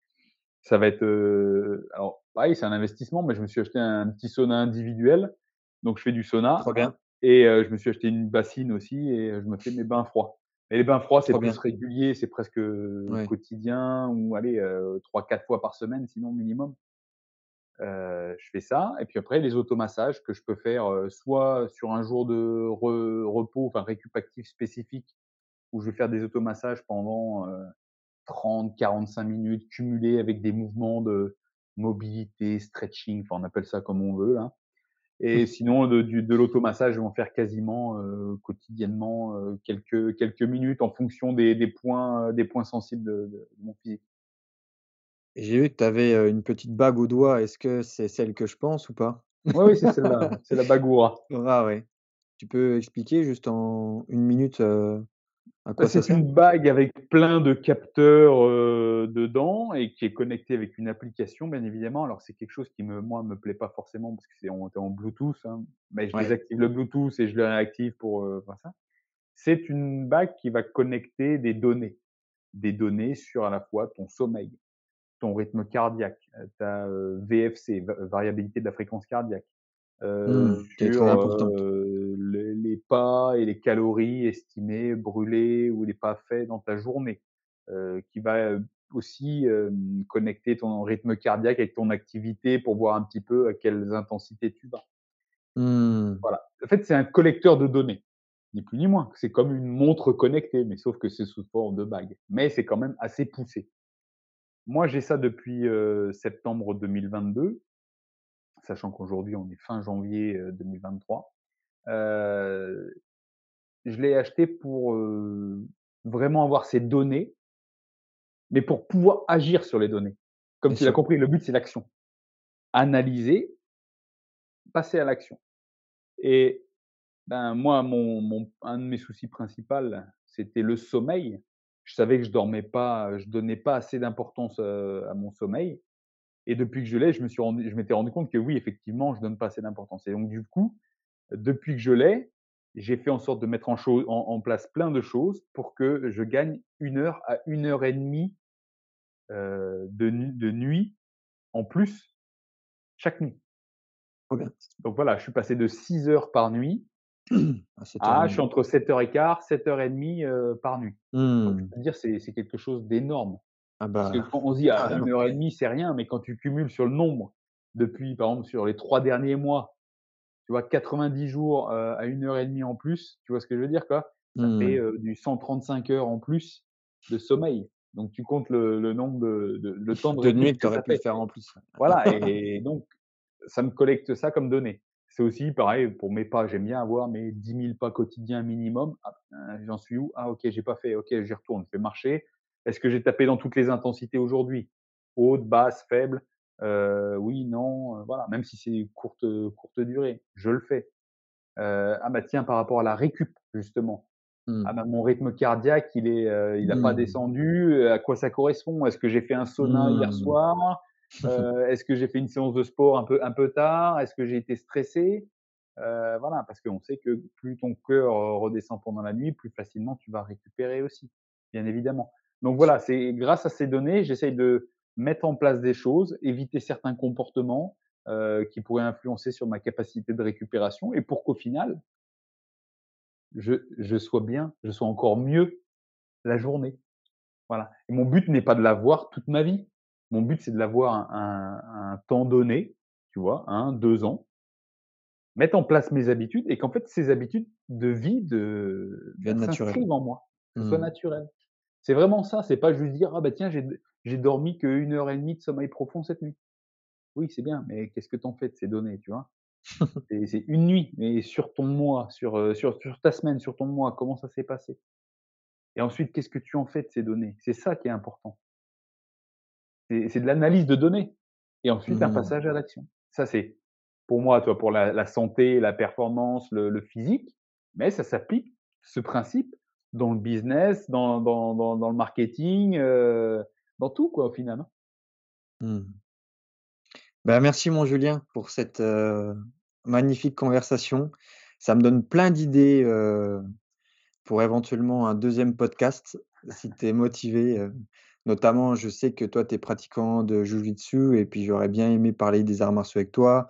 ça va être, heu, alors pareil, c'est un investissement, mais je me suis acheté un petit sauna individuel, donc je fais du sauna Trop bien, et heu, je me suis acheté une bassine aussi et je me fais mes bains froids. Et les bains froids, c'est plus bien. régulier, c'est presque, Ouais. quotidien ou allez, heu, 3-4 fois par semaine sinon minimum. Heu, je fais ça et puis après les automassages que je peux faire, heu, soit sur un jour de re repos, enfin récup actif spécifique où je vais faire des automassages pendant, heu, 30-45 minutes cumulés avec des mouvements de mobilité, stretching, enfin on appelle ça comme on veut là. Et sinon de du de l'automassage, je vais en faire quasiment, heu, quotidiennement, heu, quelques quelques minutes en fonction des des points, heu, des points sensibles de de de mon physique. J'ai vu que tu avais, une petite bague au doigt. Est-ce que c'est celle que je pense ou pas? Oui, oui, c'est celle-là, c'est la Bagoura. Ah ouais. Tu peux expliquer juste en une minute? À Bah, quoi ça c'est sert? une bague avec plein de capteurs, dedans et qui est connectée avec une application, bien évidemment. Alors c'est quelque chose qui me moi, me plaît pas forcément parce que c'est en Bluetooth, hein, mais je Ouais. désactive le Bluetooth et je le réactive pour, faire ça. C'est une bague qui va connecter des données, des données sur à la fois ton sommeil, ton rythme cardiaque, heu, ta, heu, VFC, va variabilité de la fréquence cardiaque, heu, Mmh, sur, heu, les les pas et les calories estimées brûlées ou les pas faits dans ta journée, heu, qui va, aussi, connecter ton rythme cardiaque avec ton activité pour voir un petit peu à quelles intensités tu vas. Mmh. Voilà. En fait, c'est un collecteur de données, ni plus ni moins. C'est comme une montre connectée, mais sauf que c'est sous forme de bague. Mais c'est quand même assez poussé. Moi, j'ai ça depuis, septembre 2022, sachant qu'aujourd'hui on est fin janvier, heu, 2023. Heu, je l'ai acheté pour, vraiment avoir ces données, mais pour pouvoir agir sur les données. Comme Bien tu l'as compris, le but c'est l'action. Analyser, passer à l'action et Ben, moi, mon mon un de mes soucis principal, c'était le sommeil. Je savais que je dormais pas, je donnais pas assez d'importance, à mon sommeil et depuis que je l'ai, je me suis rendu je m'étais rendu compte que oui, effectivement, je donne pas assez d'importance et donc du coup, depuis que je l'ai, j'ai fait en sorte de mettre en cho en en place plein de choses pour que je gagne une heure à une heure et demie, de de nuit en plus chaque nuit. Donc voilà, je suis passé de 6 heures par nuit À Ah, je suis 7:30. entre 7:15, 7:30, heu, par nuit. Donc je Mmh. peux dire, c'est c'est quelque chose d'énorme. Ah Parce que bah, quand on se dit: «Ah, carrément. 1 heure et demie, c'est rien», mais quand tu cumules sur le nombre, depuis, par exemple, sur les 3 derniers mois, tu vois, 90 jours, heu, à 1 heure et demie en plus, tu vois ce que je veux dire, quoi? Ça fait, Mmh. heu, du 135 heures en plus de sommeil. Donc tu comptes le le nombre de de le temps de De nuit que tu aurais pu faire en plus. Voilà et donc ça me collecte ça comme données. C'est aussi pareil pour mes pas, j'aime bien avoir mes 10 000 pas quotidiens minimum. Ah, heu, j'en suis où? Ah OK, j'ai pas fait, OK, j'y retourne, je vais marcher. Est-ce que j'ai tapé dans toutes les intensités aujourd'hui? Haute, basse, faible? Heu, oui, non, heu, voilà, même si c'est courte, courte durée, je le fais. Heu, ah bah tiens, par rapport à la récup justement, Mmh. ah bah mon rythme cardiaque il est, il a pas Mmh. descendu, à quoi ça correspond? Est-ce que j'ai fait un sauna hier Mmh. soir? Heu, est-ce que j'ai fait une séance de sport un peu un peu tard? Est-ce que j'ai été stressé? Heu, voilà, parce qu'on sait que plus ton cœur, heu, redescend pendant la nuit, plus facilement tu vas récupérer aussi, bien évidemment. Donc voilà, c'est grâce à ces données, j'essaye de mettre en place des choses, éviter certains comportements, heu, qui pourraient influencer sur ma capacité de récupération et pour qu'au final, je je sois bien, je sois encore mieux la journée. Voilà et mon but n'est pas de l'avoir toute ma vie. Mon but, c'est de l'avoir un un un temps donné, tu vois, 1-2 ans, mettre en place mes habitudes et qu'en fait, ces habitudes de vie de bah, s'inscrivent en moi, que ce soit Mmh. naturel. C'est vraiment ça, c'est pas juste dire: «Ah bah tiens, j'ai dormi qu'1 heure et demie de sommeil profond cette nuit». Oui, c'est bien, mais qu'est-ce que tu en fais de ces données, tu vois? C'est une nuit, mais sur ton mois, sur, heu, sur sur ta semaine, sur ton mois, comment ça s'est passé? Et ensuite, qu'est-ce que tu en fais de ces données? C'est ça qui est important. C'est de l'analyse de données et ensuite un Mmh. passage à l'action. Ça, c'est pour moi, tu vois, pour la la santé, la performance, le le physique, mais ça s'applique, ce principe, dans le business, dans dans dans dans le marketing, heu, dans tout quoi, au final. Mmh. Bah, merci mon Julien pour cette, heu, magnifique conversation. Ça me donne plein d'idées, heu, pour éventuellement un deuxième podcast si tu es motivé, notamment je sais que toi tu es pratiquant de jiu-jitsu et puis j'aurais bien aimé parler des arts martiaux avec toi,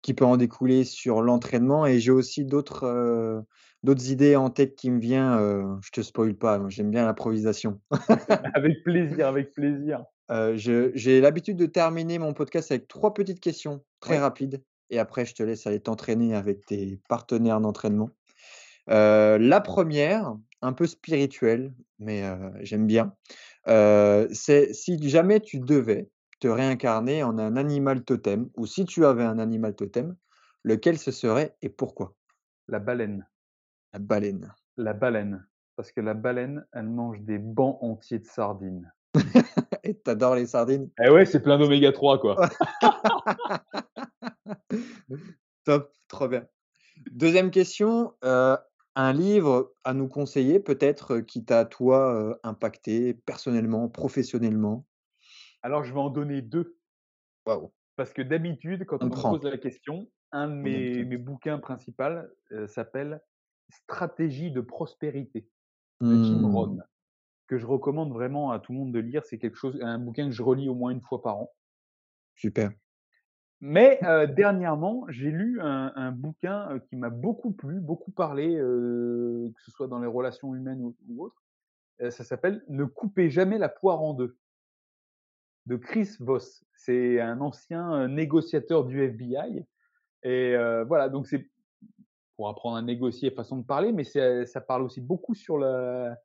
qui peut en découler sur l'entraînement et j'ai aussi d'autres, idées en tête qui me vient, heu, je te spoile pas, j'aime bien l'improvisation. Avec plaisir, avec plaisir. J'ai l'habitude de terminer mon podcast avec 3 petites questions très Ouais. rapides et après je te laisse aller t'entraîner avec tes partenaires d'entraînement. La première, un peu spirituelle, mais j'aime bien, c'est si jamais tu devais te réincarner en un animal totem ou si tu avais un animal totem, lequel ce serait et pourquoi? La baleine, La baleine. la baleine, parce que la baleine, elle mange des bancs entiers de sardines. Et tu adores les sardines? Eh ouais, c'est plein d'oméga 3 quoi. Top, trop bien. Deuxième question, Un livre à nous conseiller peut-être, qui t'a toi, impacté personnellement, professionnellement? Alors je vais en donner 2. Waouh! Parce que d'habitude, quand On on me pose la question, un de mes mes bouquins principal, heu, s'appelle «Stratégie de prospérité» de Jim Mmh. Rohn, que je recommande vraiment à tout le monde de lire. C'est quelque chose un bouquin que je relis au moins 1 fois par an. Super. Mais heu, dernièrement, j'ai lu un un bouquin, heu, qui m'a beaucoup plu, beaucoup parlé, heu, que ce soit dans les relations humaines ou ou autres. Ça s'appelle «Ne coupez jamais la poire en 2» de Chris Voss. C'est un ancien, négociateur du FBI et voilà, donc c'est pour apprendre à négocier, façon de parler, mais ça parle aussi beaucoup sur la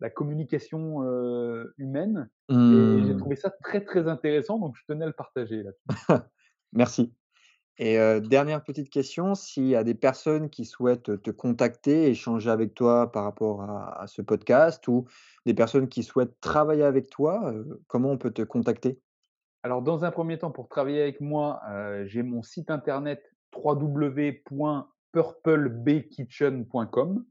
la communication, humaine et j'ai Mmh. trouvé ça très, très intéressant, donc je tenais à le partager là. Merci et dernière petite question, s'il y a des personnes qui souhaitent te contacter, échanger avec toi par rapport à à ce podcast ou des personnes qui souhaitent travailler avec toi, comment on peut te contacter? Alors dans un 1er temps, pour travailler avec moi, j'ai mon site internet www.purplebkitchen.com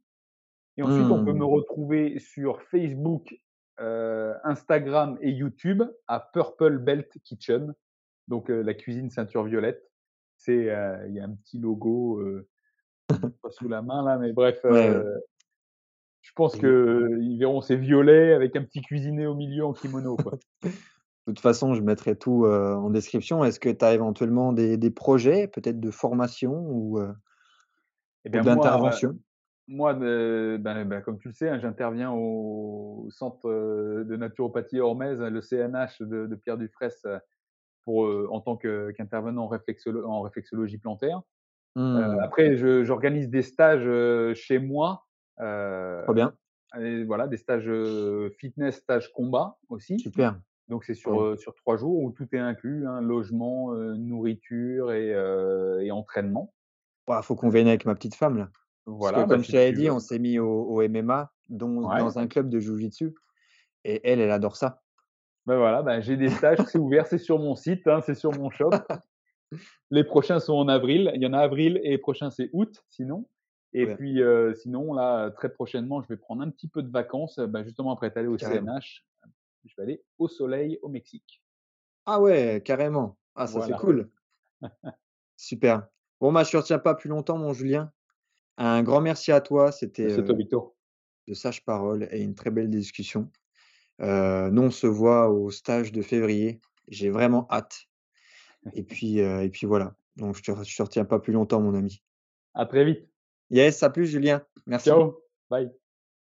et ensuite on peut me Mmh. retrouver sur Facebook, Instagram et YouTube à Purple Belt Kitchen, donc la cuisine ceinture violette. C'est, il y a un petit logo, pas sous la main là, mais bref, Ouais. je pense Je qu'ils verront, c'est violet avec un petit cuisinier au milieu en kimono, quoi. De toute façon, je mettrai tout, en description. Est-ce que tu as éventuellement des des projets, peut-être de formation ou ou bien de moi ben ben, comme tu le sais, hein, j'interviens au centre, de naturopathie Hormez, le CNH de de Pierre Dufraisse, heu, pour, en tant qu'intervenant en réflexolo en réflexologie plantaire. Heu, Mmh. après j'organise des stages, chez moi, heu Trop bien. et voilà, des stages, fitness, stages combat aussi. Super. Donc c'est sur, sur 3 jours où tout est inclus, hein, logement, nourriture et entraînement. Waouh, faut qu'on vienne avec ma petite femme là. Parce que Voilà, bah, comme je t'avais dit, on s'est mis au au MMA, dont Ouais. dans un club de jiu-jitsu et elle, elle adore ça. Bah, voilà, bah, j'ai des stages, c'est ouvert, c'est sur mon site, hein, c'est sur mon shop. Les prochains sont en avril. Il y en a avril et les prochains, c'est août sinon et Ouais. puis, heu, sinon là, très prochainement, je vais prendre un petit peu de vacances, bah, justement après être allé au Carrément. CNH, je vais aller au soleil au Mexique. Ah ouais, carrément. Ah ça, c'est cool. Super. Bon, bah, je te retiens pas plus longtemps mon Julien. Un grand merci à toi, c'était, toi, heu, Victor. de sages paroles et une très belle discussion. Heu, nous, on se voit au stage de février. J'ai vraiment hâte et puis, heu et puis voilà. Donc je te je te retiens pas plus longtemps mon ami. À très vite. Yes, à plus Julien. Merci. Ciao, bye.